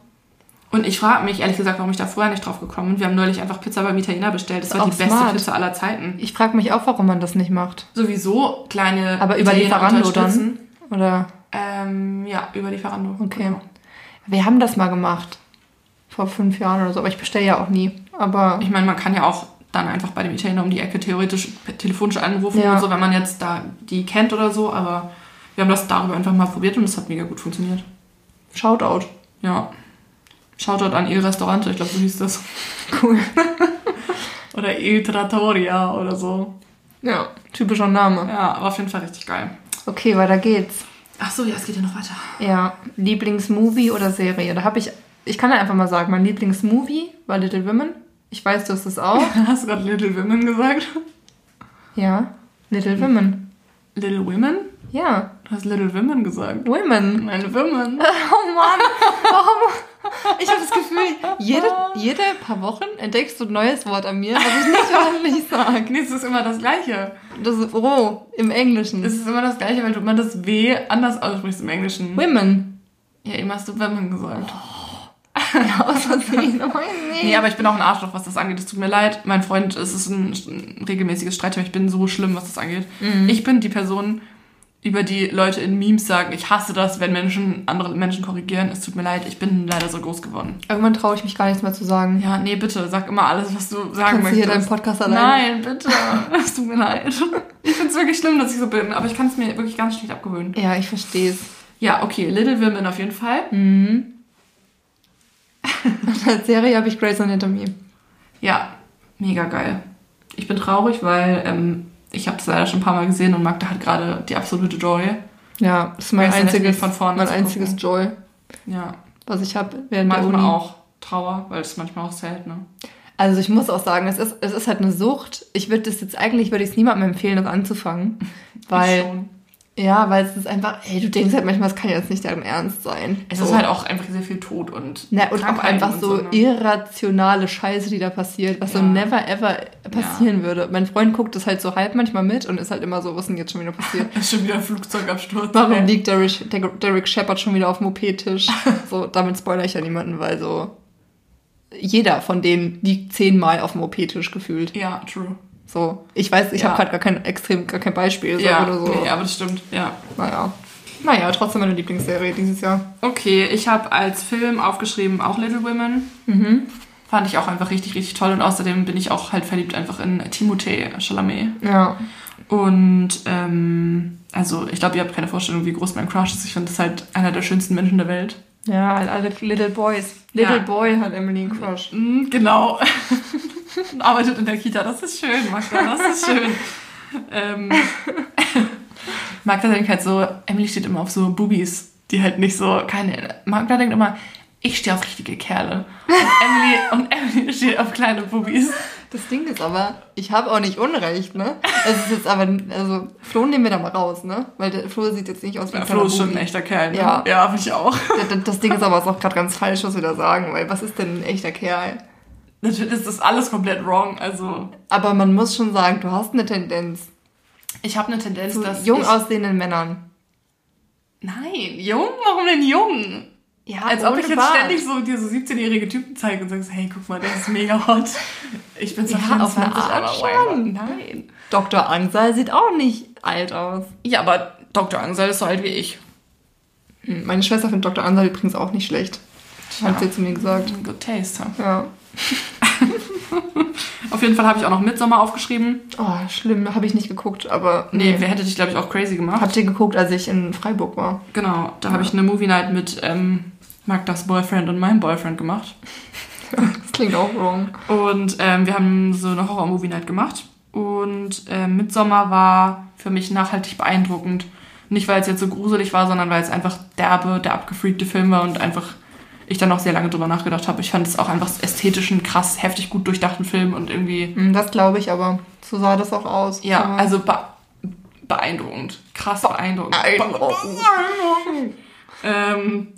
C: Und ich frage mich ehrlich gesagt, warum ich da vorher nicht drauf gekommen bin. Wir haben neulich einfach Pizza beim Italiener bestellt. Das
B: Ist
C: war die
B: auch
C: beste
B: smart.
C: Pizza aller Zeiten.
B: Ich frage mich auch, warum man das nicht macht.
C: Sowieso kleine
B: Aber über Lieferando dann? Oder?
C: Ähm, ja, über Lieferando.
B: Okay.
C: Genau.
B: Wir haben das mal gemacht. Vor fünf Jahren oder so. Aber ich bestelle ja auch nie. Aber
C: Ich meine, man kann ja auch dann einfach bei dem Italiener um die Ecke theoretisch telefonisch anrufen
B: Ja.
C: und so, wenn man jetzt da die kennt oder so. Aber wir haben das darüber einfach mal probiert und es hat mega gut funktioniert.
B: Shoutout.
C: Ja. Shoutout an Il Restaurante, ich glaube, so hieß das.
B: Cool.
C: Oder Il Trattoria oder so.
B: Ja, typischer Name.
C: Ja, aber auf jeden Fall richtig geil.
B: Okay, weiter geht's.
C: Ach so, ja, es geht ja noch weiter.
B: Ja, Lieblingsmovie oder Serie? Da habe ich, ich kann ja einfach mal sagen, mein Lieblingsmovie war Little Women. Ich weiß, du hast es auch.
C: Hast du gerade Little Women gesagt?
B: Ja, Little Women.
C: Little Women?
B: Ja,
C: Du hast Little Women gesagt.
B: Women.
C: Meine Women.
B: Oh Mann, warum? Ich habe das Gefühl, jede, jede paar Wochen entdeckst du ein neues Wort an mir, was ich nicht ordentlich sage.
C: Nee, es ist immer das Gleiche.
B: Das ist roh im Englischen.
C: Es ist immer das Gleiche, weil du immer das W anders aussprichst im Englischen.
B: Women.
C: Ja, eben hast du Women gesagt.
B: Ja, aus Versehen. Oh, nee.
C: Nee, aber ich bin auch ein Arschloch, was das angeht. Es tut mir leid. Mein Freund, es ist ein, ein regelmäßiges Streitthema. Ich bin so schlimm, was das angeht. Ich bin die Person, über die Leute in Memes sagen, ich hasse das, wenn Menschen andere Menschen korrigieren. Es tut mir leid, ich bin leider so groß geworden.
B: Irgendwann traue ich mich gar nichts mehr zu sagen.
C: Ja, nee, bitte, sag immer alles, was du sagen
B: Kannst du
C: möchtest.
B: hier deinen Podcast alleine?
C: Nein, bitte. Es tut mir leid. Ich finde es wirklich schlimm, dass ich so bin, aber ich kann es mir wirklich ganz schlecht abgewöhnen.
B: Ja, ich verstehe es.
C: Ja, okay, Little Women auf jeden Fall.
B: Als Serie habe ich Grey's Anatomy.
C: Ja, mega geil. Ich bin traurig, weil ähm, ich habe es leider schon ein paar Mal gesehen und Magda hat gerade die absolute Joy.
B: Ja, das ist mein einziges,
C: von vorne
B: mein einziges. Joy,
C: Ja,
B: was ich habe während der
C: manchmal
B: Uni.
C: auch Trauer, weil es manchmal auch zählt, ne?
B: Also ich muss auch sagen, es ist, es ist halt eine Sucht. Ich würde das jetzt eigentlich, würde ich es niemandem empfehlen, das anzufangen. Weil. Ja, weil es ist einfach, ey, du denkst halt manchmal, es kann jetzt nicht dein Ernst sein.
C: Es
B: So.
C: ist halt auch einfach sehr viel Tod und
B: Na, und auch einfach
C: und
B: so
C: ne?
B: irrationale Scheiße, die da passiert, was so
C: Ja.
B: never ever passieren würde. Mein Freund guckt das halt so halb manchmal mit und ist halt immer so, was ist denn jetzt schon wieder passiert?
C: Ist schon wieder ein Flugzeugabsturz.
B: Warum
C: ey.
B: liegt Derek, Der- Derek Shepard schon wieder auf dem OP-Tisch? So, damit spoilere ich ja niemanden, weil so jeder von denen liegt zehnmal auf dem OP-Tisch gefühlt.
C: Ja, true.
B: So, ich weiß, ich
C: Ja.
B: habe gerade gar kein extrem, gar kein Beispiel. So,
C: Ja,
B: oder so.
C: nee, aber das stimmt, ja.
B: Naja. Naja, trotzdem meine Lieblingsserie dieses Jahr.
C: Okay, ich habe als Film aufgeschrieben auch Little Women.
B: Mhm.
C: Fand ich auch einfach richtig, richtig toll. Und außerdem bin ich auch halt verliebt einfach in Timothée Chalamet.
B: Ja.
C: Und ähm, also ich glaube, ihr habt keine Vorstellung, wie groß mein Crush ist. Ich finde das halt einer der schönsten Menschen der Welt.
B: Ja, alle Little Boys. Little
C: Ja.
B: Boy hat Emily einen Crush.
C: Mm, genau. Und arbeitet in der Kita. Das ist schön, Magda. Das ist schön. ähm, Magda denkt halt so, Emily steht immer auf so Boobies, die halt nicht so keine. Magda denkt immer, ich stehe auf richtige Kerle. Und Emily, und Emily steht auf kleine Boobies.
B: Das Ding ist aber, ich habe auch nicht Unrecht, ne? Es ist jetzt aber, also, Flo nehmen wir da mal raus, ne? Weil der Flo sieht jetzt nicht aus wie
C: Ja,
B: ein
C: Flo
B: kleiner
C: ist schon ein
B: Bubi.
C: echter Kerl. Ne?
B: Ja.
C: ja ich auch.
B: Das- Das Ding ist aber auch gerade ganz falsch, was wir da sagen, weil was ist denn ein echter Kerl?
C: Natürlich ist das alles komplett wrong. Also,
B: Aber man muss schon sagen, du hast eine Tendenz
C: ich habe eine Tendenz,
B: zu
C: dass.
B: jung aussehenden Männern.
C: Nein, jung? Warum denn jung?
B: Ja,
C: Als ob ich jetzt
B: Bart.
C: ständig so dir so 17-jährige Typen zeige und sagst, hey, guck mal, der ist mega hot. Ich bin zwar
B: Ja, auf eine
C: 25,
B: Art schon.
C: Nein.
B: Dr. Ansal sieht auch nicht alt aus.
C: Ja, aber Dr. Ansel ist so alt wie ich.
B: Hm, Meine Schwester findet Dr. Ansal übrigens auch nicht schlecht. Hat sie zu mir gesagt.
C: Good taste.
B: Ja.
C: Auf jeden Fall habe ich auch noch Midsommar aufgeschrieben.
B: Oh, schlimm, habe ich nicht geguckt, aber.
C: Nee, wer hätte dich, glaube ich, auch crazy gemacht.
B: Habt ihr geguckt, als ich in Freiburg war?
C: Genau, da habe ich eine Movie Night mit ähm, Magdas Boyfriend und meinem Boyfriend gemacht.
B: Das klingt auch wrong.
C: Und ähm, wir haben so eine Horror-Movie Night gemacht. Und ähm, Midsommar war für mich nachhaltig beeindruckend. Nicht, weil es jetzt so gruselig war, sondern weil es einfach derbe, der abgefreakte Film war und einfach ich dann auch sehr lange drüber nachgedacht habe. Ich fand es auch einfach ästhetisch einen krass, heftig gut durchdachten Film und irgendwie,
B: Hm, Das glaube ich aber. So sah das auch aus.
C: ja,
B: Aber-
C: also be beeindruckend. Krass beeindruckend.
B: Beeindruckend.
C: Ähm,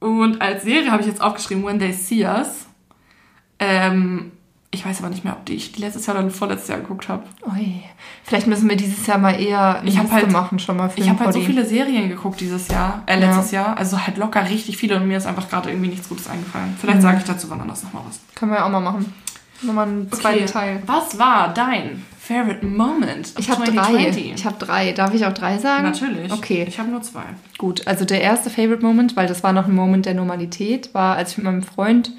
C: und als Serie habe ich jetzt aufgeschrieben When They See Us. Ähm, ich weiß aber nicht mehr, ob die ich die letztes Jahr oder vorletztes Jahr geguckt habe.
B: Ui. Vielleicht müssen wir dieses Jahr mal eher
C: Ich
B: Liste
C: halt-
B: machen, schon mal für
C: Ich habe halt so viele Serien geguckt dieses Jahr, äh, letztes Jahr. Also halt locker richtig viele und mir ist einfach gerade irgendwie nichts Gutes eingefallen. Vielleicht
B: Mhm.
C: sage ich dazu wann anders nochmal was.
B: Können wir ja auch mal machen. Nochmal einen zweiten Teil.
C: Was war dein favorite moment
B: Ich habe drei.
C: 2020?
B: Ich habe drei. Darf ich auch drei sagen?
C: Natürlich.
B: Okay.
C: Ich habe nur zwei.
B: Gut, also der erste Favorite Moment, weil das war noch ein Moment der Normalität, war, als ich mit meinem Freund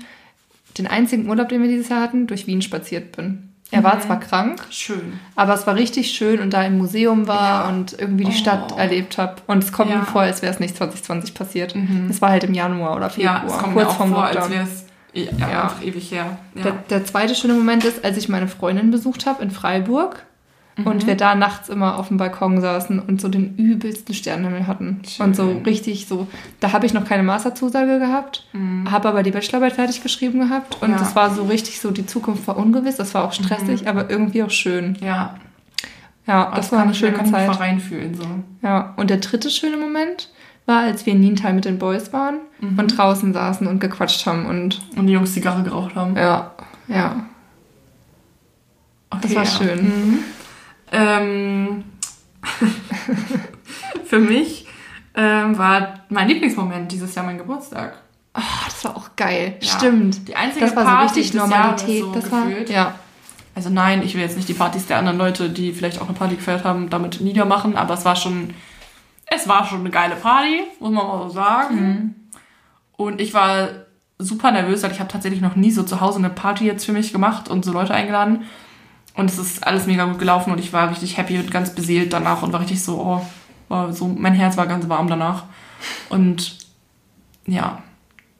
B: den einzigen Urlaub, den wir dieses Jahr hatten, durch Wien spaziert bin. Er war zwar krank,
C: Schön.
B: aber es war richtig schön und da im Museum war
C: Ja.
B: und irgendwie die
C: Oh.
B: Stadt erlebt habe. Und es kommt
C: Ja.
B: mir vor, als wäre es nicht 2020 passiert. Es war halt im Januar oder Februar,
C: Ja, es kommt
B: kurz
C: mir auch vor, als
B: Lockdown.
C: wäre es ja,
B: Ja.
C: einfach ewig her. Ja.
B: Der, der zweite schöne Moment ist, als ich meine Freundin besucht habe in Freiburg. Und wir da nachts immer auf dem Balkon saßen und so den übelsten Sternenhimmel hatten.
C: Schön.
B: Und so richtig so, da habe ich noch keine Masterzusage gehabt, habe aber die Bachelorarbeit fertig geschrieben gehabt. Und
C: Mhm. Ja.
B: das war so richtig so, die Zukunft war ungewiss, das war auch stressig, aber irgendwie auch schön.
C: Ja,
B: Ja, das war
C: kann
B: eine schöne Zeit.
C: voll reinfühlen. So.
B: Ja, und der dritte schöne Moment war, als wir in Niental mit den Boys waren
C: Mhm.
B: und draußen saßen und gequatscht haben und
C: Und die Jungs Zigarre geraucht haben.
B: ja, ja, das
C: Okay,
B: war
C: ja.
B: schön.
C: Ähm, für mich ähm, war mein Lieblingsmoment dieses Jahr mein Geburtstag.
B: Ah, das war auch geil.
C: Ja.
B: Stimmt.
C: Die einzige
B: Das war so
C: Party
B: richtig
C: des
B: Normalität.
C: So
B: das war,
C: gefühlt.
B: ja.
C: Also nein, ich will jetzt nicht die Partys der anderen Leute, die vielleicht auch eine Party gefeiert haben, damit niedermachen, aber es war schon, es war schon eine geile Party, muss man mal so sagen.
B: Mhm.
C: Und ich war super nervös, weil ich habe tatsächlich noch nie so zu Hause eine Party jetzt für mich gemacht und so Leute eingeladen. Und es ist alles mega gut gelaufen und ich war richtig happy und ganz beseelt danach und war richtig so, oh, war so mein Herz war ganz warm danach. Und ja,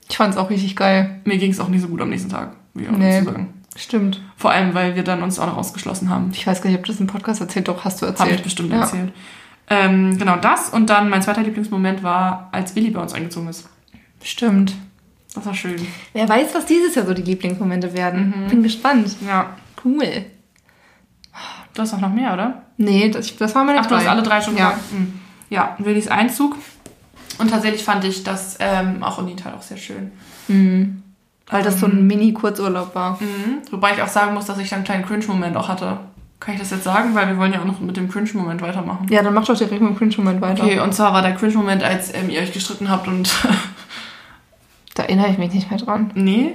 B: Ich fand's auch richtig geil.
C: mir ging es auch nicht so gut am nächsten Tag, wie auch
B: Nee.
C: zu sagen.
B: Stimmt.
C: Vor allem, weil wir dann uns auch noch ausgeschlossen haben.
B: Ich weiß gar nicht, ob du das im Podcast erzählt, doch hast du erzählt.
C: Habe ich bestimmt
B: ja.
C: erzählt. Ähm, genau das. Und dann mein zweiter Lieblingsmoment war, als Willi bei uns eingezogen ist.
B: Stimmt.
C: Das war schön.
B: Wer weiß, was dieses Jahr so die Lieblingsmomente werden.
C: Mhm.
B: Bin gespannt.
C: Ja.
B: Cool.
C: Du hast auch noch mehr, oder?
B: Nee, das, das waren meine
C: Ach, du hast
B: drei.
C: alle drei schon
B: Ja.
C: gesagt. Hm. Ja, Willis Einzug. Und tatsächlich fand ich das ähm, auch in Italien auch sehr schön.
B: Mhm. Weil das so ein Mini-Kurzurlaub war.
C: Mhm. Wobei ich auch sagen muss, dass ich dann einen kleinen Cringe-Moment auch hatte. Kann ich das jetzt sagen? Weil wir wollen ja auch noch mit dem Cringe-Moment weitermachen.
B: Ja, dann mach doch direkt mit dem Cringe-Moment weiter.
C: Okay, und zwar war der Cringe-Moment, als ähm, ihr euch gestritten habt und...
B: Da erinnere ich mich nicht mehr dran.
C: nee?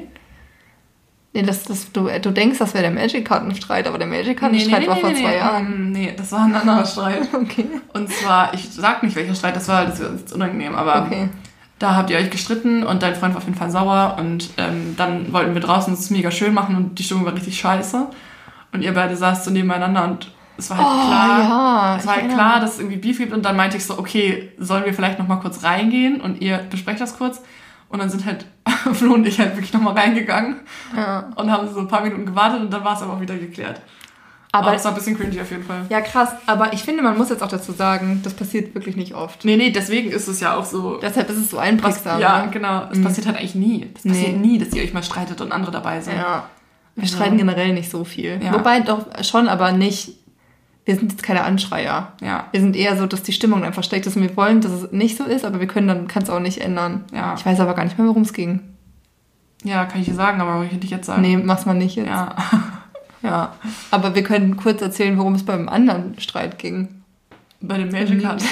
B: Nee, das, das, du, du denkst, das wäre der Magic-Kartenstreit, aber der Magic-Kartenstreit war vor zwei Jahren.
C: Ähm, nee, das war ein anderer Streit.
B: Okay.
C: Und zwar, ich sag nicht, welcher Streit das war, das ist jetzt unangenehm, aber
B: Okay.
C: da habt ihr euch gestritten und dein Freund war auf jeden Fall sauer und ähm, dann wollten wir draußen es mega schön machen und die Stimmung war richtig scheiße. Und ihr beide saßt so nebeneinander und es war halt
B: Oh,
C: klar.
B: ja.
C: Es war halt klar, dass es irgendwie Beef gibt und dann meinte ich so, okay, sollen wir vielleicht nochmal kurz reingehen und ihr besprecht das kurz. Und dann sind halt Flo und ich halt wirklich nochmal reingegangen
B: Ja.
C: und haben so ein paar Minuten gewartet und dann war es aber auch wieder geklärt. Aber
B: Aber
C: es war ein bisschen cringy auf jeden Fall.
B: ja, krass. Aber ich finde, man muss jetzt auch dazu sagen, das passiert wirklich nicht oft.
C: Nee, nee, deswegen ist es ja auch so.
B: Deshalb ist es so
C: Was,
B: einprägsam.
C: ja,
B: ne?
C: genau. Es
B: Mhm.
C: passiert halt eigentlich nie. Es
B: Nee.
C: passiert nie, dass ihr euch mal streitet und andere dabei sind.
B: ja. Wir
C: Also-
B: streiten generell nicht so viel.
C: Ja.
B: Wobei doch schon, aber nicht. Wir sind jetzt keine Anschreier.
C: Ja.
B: Wir sind eher so, dass die Stimmung einfach schlecht ist und wir wollen, dass es nicht so ist, aber wir können dann, kann es auch nicht ändern.
C: Ja.
B: Ich weiß aber gar nicht mehr, worum es ging.
C: Ja, kann ich dir sagen, aber ich nicht jetzt sagen.
B: Nee, mach's mal nicht jetzt.
C: Ja.
B: Ja. Aber wir können kurz erzählen, worum es beim anderen Streit ging.
C: Bei dem Magic Card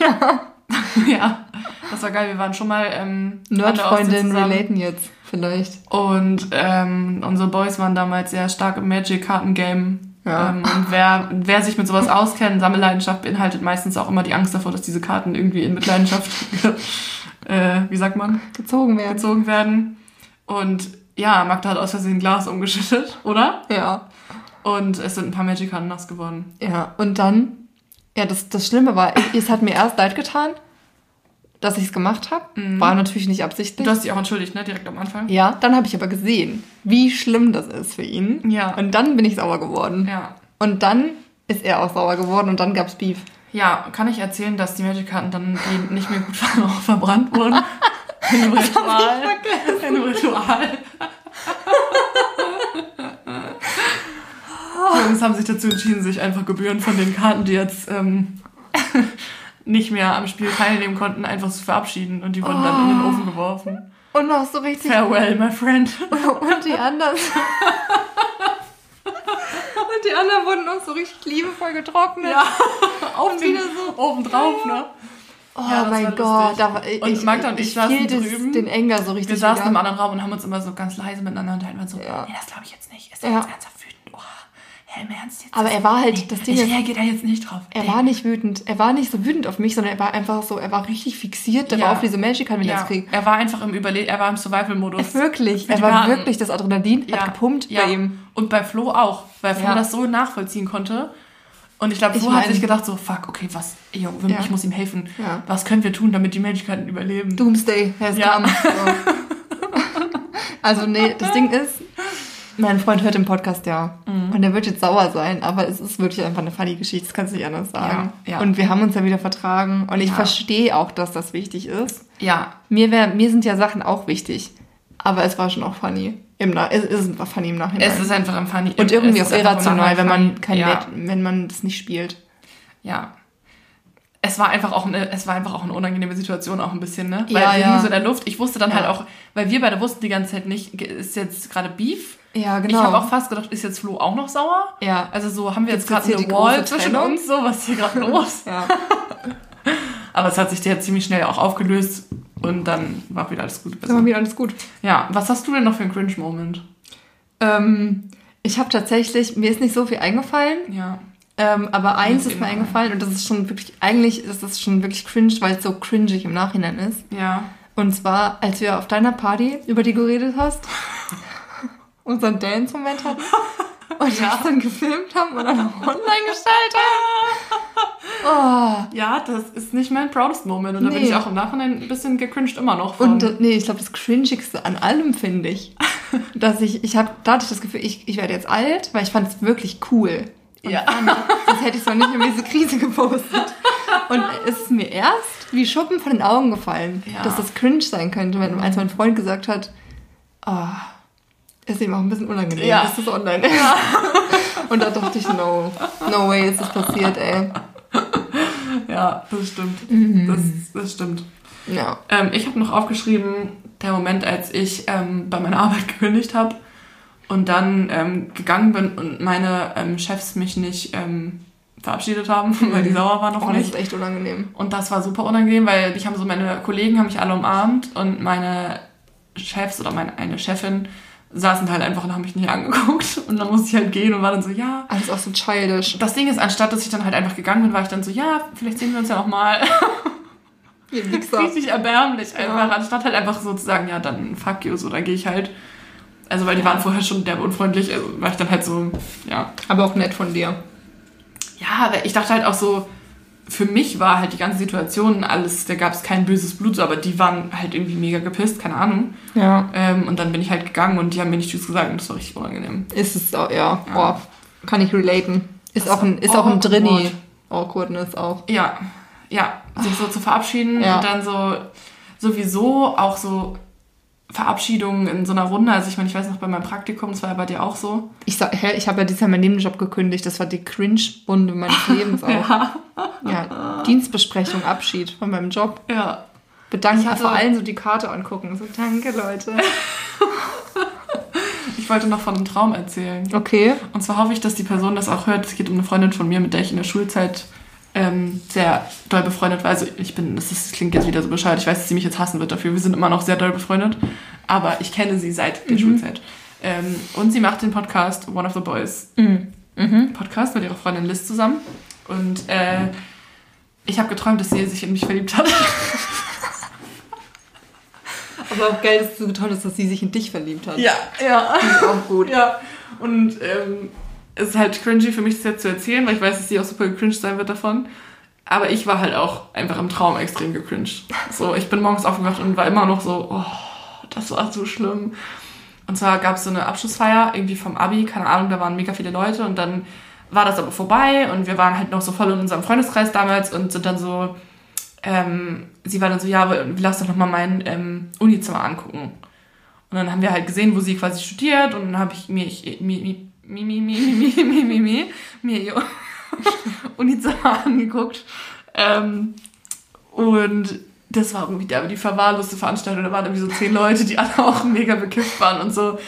C: ja. ja. Das war geil. Wir waren schon mal ähm,
B: Nerdfreundinnen relaten jetzt, vielleicht.
C: Und ähm, unsere Boys waren damals sehr stark im Magic-Karten-Game.
B: Ja.
C: Ähm, und wer, wer sich mit sowas auskennt, Sammelleidenschaft beinhaltet meistens auch immer die Angst davor, dass diese Karten irgendwie in Mitleidenschaft, äh, wie sagt man,
B: Gezogen werden.
C: gezogen werden. Und ja, Magda hat aus Versehen Glas umgeschüttet, oder?
B: Ja.
C: Und es sind ein paar Magic-Karten nass geworden.
B: Ja, und dann, ja, das, das Schlimme war, es hat mir erst leid getan, dass ich es gemacht habe. War natürlich nicht absichtlich.
C: Du hast dich auch entschuldigt, ne? Direkt am Anfang.
B: ja, dann habe ich aber gesehen, wie schlimm das ist für ihn.
C: Ja.
B: Und dann bin ich sauer geworden.
C: Ja.
B: Und dann ist er auch sauer geworden und dann gab's Beef.
C: Ja, kann ich erzählen, dass die Magic-Karten dann, die nicht mehr gut waren, auch verbrannt wurden? In einem Ritual. In einem Ritual. Die Jungs haben sich dazu entschieden, sich einfach Gebühren von den Karten, die jetzt ähm, nicht mehr am Spiel teilnehmen konnten, einfach zu verabschieden. Und die wurden dann in den Ofen geworfen.
B: Und noch so richtig.
C: Farewell, my friend.
B: Und die anderen. und die anderen wurden noch so richtig liebevoll getrocknet.
C: Ja, auf
B: Und
C: den,
B: wieder so-
C: obendrauf, ne?
B: Oh
C: Ja, das
B: mein Gott. Da war,
C: Und
B: ich,
C: Magda und ich saßen
B: fiel das-
C: drüben.
B: den Enger so richtig
C: Wir saßen
B: wieder.
C: im anderen Raum und haben uns immer so ganz leise miteinander unterhalten. und so,
B: Ja.
C: nee, das glaube ich jetzt nicht. Ist er
B: Ja.
C: jetzt ernsthaft hä, im Ernst jetzt?
B: Aber er war halt, das Ding
C: ich reagiere da jetzt nicht drauf.
B: er
C: Nee.
B: war nicht wütend. Er war nicht so wütend auf mich, sondern er war einfach so, er war richtig fixiert
C: Ja.
B: darauf, diese Magic wieder
C: ja,
B: kriegen.
C: er war einfach im Überle er war im Survival-Modus.
B: Wirklich, er war
C: Karten.
B: wirklich, das Adrenalin hat gepumpt
C: ja.
B: bei ihm.
C: Und bei Flo auch, weil Flo
B: Ja.
C: das so nachvollziehen konnte. Und ich glaube, Flo hat sich gedacht so, fuck, okay, was, yo,
B: Ja.
C: ich muss ihm helfen.
B: Ja.
C: Was können wir tun, damit die Möglichkeiten überleben?
B: Doomsday has
C: Ja.
B: come. So. Also nee, das Ding ist, Mein Freund hört den Podcast ja. Und der wird jetzt sauer sein, aber es ist wirklich einfach eine funny Geschichte, das kannst du nicht anders sagen.
C: Ja, ja.
B: Und wir haben uns ja wieder vertragen. Und ich
C: Ja.
B: verstehe auch, dass das wichtig ist.
C: Ja,
B: Mir, wär, mir sind ja Sachen auch wichtig. Aber es war schon auch funny. Im Na es ist funny im Nachhinein.
C: es ist einfach ein funny.
B: und irgendwie auch irrational, wenn man kein
C: ja.
B: Wenn man das nicht spielt.
C: Ja. Es war einfach auch eine, es war einfach auch eine unangenehme Situation auch ein bisschen, ne?
B: Ja,
C: Weil wir
B: ja.
C: hingen so in der Luft. Ich wusste dann
B: Ja.
C: halt auch, weil wir beide wussten die ganze Zeit nicht, ist jetzt gerade Beef?
B: Ja,
C: Ich habe auch fast gedacht, ist jetzt Flo auch noch sauer?
B: Ja.
C: Also so haben wir jetzt
B: Gibt's
C: gerade
B: jetzt
C: eine Wall zwischen
B: Trennung?
C: uns, so was ist hier gerade los?
B: ja.
C: Aber es hat sich ja ziemlich schnell auch aufgelöst und dann war wieder alles gut.
B: Dann war wieder alles gut.
C: Ja, was hast du denn noch für einen Cringe-Moment?
B: Ähm, ich habe tatsächlich, mir ist nicht so viel eingefallen,
C: Ja.
B: Ähm, aber eins
C: Mir
B: ist mir
C: ist
B: eingefallen und das ist schon wirklich, eigentlich ist das schon wirklich cringe, weil es so cringig im Nachhinein ist.
C: Ja.
B: Und zwar, als wir auf deiner Party, über die geredet hast, unseren Dance-Moment hatten und
C: Ja.
B: das dann gefilmt haben und dann online gestellt haben. Oh.
C: Ja, das ist nicht mein proudest Moment. Und da bin ich auch im Nachhinein ein bisschen gecringed immer noch von.
B: Und äh, nee, ich glaube, das Cringigste an allem finde ich, dass ich, ich habe, da hatte ich das Gefühl, ich, ich werde jetzt alt, weil ich fand es wirklich cool. Und
C: Ja.
B: fand, sonst hätte ich es noch nicht in diese Krise gepostet. Und es ist mir erst wie Schuppen von den Augen gefallen,
C: Ja.
B: dass das cringe sein könnte, wenn, als mein Freund gesagt hat, ah, ist ihm auch ein bisschen unangenehm,
C: Ja.
B: dass das online ist. Und da dachte ich, no, no way ist das passiert, ey.
C: ja, das stimmt.
B: Mhm.
C: Das, das stimmt.
B: Ja.
C: Ähm, ich habe noch aufgeschrieben, der Moment, als ich ähm, bei meiner Arbeit gekündigt habe und dann ähm, gegangen bin und meine ähm, Chefs mich nicht ähm, verabschiedet haben, weil die sauer waren auf
B: Oh, das
C: mich.
B: ist echt unangenehm.
C: Und das war super unangenehm, weil ich habe so meine Kollegen haben mich alle umarmt und meine Chefs oder meine eine Chefin saßen halt einfach und haben mich nicht angeguckt und dann musste ich halt gehen und war dann so ja.
B: Alles auch so childish.
C: Das Ding ist, anstatt dass ich dann halt einfach gegangen bin, war ich dann so ja, vielleicht sehen wir uns ja noch mal. Richtig erbärmlich einfach,
B: Ja.
C: anstatt halt einfach so zu sagen, ja, dann fuck you, so, dann gehe ich halt. Also, weil die waren vorher schon derbe unfreundlich, also war ich dann halt so, ja.
B: Aber auch nett von dir.
C: Ja, ich dachte halt auch so, für mich war halt die ganze Situation alles, da gab es kein böses Blut, aber die waren halt irgendwie mega gepisst, keine Ahnung.
B: Ja.
C: Ähm, und dann bin ich halt gegangen und die haben mir nicht Tschüss gesagt und das war richtig unangenehm.
B: Ist es auch, ja.
C: Ja.
B: Boah, kann ich relaten. Ist
C: Das
B: auch ein,
C: ist
B: auch ein. Drinni. Awkwardness auch.
C: Ja, ja, sich so zu verabschieden
B: Ja.
C: und dann so sowieso auch so Verabschiedungen in so einer Runde. Also ich meine, ich weiß noch bei meinem Praktikum, das war ja bei dir auch so.
B: Ich, sag- hä, ich habe ja dieses Jahr meinen Nebenjob gekündigt. Das war die Cringe-Bunde meines Lebens auch. Ja. Dienstbesprechung, Abschied von meinem Job.
C: Ja.
B: Bedanken,
C: Ich hatte-
B: vor allem so die Karte angucken. So, danke, Leute.
C: Ich wollte noch von einem Traum erzählen.
B: Okay.
C: Und zwar hoffe ich, dass die Person das auch hört. Es geht um eine Freundin von mir, mit der ich in der Schulzeit ähm, sehr doll befreundet war. Also ich bin, das, ist, das klingt jetzt wieder so bescheuert. Ich weiß, dass sie mich jetzt hassen wird dafür. Wir sind immer noch sehr doll befreundet. Aber ich kenne sie seit der Schulzeit. Ähm, und sie macht den Podcast One of the Boys
B: Mhm.
C: Podcast mit ihrer Freundin Liz zusammen. Und äh, ich habe geträumt, dass sie sich in mich verliebt hat.
B: Aber auch geil, dass du geträumt hast, dass sie sich in dich verliebt hat.
C: ja, ja.
B: Finde ich auch gut.
C: Ja, und ähm, es ist halt cringy für mich, das jetzt zu erzählen, weil ich weiß, dass sie auch super gecringed sein wird davon. Aber ich war halt auch einfach im Traum extrem gecringed. So, ich bin morgens aufgewacht und war immer noch so, oh, das war so schlimm. Und zwar gab es so eine Abschlussfeier irgendwie vom Abi, keine Ahnung, da waren mega viele Leute und dann war das aber vorbei und wir waren halt noch so voll in unserem Freundeskreis damals und sind dann so, ähm, sie war dann so, ja, lass doch noch mal mein ähm, Unizimmer angucken. Und dann haben wir halt gesehen, wo sie quasi studiert und dann habe ich mir, ich, mir, mir, mir, mir, mir, mir, mir, mir, mir, mir ihr Unizimmer angeguckt. Ähm, und das war irgendwie der, die verwahrloste Veranstaltung. Da waren irgendwie so zehn Leute, die alle auch mega bekifft waren und so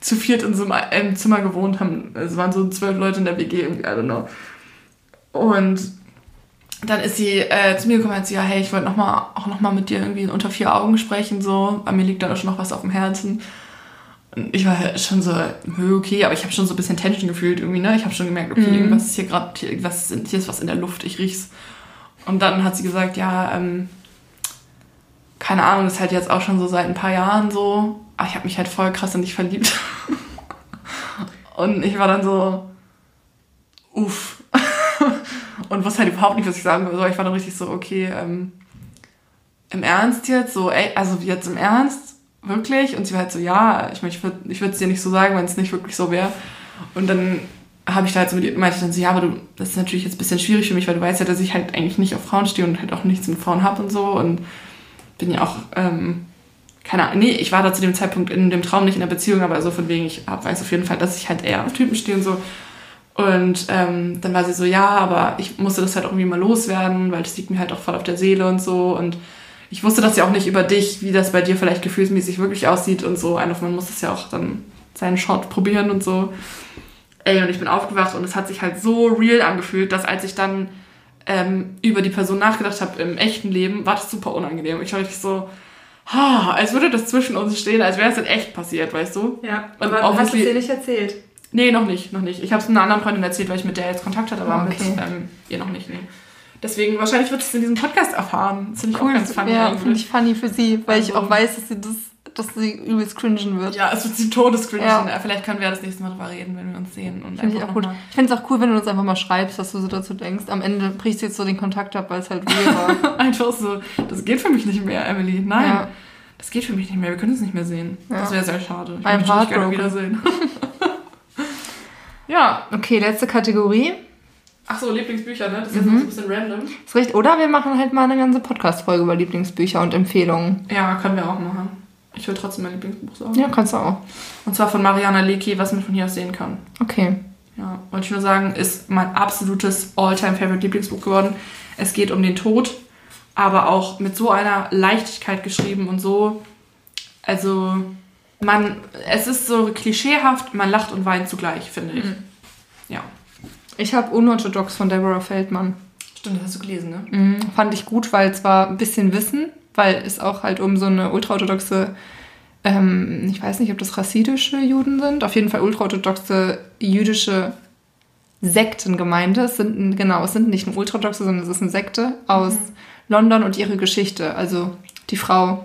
C: zu viert in so einem ähm, Zimmer gewohnt haben. Es waren so zwölf Leute in der WG, irgendwie, I don't know. Und dann ist sie äh, zu mir gekommen und hat sie, ja, hey, ich wollte noch mal, auch noch mal mit dir irgendwie unter vier Augen sprechen, so. Bei mir liegt da schon noch was auf dem Herzen. Und ich war schon so, hm, okay, aber ich habe schon so ein bisschen Tension gefühlt irgendwie, ne? Ich habe schon gemerkt, okay,
B: Mhm.
C: irgendwas ist hier gerade, was ist, hier ist was in der Luft, ich riech's. Und dann hat sie gesagt, ja, ähm, keine Ahnung, das ist halt jetzt auch schon so seit ein paar Jahren so, aber ich habe mich halt voll krass in dich verliebt. Und ich war dann so, uff. Und wusste halt überhaupt nicht, was ich sagen soll. Ich war dann richtig so, okay, ähm, im Ernst jetzt? So, ey, also jetzt im Ernst? Wirklich? Und sie war halt so, ja, ich meine, ich würde ich es dir nicht so sagen, wenn es nicht wirklich so wäre. Und dann habe ich da halt so mit ihr, meinte ich dann so, ja, aber du, das ist natürlich jetzt ein bisschen schwierig für mich, weil du weißt ja, dass ich halt eigentlich nicht auf Frauen stehe und halt auch nichts mit Frauen habe und so und bin ja auch, ähm, keine Ahnung, nee, ich war da zu dem Zeitpunkt in dem Traum nicht in der Beziehung, aber so von wegen, ich weiß auf jeden Fall, dass ich halt eher auf Typen stehe und so. Und ähm, dann war sie so, ja, aber ich musste das halt irgendwie mal loswerden, weil das liegt mir halt auch voll auf der Seele und so. Und ich wusste das ja auch nicht über dich, wie das bei dir vielleicht gefühlsmäßig wirklich aussieht und so. Einfach, man muss das ja auch dann seinen Shot probieren und so. Ey, und ich bin aufgewacht und es hat sich halt so real angefühlt, dass als ich dann ähm, über die Person nachgedacht habe im echten Leben, war das super unangenehm. Ich war richtig so, ha, als würde das zwischen uns stehen, als wäre es in echt passiert, weißt du?
B: Ja, aber hast du es dir nicht erzählt?
C: Nee, noch nicht, noch nicht. Ich habe es einer anderen Freundin erzählt, weil ich mit der jetzt Kontakt hatte, aber oh, okay. mit ähm, ihr noch nicht. Nee. Deswegen, wahrscheinlich wird es in diesem Podcast erfahren. Das finde ich cool. auch ganz funny.
B: Ja, finde ich funny für sie, weil also, ich auch weiß, dass sie das dass sie übelst cringen wird.
C: Ja, es wird sie todescringen. Ja. Vielleicht können wir das nächste Mal drüber reden, wenn wir uns sehen. Und
B: Finde ich auch gut. Ich finde es auch cool, wenn du uns einfach mal schreibst, was du so dazu denkst. Am Ende brichst du jetzt so den Kontakt ab, weil es halt real war.
C: einfach so, das geht für mich nicht mehr, Emily. Nein. Ja. Das geht für mich nicht mehr. Wir können uns nicht mehr sehen. Ja. Das wäre sehr schade. Ich würde dich gerne wiedersehen.
B: Ja. Okay, letzte Kategorie.
C: Ach so, Lieblingsbücher, ne? Das ist mhm. jetzt ein bisschen random.
B: Ist richtig. Oder wir machen halt mal eine ganze Podcast-Folge über Lieblingsbücher und Empfehlungen.
C: Ja, können wir auch machen. Ich will trotzdem mein Lieblingsbuch sagen.
B: Ja, kannst du auch.
C: Und zwar von Mariana Lecki, was man von hier aus sehen kann.
B: Okay.
C: Ja, wollte ich nur sagen, ist mein absolutes All-Time-Favorite Lieblingsbuch geworden. Es geht um den Tod, aber auch mit so einer Leichtigkeit geschrieben und so. Also, man, es ist so klischeehaft, man lacht und weint zugleich, finde ich. Mhm.
B: Ich habe Unorthodox von Deborah Feldmann.
C: Stimmt, das hast du gelesen, ne?
B: Mhm, fand ich gut, weil es war ein bisschen Wissen, weil es auch halt um so eine ultraorthodoxe, ähm, ich weiß nicht, ob das rassidische Juden sind, auf jeden Fall ultraorthodoxe jüdische Sektengemeinde. Es sind, genau, es sind nicht nur ultraorthodoxe, sondern es ist eine Sekte aus mhm. London und ihre Geschichte. Also die Frau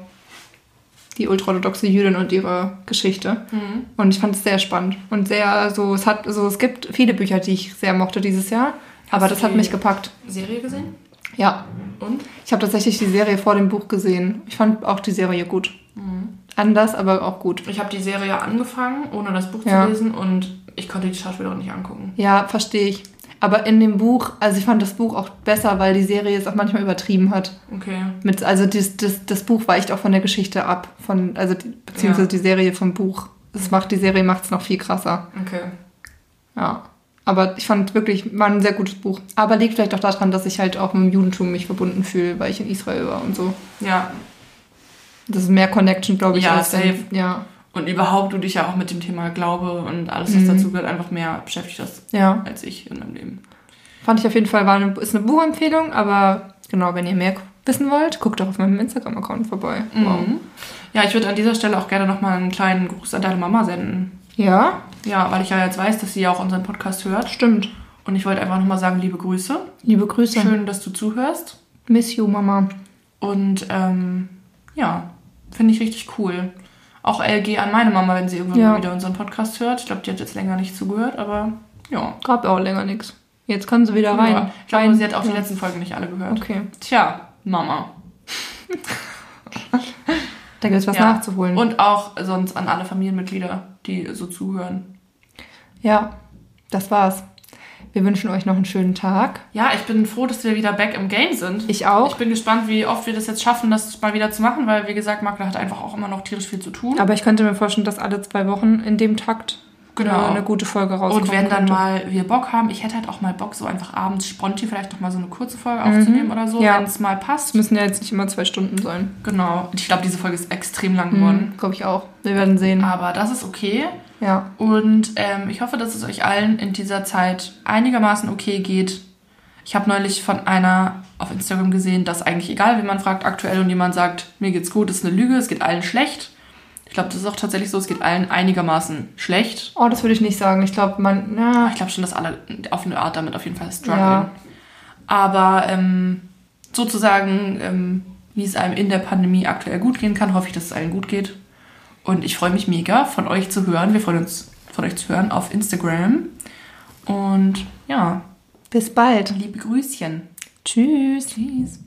B: die ultraorthodoxe Jüdin und ihre Geschichte. Mhm. Und ich fand es sehr spannend und sehr so es hat so es gibt viele Bücher, die ich sehr mochte dieses Jahr, Hast aber das hat mich gepackt.
C: Serie gesehen?
B: Ja.
C: Und?
B: Ich habe tatsächlich die Serie vor dem Buch gesehen. Ich fand auch die Serie gut. Mhm. Anders, aber auch gut.
C: Ich habe die Serie angefangen, ohne das Buch ja. zu lesen und ich konnte die Schauspieler nicht angucken.
B: Ja, verstehe ich. Aber in dem Buch, also ich fand das Buch auch besser, weil die Serie es auch manchmal übertrieben hat.
C: Okay.
B: Mit, also das, das, das Buch weicht auch von der Geschichte ab. Von, also beziehungsweise ja. die Serie vom Buch. Das macht, die Serie macht es noch viel krasser.
C: Okay.
B: Ja. Aber ich fand wirklich, war ein sehr gutes Buch. Aber liegt vielleicht auch daran, dass ich halt auch mit dem Judentum mich verbunden fühle, weil ich in Israel war und so.
C: Ja.
B: Das ist mehr Connection, glaube ich.
C: Ja, als safe.
B: Dann, ja.
C: Und überhaupt du dich ja auch mit dem Thema Glaube und alles, was mhm. dazu gehört, einfach mehr beschäftigt hast
B: ja.
C: als ich in meinem Leben.
B: Fand ich auf jeden Fall, war eine, ist eine Buchempfehlung, aber genau, wenn ihr mehr wissen wollt, guckt doch auf meinem Instagram-Account vorbei.
C: Mhm. Wow. Ja, ich würde an dieser Stelle auch gerne nochmal einen kleinen Gruß an deine Mama senden.
B: Ja?
C: Ja, weil ich ja jetzt weiß, dass sie ja auch unseren Podcast hört.
B: Stimmt.
C: Und ich wollte einfach nochmal sagen, liebe Grüße.
B: Liebe Grüße.
C: Schön, dass du zuhörst.
B: Miss you, Mama.
C: Und ähm, ja, finde ich richtig cool. Auch LG an meine Mama, wenn sie irgendwann ja. mal wieder unseren Podcast hört. Ich glaube, die hat jetzt länger nicht zugehört, aber ja.
B: Gab auch länger nichts. Jetzt kann sie wieder rein. Ja,
C: ich glaube, sie hat auch ja. die letzten Folgen nicht alle gehört.
B: Okay.
C: Tja, Mama.
B: da gibt es was nachzuholen.
C: Und auch sonst an alle Familienmitglieder, die so zuhören.
B: Ja, das war's. Wir wünschen euch noch einen schönen Tag.
C: Ja, ich bin froh, dass wir wieder back im Game sind.
B: Ich auch.
C: Ich bin gespannt, wie oft wir das jetzt schaffen, das mal wieder zu machen, weil, wie gesagt, Makler hat einfach auch immer noch tierisch viel zu tun.
B: Aber ich könnte mir vorstellen, dass alle zwei Wochen in dem Takt genau. eine gute Folge rauskommt.
C: Und wenn dann könnte. mal wir Bock haben, ich hätte halt auch mal Bock, so einfach abends sponti vielleicht noch mal so eine kurze Folge mhm. aufzunehmen oder so, ja. wenn es mal passt.
B: Es müssen ja jetzt nicht immer zwei Stunden sein.
C: Genau. Ich glaube, diese Folge ist extrem lang geworden.
B: Mhm, glaube ich auch. Wir werden sehen.
C: Aber das ist okay.
B: Ja.
C: Und ähm, ich hoffe, dass es euch allen in dieser Zeit einigermaßen okay geht. Ich habe neulich von einer auf Instagram gesehen, dass eigentlich egal, wie man fragt aktuell und jemand sagt, mir geht's gut, ist eine Lüge, es geht allen schlecht. Ich glaube, das ist auch tatsächlich so, es geht allen einigermaßen schlecht.
B: Oh, das würde ich nicht sagen. Ich glaube, man, ja.
C: Ich glaube schon, dass alle auf eine Art damit auf jeden Fall strugglen. Ja. Aber ähm, sozusagen, ähm, wie es einem in der Pandemie aktuell gut gehen kann, hoffe ich, dass es allen gut geht. Und ich freue mich mega, von euch zu hören. Wir freuen uns, von euch zu hören auf Instagram. Und ja.
B: Bis bald.
C: Liebe Grüßchen.
B: Tschüss.
C: Tschüss.